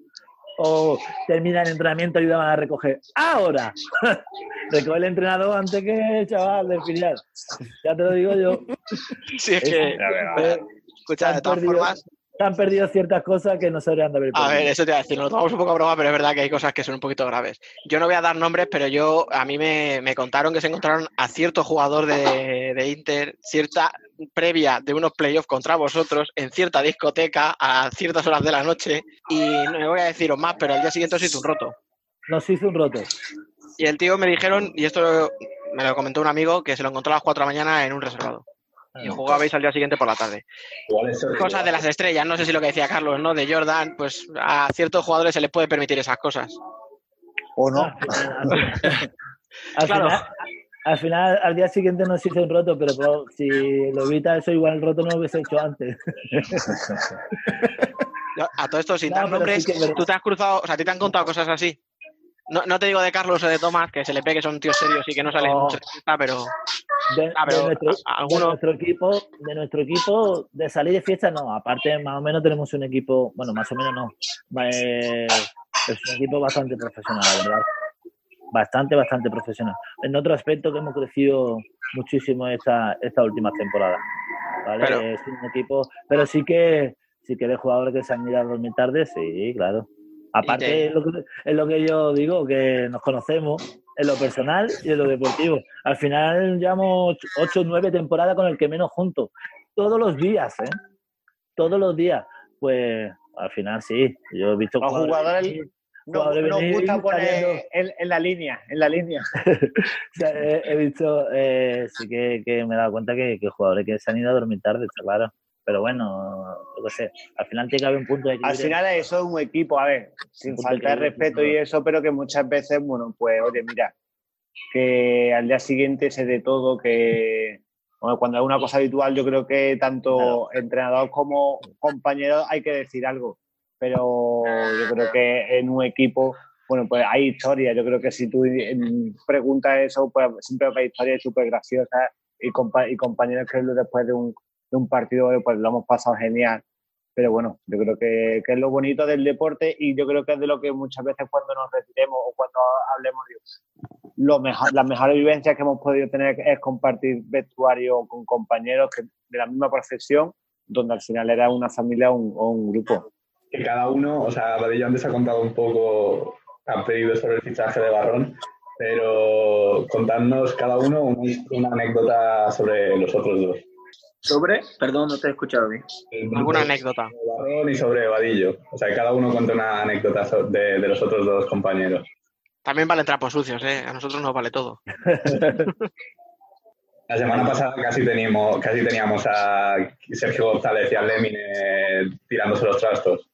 O termina el entrenamiento ayudaban a recoger. Ahora, recoge el entrenador antes que el chaval del filial. Ya te lo digo yo. Sí, es que. Eh, Escucha, de han todas perdido- formas. Se han perdido ciertas cosas que no se deberían de haber A perdido. ver, eso te iba a decir, nos lo tomamos un poco a broma, pero es verdad que hay cosas que son un poquito graves. Yo no voy a dar nombres, pero yo a mí me, me contaron que se encontraron a cierto jugador de, de Inter, cierta previa de unos playoffs contra vosotros, en cierta discoteca, a ciertas horas de la noche, y no voy a deciros más, pero al día siguiente os hizo un roto. Nos hizo un roto. Y el tío me dijeron, y esto me lo comentó un amigo, que se lo encontró a las 4 de la mañana en un reservado. Y jugabais al día siguiente por la tarde. Cosas de las estrellas, no sé si lo que decía Carlos, ¿no? De Jordan, pues a ciertos jugadores se les puede permitir esas cosas. O no. Al, Claro. final, al final, al día siguiente nos hizo un roto, pero claro, si lo evita eso, igual el roto no lo hubiese hecho antes. A todo esto, sin No, dar nombres, sí que tú te has cruzado, o sea, a ti te han contado cosas así. No, no te digo de Carlos o de Tomás, que se le ve que son tíos serios y que no salen No. mucho de fiesta, pero De, Ah, pero de nuestro equipo, de nuestro equipo, de salir de fiesta, no. Aparte, más o menos tenemos un equipo, bueno, más o menos no. Eh, es un equipo bastante profesional, la verdad. Bastante, bastante profesional. En otro aspecto que hemos crecido muchísimo esta, esta última temporada. ¿vale? Pero- es un equipo, pero sí que sí que de jugadores que se han ido a dormir tarde, sí, claro. Aparte, te- es, lo que, es lo que yo digo, que nos conocemos en lo personal y en lo deportivo. Al final llevamos ocho o nueve temporadas con el que menos juntos. Todos los días, ¿eh? Todos los días. Pues al final sí. Yo he visto Los jugadores venir, Nos, jugadores nos venir gusta poner en, en la línea, en la línea. o sea, he, he visto, eh, sí que, que me he dado cuenta que, que jugadores que se han ido a dormir tarde, claro. Pero bueno, qué sé, al final tiene que haber un punto de Al equilibrio. final eso es un equipo, a ver, sin faltar de respeto y eso, pero que muchas veces, bueno, pues oye, mira, que al día siguiente se de todo, que bueno, cuando es una cosa habitual, yo creo que tanto entrenador como compañeros hay que decir algo. Pero yo creo que en un equipo, bueno, pues hay historias. Yo creo que si tú preguntas eso, pues siempre hay historias súper graciosas y, compa- y compañeros que después de un, de un partido pues lo hemos pasado genial. Pero bueno, yo creo que, que es lo bonito del deporte y yo creo que es de lo que muchas veces cuando nos retiremos o cuando hablemos, digo, lo mejor, las mejores vivencias que hemos podido tener es compartir vestuario con compañeros que, de la misma profesión, donde al final era una familia o un, o un grupo. que cada uno, o sea, Vadillo antes ha contado un poco, ha pedido sobre el fichaje de Barrón, pero contadnos cada uno una, una anécdota sobre los otros dos. ¿Sobre? Perdón, no te he escuchado bien. alguna anécdota. Y sobre Vadillo. O sea, cada uno cuenta una anécdota de, de los otros dos compañeros. También valen trapos sucios, ¿eh? A nosotros nos vale todo. La semana pasada casi teníamos, casi teníamos a Sergio González y a Lemine tirándose los trastos.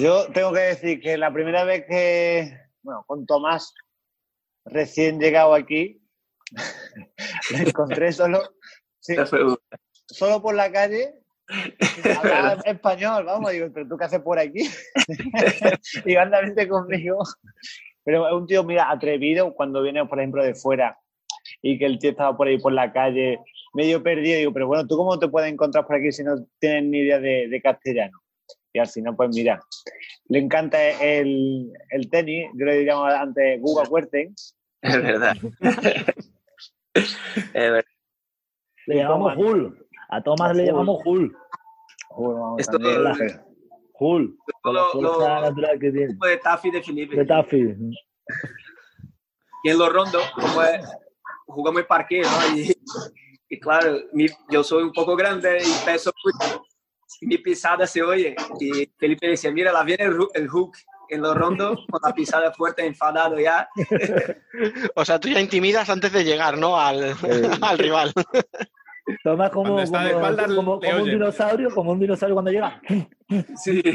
Yo tengo que decir que la primera vez que, bueno, con Tomás, recién llegado aquí, me encontré solo, sí, solo por la calle, hablaba español, vamos, digo, pero tú qué haces por aquí, y anda vente conmigo. Pero es un tío, mira, atrevido cuando viene, por ejemplo, de fuera y que el tío estaba por ahí por la calle, medio perdido, digo, pero bueno, ¿tú cómo te puedes encontrar por aquí si no tienes ni idea de, de castellano? Y al final, pues mira, le encanta el, el tenis, yo le diríamos antes Guga Huerten. Es verdad. es verdad. Le llamamos Hull. A Tomás le llamamos Hull. Esto También. Con la lo- fuerza lo- natural que tiene. de Taffy de Felipe. De Taffy. Y en los rondos, como es, jugamos en parque, ¿no? Y, y claro, mi- yo soy un poco grande y peso mucho. Mi pisada se oye. Y Felipe decía, mira, la viene el, el hook en los rondos, con la pisada fuerte, enfadado ya. O sea, tú ya intimidas antes de llegar, ¿no? Al, al rival. Tomás como, como- espaldas, como- un dinosaurio, como un dinosaurio cuando llega. Sí.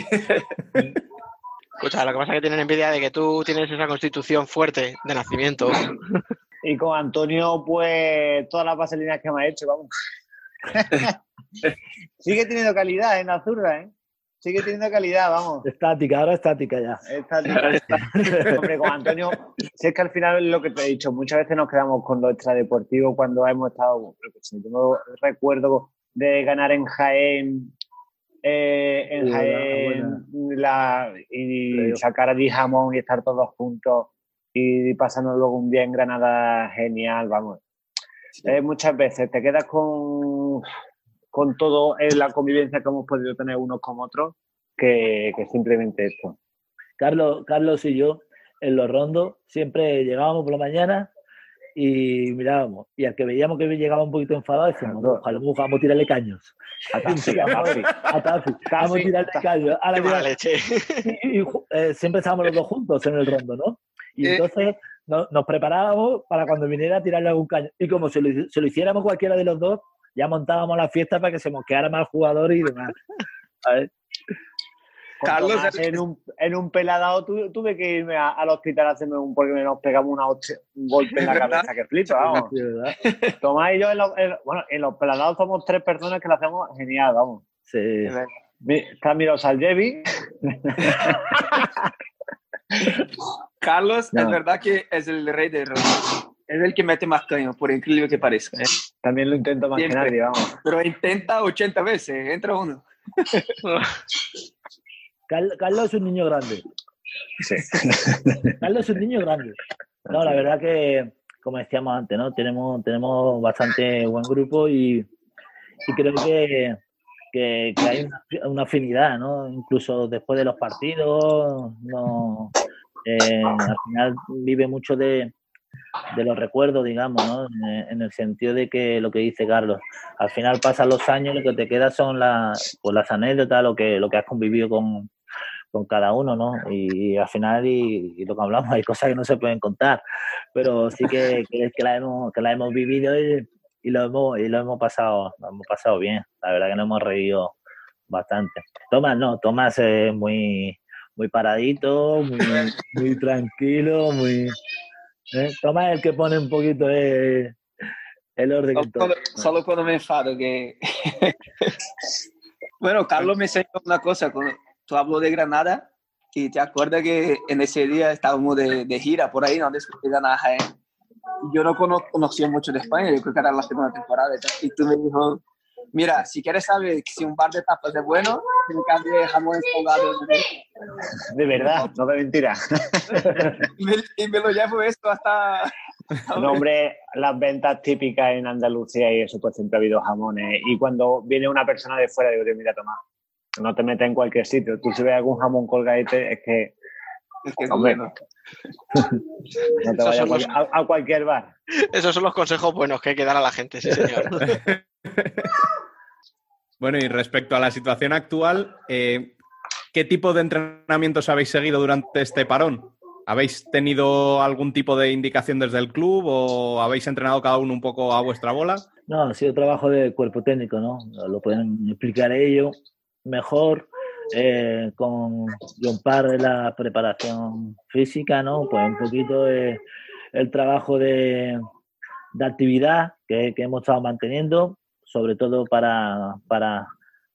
Escucha, lo que pasa es que tienen envidia de que tú tienes esa constitución fuerte de nacimiento. Y con Antonio, pues todas las vaselinas que me ha hecho, vamos. Sigue teniendo calidad en la zurda, ¿eh? Sigue teniendo calidad, vamos. Estática, ahora estática ya. Estática. Hombre, con Antonio, si es que al final es lo que te he dicho, muchas veces nos quedamos con lo extradeportivo cuando hemos estado, yo yo recuerdo de ganar en Jaén, eh, en Jaén buena, la- y sacar allí jamón y estar todos juntos y pasando luego un día en Granada genial, vamos. Eh, muchas veces te quedas con, con todo en la convivencia que hemos podido tener unos con otros que, que simplemente esto. Carlos, Carlos y yo, en los rondos, siempre llegábamos por la mañana y mirábamos. Y al que veíamos que llegaba un poquito enfadado, decíamos, ojalá vamos a tirarle caños. A Tafi, a Tafi. A Tafi, Vamos a tirarle caños. Mala mira, leche. y, y eh, siempre estábamos los dos juntos en el rondo, ¿no? Y Eh. entonces no- nos preparábamos para cuando viniera a tirarle algún caño. Y como se lo, se lo hiciéramos cualquiera de los dos, ya montábamos la fiesta para que se mosqueara más el jugador y demás. en un, en un peladado tu- tuve que irme a- al hospital a hacerme un porque nos pegamos una un golpe en la cabeza que flipa, vamos. Tomás y yo, en los, en- bueno, en los peladados somos tres personas que lo hacemos genial, vamos. Sí. Está Mirosaljevi, Carlos, No. es verdad que es el rey del rondo. Es el que mete más caño, por increíble que parezca. ¿eh? también lo intento más que Siempre. nadie, vamos. Pero intenta 80 veces, entra uno. Carl- Carlos es un niño grande. Sí. Carlos es un niño grande. No, la verdad que, como decíamos antes, ¿no? Tenemos, tenemos bastante buen grupo y, y creo que, que, que hay una, una afinidad, ¿no? Incluso después de los partidos, no, eh, al final vive mucho de, de los recuerdos, digamos, ¿no? En, el sentido de que lo que dice Carlos, al final pasan los años, lo que te queda son las, pues las anécdotas, lo que, lo que has convivido con, con cada uno, ¿no? Y, al final, y, y lo que hablamos, hay cosas que no se pueden contar, pero sí que, que, que la, hemos, que la hemos vivido y, y lo hemos, y lo hemos pasado, hemos pasado bien. La verdad que nos hemos reído bastante. Tomás, no, Tomás es muy, muy paradito, muy, muy tranquilo, muy... ¿eh? Tomás es el que pone un poquito eh, el orden. Solo todo. cuando, solo cuando me enfado. Que... bueno, Carlos me enseñó una cosa. Cuando tú hablo de Granada, y te acuerdas que en ese día estábamos de, de gira por ahí, ¿no? después de ganar Jaén. Yo no cono- conocía mucho de España, yo creo que era la segunda temporada. y Y tú me dijo, mira, si quieres saber si un bar de tapas es bueno, me cambie jamón enfogado. De verdad, no de mentira. Y me, y me lo llevo esto hasta... No, hombre, las ventas típicas en Andalucía y eso, pues siempre ha habido jamones. Y cuando viene una persona de fuera, digo, mira, Tomás, no te metas en cualquier sitio. Tú si ves algún jamón colgadete, es que, Es que hombre, bueno. no te vayas los- a- a cualquier bar. Esos son los consejos buenos que hay que dar a la gente, sí, señor. Bueno, y respecto a la situación actual, eh, ¿qué tipo de entrenamientos habéis seguido durante este parón? ¿Habéis tenido algún tipo de indicación desde el club o habéis entrenado cada uno un poco a vuestra bola? No, ha sido trabajo de cuerpo técnico, ¿no? Lo pueden explicar ellos mejor. eh, con John Parr en la preparación física, ¿no? Pues un poquito de- el trabajo de, de actividad que hemos estado manteniendo, sobre todo para, para,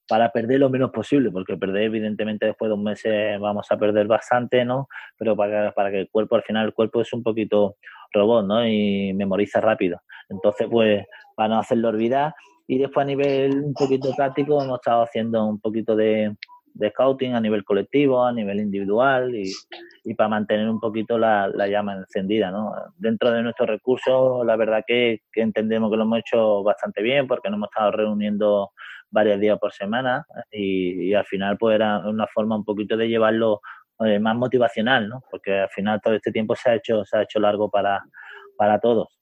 para perder lo menos posible, porque perder, evidentemente, después de un mes vamos a perder bastante, ¿no? Pero para, para que el cuerpo, al final, el cuerpo es un poquito robot, ¿no? Y memoriza rápido. Entonces, pues, para no hacerlo olvidar. Y después, a nivel un poquito táctico, hemos estado haciendo un poquito de, de scouting a nivel colectivo, a nivel individual y, y para mantener un poquito la, la llama encendida, ¿no? Dentro de nuestros recursos, la verdad que, que entendemos que lo hemos hecho bastante bien porque nos hemos estado reuniendo varios días por semana y, y al final pues era una forma un poquito de llevarlo eh, más motivacional, ¿no? Porque al final todo este tiempo se ha hecho, se ha hecho largo para, para todos.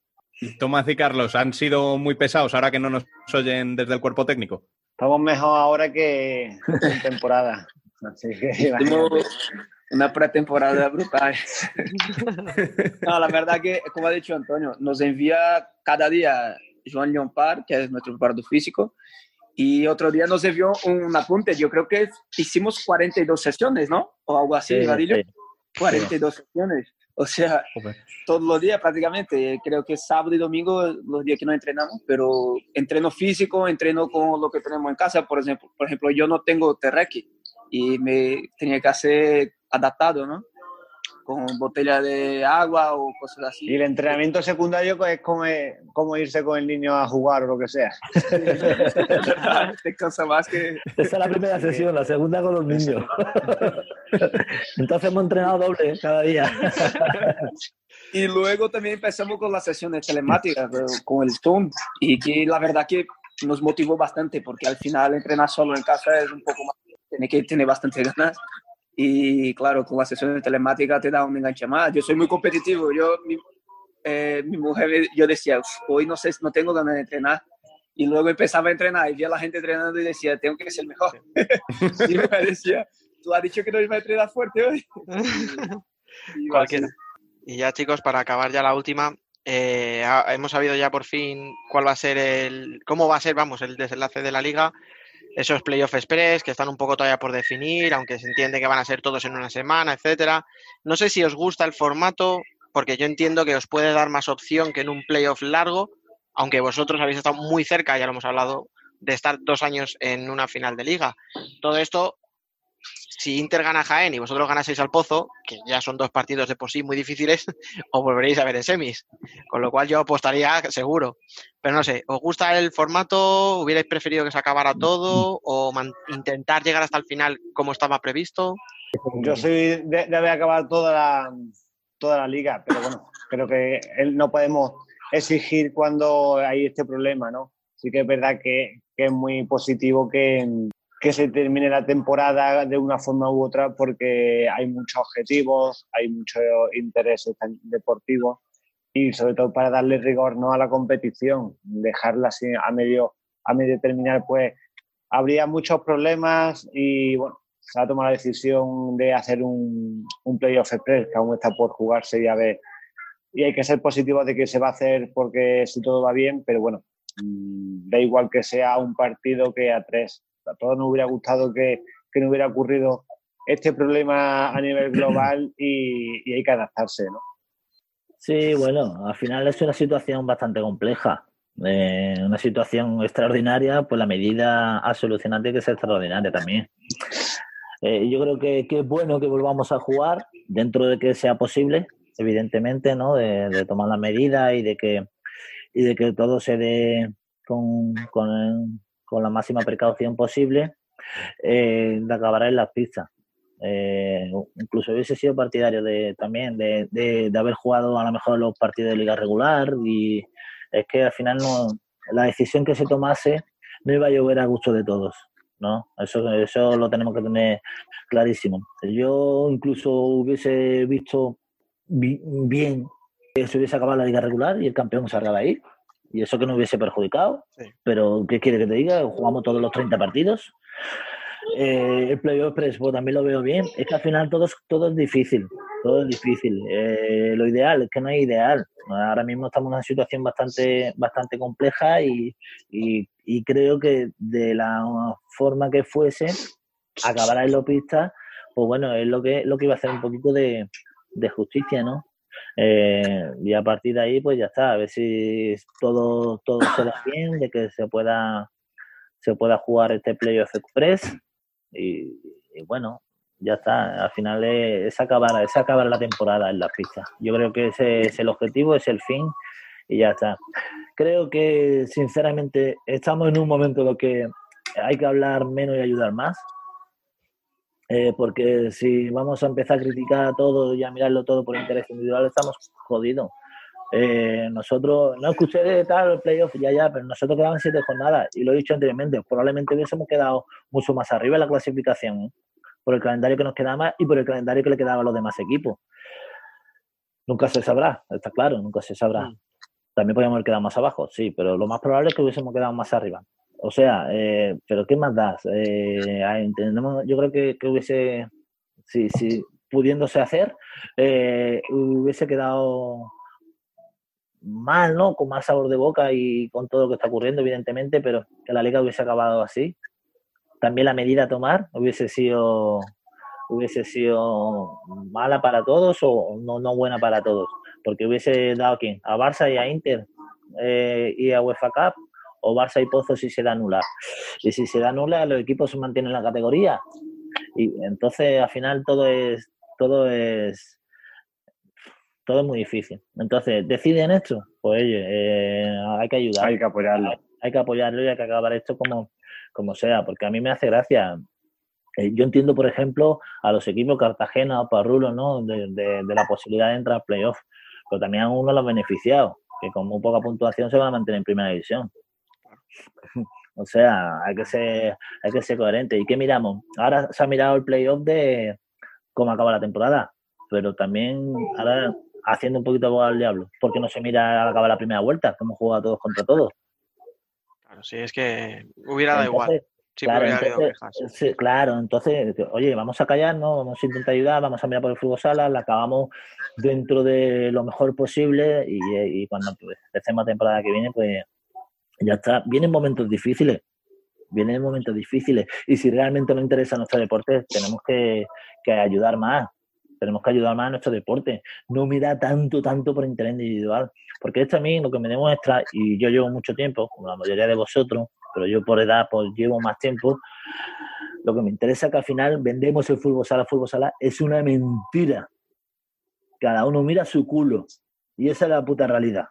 Tomás y Carlos, ¿han sido muy pesados ahora que no nos oyen desde el cuerpo técnico? Estamos mejor ahora que en temporada. Así que una pretemporada brutal. No, la verdad que, como ha dicho Antonio, nos envía cada día Joan Leompar, que es nuestro preparador físico, y otro día nos envió un apunte. Yo creo que hicimos 42 sesiones, ¿no? O algo así, Sí, Vadillo. sí. 42 sesiones. O sea, todos los días prácticamente. Creo que sábado y domingo los días que no entrenamos, pero entreno físico, entreno con lo que tenemos en casa. Por ejemplo, por ejemplo yo no tengo terrequi. y me tenía que hacer adaptado, ¿no? Con botella de agua o cosas así. Y el entrenamiento secundario pues, es como, como irse con el niño a jugar o lo que sea. Te cansa más que... Esa es la primera sesión, la segunda con los niños. Entonces hemos entrenado doble cada día. Y luego también empezamos con las sesiones telemáticas, con el Zoom. Y que la verdad que nos motivó bastante, porque al final entrenar solo en casa es un poco más, tiene que tener bastante ganas. Y claro, con las sesiones telemáticas te da un enganche más. Yo soy muy competitivo. Yo, mi, eh, mi mujer, yo decía, "Uf, hoy no sé, no tengo ganas de entrenar. Y luego empezaba a entrenar y vi a la gente entrenando y decía, tengo que ser mejor. y me decía, tú has dicho que no iba a entrenar fuerte hoy. Y. Cualquiera. Y ya, chicos, para acabar ya la última, eh, hemos sabido ya por fin cuál va a ser el, cómo va a ser, vamos, el desenlace de la liga. Esos playoff express que están un poco todavía por definir, aunque se entiende que van a ser todos en una semana, etcétera. No sé si os gusta el formato, porque yo entiendo que os puede dar más opción que en un playoff largo, aunque vosotros habéis estado muy cerca, ya lo hemos hablado, de estar dos años en una final de liga. Todo esto si Inter gana a Jaén y vosotros ganaseis al Pozo, que ya son dos partidos de por sí muy difíciles, os volveréis a ver en semis. Con lo cual yo apostaría seguro. Pero no sé, ¿os gusta el formato? ¿Hubierais preferido que se acabara todo? ¿O intentar llegar hasta el final como estaba previsto? Yo soy de, de haber acabado toda la, toda la liga, pero bueno, creo que él- no podemos exigir cuando hay este problema, ¿no? Sí que es verdad que, que es muy positivo que, que se termine la temporada de una forma u otra porque hay muchos objetivos, hay muchos intereses deportivos y sobre todo para darle rigor ¿no? a la competición, dejarla así a medio, a medio terminar, pues habría muchos problemas y bueno, se ha tomado la decisión de hacer un, un playoff express que aún está por jugarse y a ver. Y hay que ser positivos de que se va a hacer porque si todo va bien, pero bueno, mm, da igual que sea un partido que a tres. A todos nos hubiera gustado que, que no hubiera ocurrido este problema a nivel global y, y hay que adaptarse, ¿no? Sí, bueno, al final es una situación bastante compleja. Eh, una situación extraordinaria, pues la medida a solucionar tiene que ser extraordinaria también. Eh, yo creo que, que es bueno que volvamos a jugar dentro de que sea posible, evidentemente, ¿no? De, de tomar las medidas y de que y de que todo se dé con, con, con la máxima precaución posible, eh, de acabar en las pistas. Eh, incluso hubiese sido partidario de también de, de, de haber jugado a lo mejor los partidos de liga regular y es que al final no la decisión que se tomase no iba a llover a gusto de todos no eso eso lo tenemos que tener clarísimo. Yo incluso hubiese visto bi- bien que se hubiese acabado la liga regular y el campeón salga de ahí y eso que no hubiese perjudicado pero qué quiere que te diga jugamos todos los 30 partidos eh, el playoff express pues, también lo veo bien. Es que al final todo es, todo es difícil. Todo es difícil. Eh, lo ideal es que no es ideal. Ahora mismo estamos en una situación bastante, bastante compleja y, y, y creo que de la forma que fuese, acabar en la pista, pues bueno, es lo que, lo que iba a hacer un poquito de, de justicia, ¿no? Eh, y a partir de ahí, pues ya está, a ver si todo, todo se da bien, de que se pueda, se pueda jugar este Playoff Express y, bueno, ya está. Al final es, acabar, es acabar la temporada en la pista. Yo creo que ese es el objetivo, es el fin y ya está. Creo que sinceramente estamos en un momento en el que hay que hablar menos y ayudar más. Eh, porque si vamos a empezar a criticar todo y a mirarlo todo por interés individual, estamos jodidos. Eh, nosotros, no escuché de tal playoff, ya, ya, pero nosotros quedaban siete jornadas y lo he dicho anteriormente, probablemente hubiésemos quedado mucho más arriba en la clasificación ¿eh? por el calendario que nos quedaba y por el calendario que le quedaba a los demás equipos. Nunca se sabrá, está claro, nunca se sabrá. También podríamos haber quedado más abajo, sí, pero lo más probable es que hubiésemos quedado más arriba. O sea, eh, pero ¿qué más das? Eh, entendemos, yo creo que, hubiese, si, si pudiéndose hacer, eh, hubiese quedado mal, ¿no? Con más sabor de boca y con todo lo que está ocurriendo, evidentemente, pero que la liga hubiese acabado así. También la medida a tomar hubiese sido hubiese sido mala para todos o no, no buena para todos, porque hubiese dado a quién, a Barça y a Inter y a UEFA Cup, o Barça y Pozo si se da nula. Y si se da nula, los equipos se mantienen en la categoría Y entonces al final todo es, todo es, todo es muy difícil. Entonces, ¿deciden esto? Pues oye, eh, hay que ayudar. Hay que apoyarlo. Hay, hay que apoyarlo y hay que acabar esto como, como sea, porque a mí me hace gracia. Eh, yo entiendo, por ejemplo, a los equipos Cartagena o Parrulo, ¿no? De, de- de la posibilidad de entrar a playoff, pero también a uno de los beneficiados, que con muy poca puntuación se van a mantener en primera división. O sea, hay que ser, hay que ser coherente. ¿Y qué miramos? Ahora se ha mirado el playoff de cómo acaba la temporada, pero también ahora haciendo un poquito abogado al diablo, porque no se mira al acabar la primera vuelta, cómo juega todos contra todos. Claro, sí, es que hubiera dado igual. Siempre claro, entonces, sí, claro, entonces, oye, vamos a callarnos, vamos a intentar ayudar, vamos a mirar por el fútbol sala, la acabamos dentro de lo mejor posible y, y cuando empecemos la temporada que viene, pues ya está. Vienen momentos difíciles, vienen momentos difíciles y si realmente nos interesa nuestro deporte, tenemos que, ayudar más. Tenemos que ayudar más a nuestro deporte. No mirar tanto, tanto por interés individual. Porque esto a mí lo que me demuestra, y yo llevo mucho tiempo, como la mayoría de vosotros, pero yo por edad pues llevo más tiempo, lo que me interesa es que al final vendemos el fútbol sala, fútbol sala, es una mentira. Cada uno mira su culo. Y esa es la puta realidad.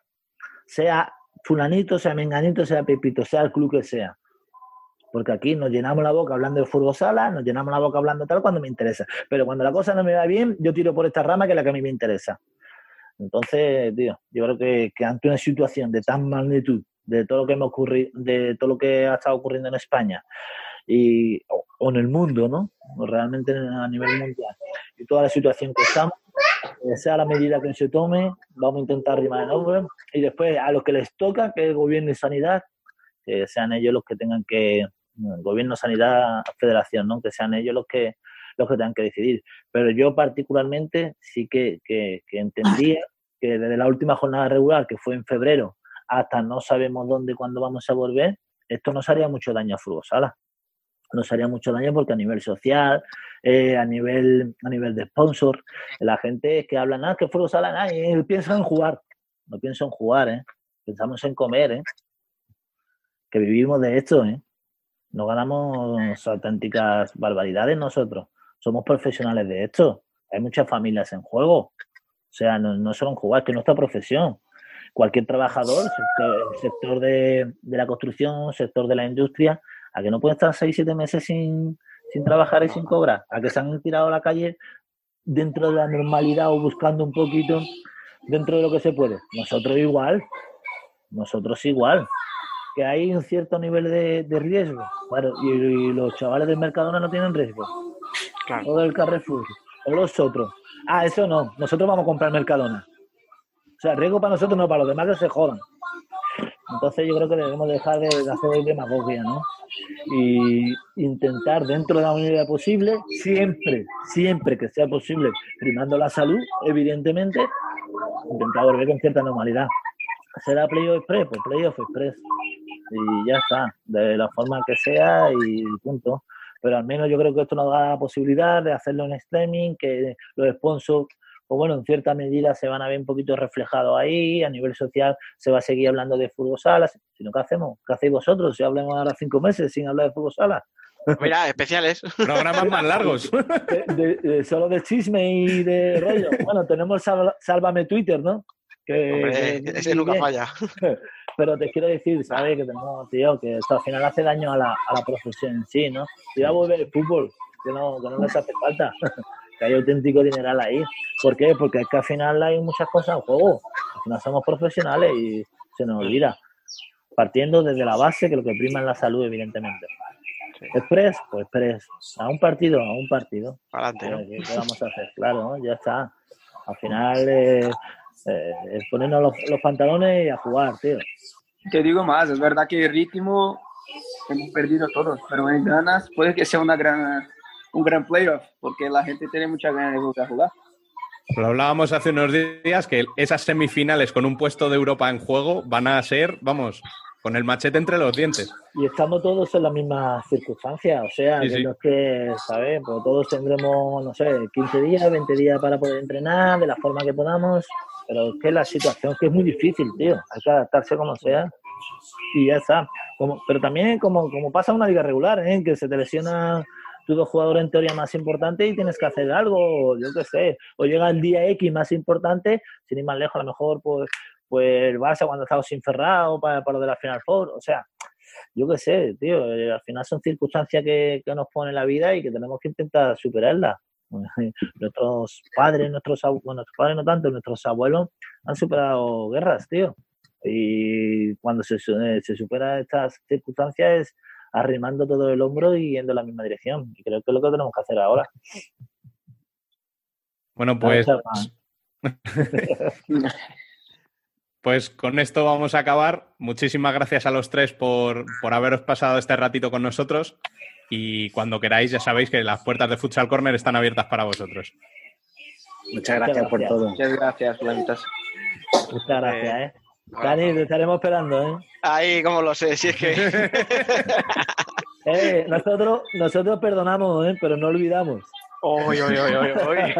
Sea fulanito, sea menganito, sea pepito, sea el club que sea. Porque aquí nos llenamos la boca hablando de fútbol nos llenamos la boca hablando tal cuando me interesa. Pero cuando la cosa no me va bien, yo tiro por esta rama que es la que a mí me interesa. Entonces, tío, yo creo que, que ante una situación de tan magnitud, de todo lo que hemos ocurrido, de todo lo que ha estado ocurriendo en España y o, en el mundo, ¿no? Realmente a nivel mundial y toda la situación que estamos, que sea la medida que se tome, vamos a intentar rimar en hombros y después a los que les toca, que es gobierno y sanidad, que sean ellos los que tengan que, gobierno, sanidad, federación, ¿no? Que sean ellos los que los que tengan que decidir. Pero yo particularmente sí que, que, entendía que desde la última jornada regular, que fue en febrero, hasta no sabemos dónde y cuándo vamos a volver, esto nos haría mucho daño a Fútbol Sala. Nos haría mucho daño porque a nivel social, eh, a nivel a nivel de sponsor, la gente que habla nada, que Fútbol Sala, nadie piensa en jugar. No pienso en jugar, ¿eh? Pensamos en comer, ¿eh? Que vivimos de esto, ¿eh? No ganamos auténticas barbaridades nosotros. Somos profesionales de esto. Hay muchas familias en juego. O sea, no, no solo en jugar, que es nuestra profesión. Cualquier trabajador, sector, sector de, de, la construcción, sector de la industria, a que no puede estar seis, siete meses sin, sin trabajar y sin cobrar, a que se han tirado a la calle dentro de la normalidad o buscando un poquito dentro de lo que se puede. Nosotros igual, nosotros igual, que hay un cierto nivel de, de riesgo. Y, y, los chavales del Mercadona no tienen riesgo. Claro. O del Carrefour, o los otros. Ah, eso no, nosotros vamos a comprar Mercadona. O sea, riesgo para nosotros, no para los demás que se jodan. Entonces yo creo que debemos dejar de, de hacer demagogia, ¿no? Y intentar dentro de la medida posible, siempre, siempre que sea posible, primando la salud, evidentemente, intentar volver con cierta normalidad. ¿Será playoff express? Pues playoff express. Y ya está, de la forma que sea y punto. Pero al menos yo creo que esto nos da la posibilidad de hacerlo en streaming, que los sponsors pues bueno, en cierta medida se van a ver un poquito reflejados ahí, a nivel social se va a seguir hablando de fútbol salas, sino ¿qué hacemos? ¿Qué hacéis vosotros si hablamos ahora cinco meses sin hablar de fútbol sala? Mira, especiales. Programas más largos. De, de, de, solo de chisme y de rollo. Bueno, tenemos Sálvame, Sálvame Twitter, ¿no? Que, Hombre, que, ese nunca falla. Pero te quiero decir, ¿sabes? Que tenemos, tío, que esto al final hace daño a la, a la profesión en sí, ¿no? Y va a volver el fútbol, que no, que no les hace falta que hay auténtico dineral ahí. ¿Por qué? Porque es que al final hay muchas cosas en juego. No somos profesionales y se nos olvida. Partiendo desde la base, que lo que prima es la salud, evidentemente. Sí. Express, pues Express. A un partido, a un partido. Adelante, ¿no? ¿Qué, ¿Qué, vamos a hacer? Claro, ¿no? ya está. Al final eh, eh, es ponernos los, los, pantalones y a jugar, tío. Te digo más, es verdad que el ritmo hemos perdido todos, pero en ganas puede que sea una gran un gran playoff, porque la gente tiene muchas ganas de volver a jugar. Lo hablábamos hace unos días que esas semifinales con un puesto de Europa en juego van a ser, vamos, con el machete entre los dientes. Y estamos todos en las mismas circunstancias, o sea, sí, que sí. no es que, ¿sabes? Pues todos tendremos, no sé, 15 días, 20 días para poder entrenar de la forma que podamos, pero es que la situación es que es muy difícil, tío, hay que adaptarse como sea y ya está. Como, pero también como, como pasa en una liga regular, ¿eh? que se te lesiona tus dos jugadores en teoría más importantes y tienes que hacer algo, yo qué sé, o llega el día X más importante, sin ir más lejos, a lo mejor pues, pues el Barça cuando estaba sin Ferrao para, para lo de la Final Four, o sea, yo qué sé, tío, eh, al final son circunstancias que, que nos pone la vida y que tenemos que intentar superarlas. Nuestros padres, nuestros bueno, nuestros padres no tanto, nuestros abuelos han superado guerras, tío. Y cuando se, eh, se supera estas circunstancias arrimando todo el hombro y yendo en la misma dirección. Y creo que es lo que tenemos que hacer ahora. Bueno, pues, pues con esto vamos a acabar. Muchísimas gracias a los tres por, por haberos pasado este ratito con nosotros. Y cuando queráis, ya sabéis que las puertas de Futsal Corner están abiertas para vosotros. Muchas gracias por todo. Muchas gracias. Muchas gracias, ¿eh? Dani, te estaremos esperando, ¿eh? Ahí, como lo sé, si es que. Eh, nosotros, nosotros perdonamos, ¿eh? Pero no olvidamos. Uy, uy, uy, uy, uy.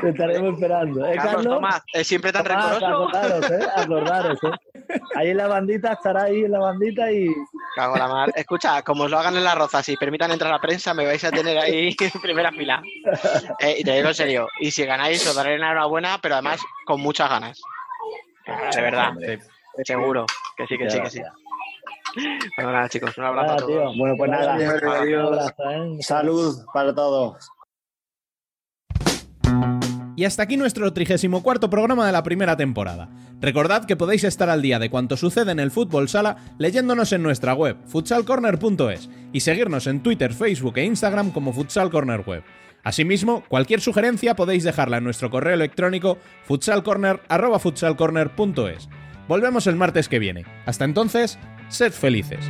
Te estaremos esperando. ¿Eh, Carlos, Carlos? Tomás, es siempre tan Tomás, rencoroso. Acordaros, ¿eh? Acordaros, ¿eh? Ahí en la bandita, estará ahí en la bandita y... Cago la mar. Escucha, como os lo hagan en las rozas y permitan entrar a la prensa, me vais a tener ahí en primera fila. Eh, y te digo en serio, y si ganáis, os daré la enhorabuena, pero además con muchas ganas. De verdad. Seguro. Que sí, que sí, que sí. Bueno, nada, chicos, un abrazo a tío. todos. Bueno, pues nada. Un abrazo, ¿eh? Salud para todos. Y hasta aquí nuestro 34 programa de la primera temporada. Recordad que podéis estar al día de cuanto sucede en el fútbol sala leyéndonos en nuestra web, futsalcorner.es, y seguirnos en Twitter, Facebook e Instagram como Futsal Corner Web. Asimismo, cualquier sugerencia podéis dejarla en nuestro correo electrónico futsalcorner@futsalcorner.es. Volvemos el martes que viene. Hasta entonces, sed felices.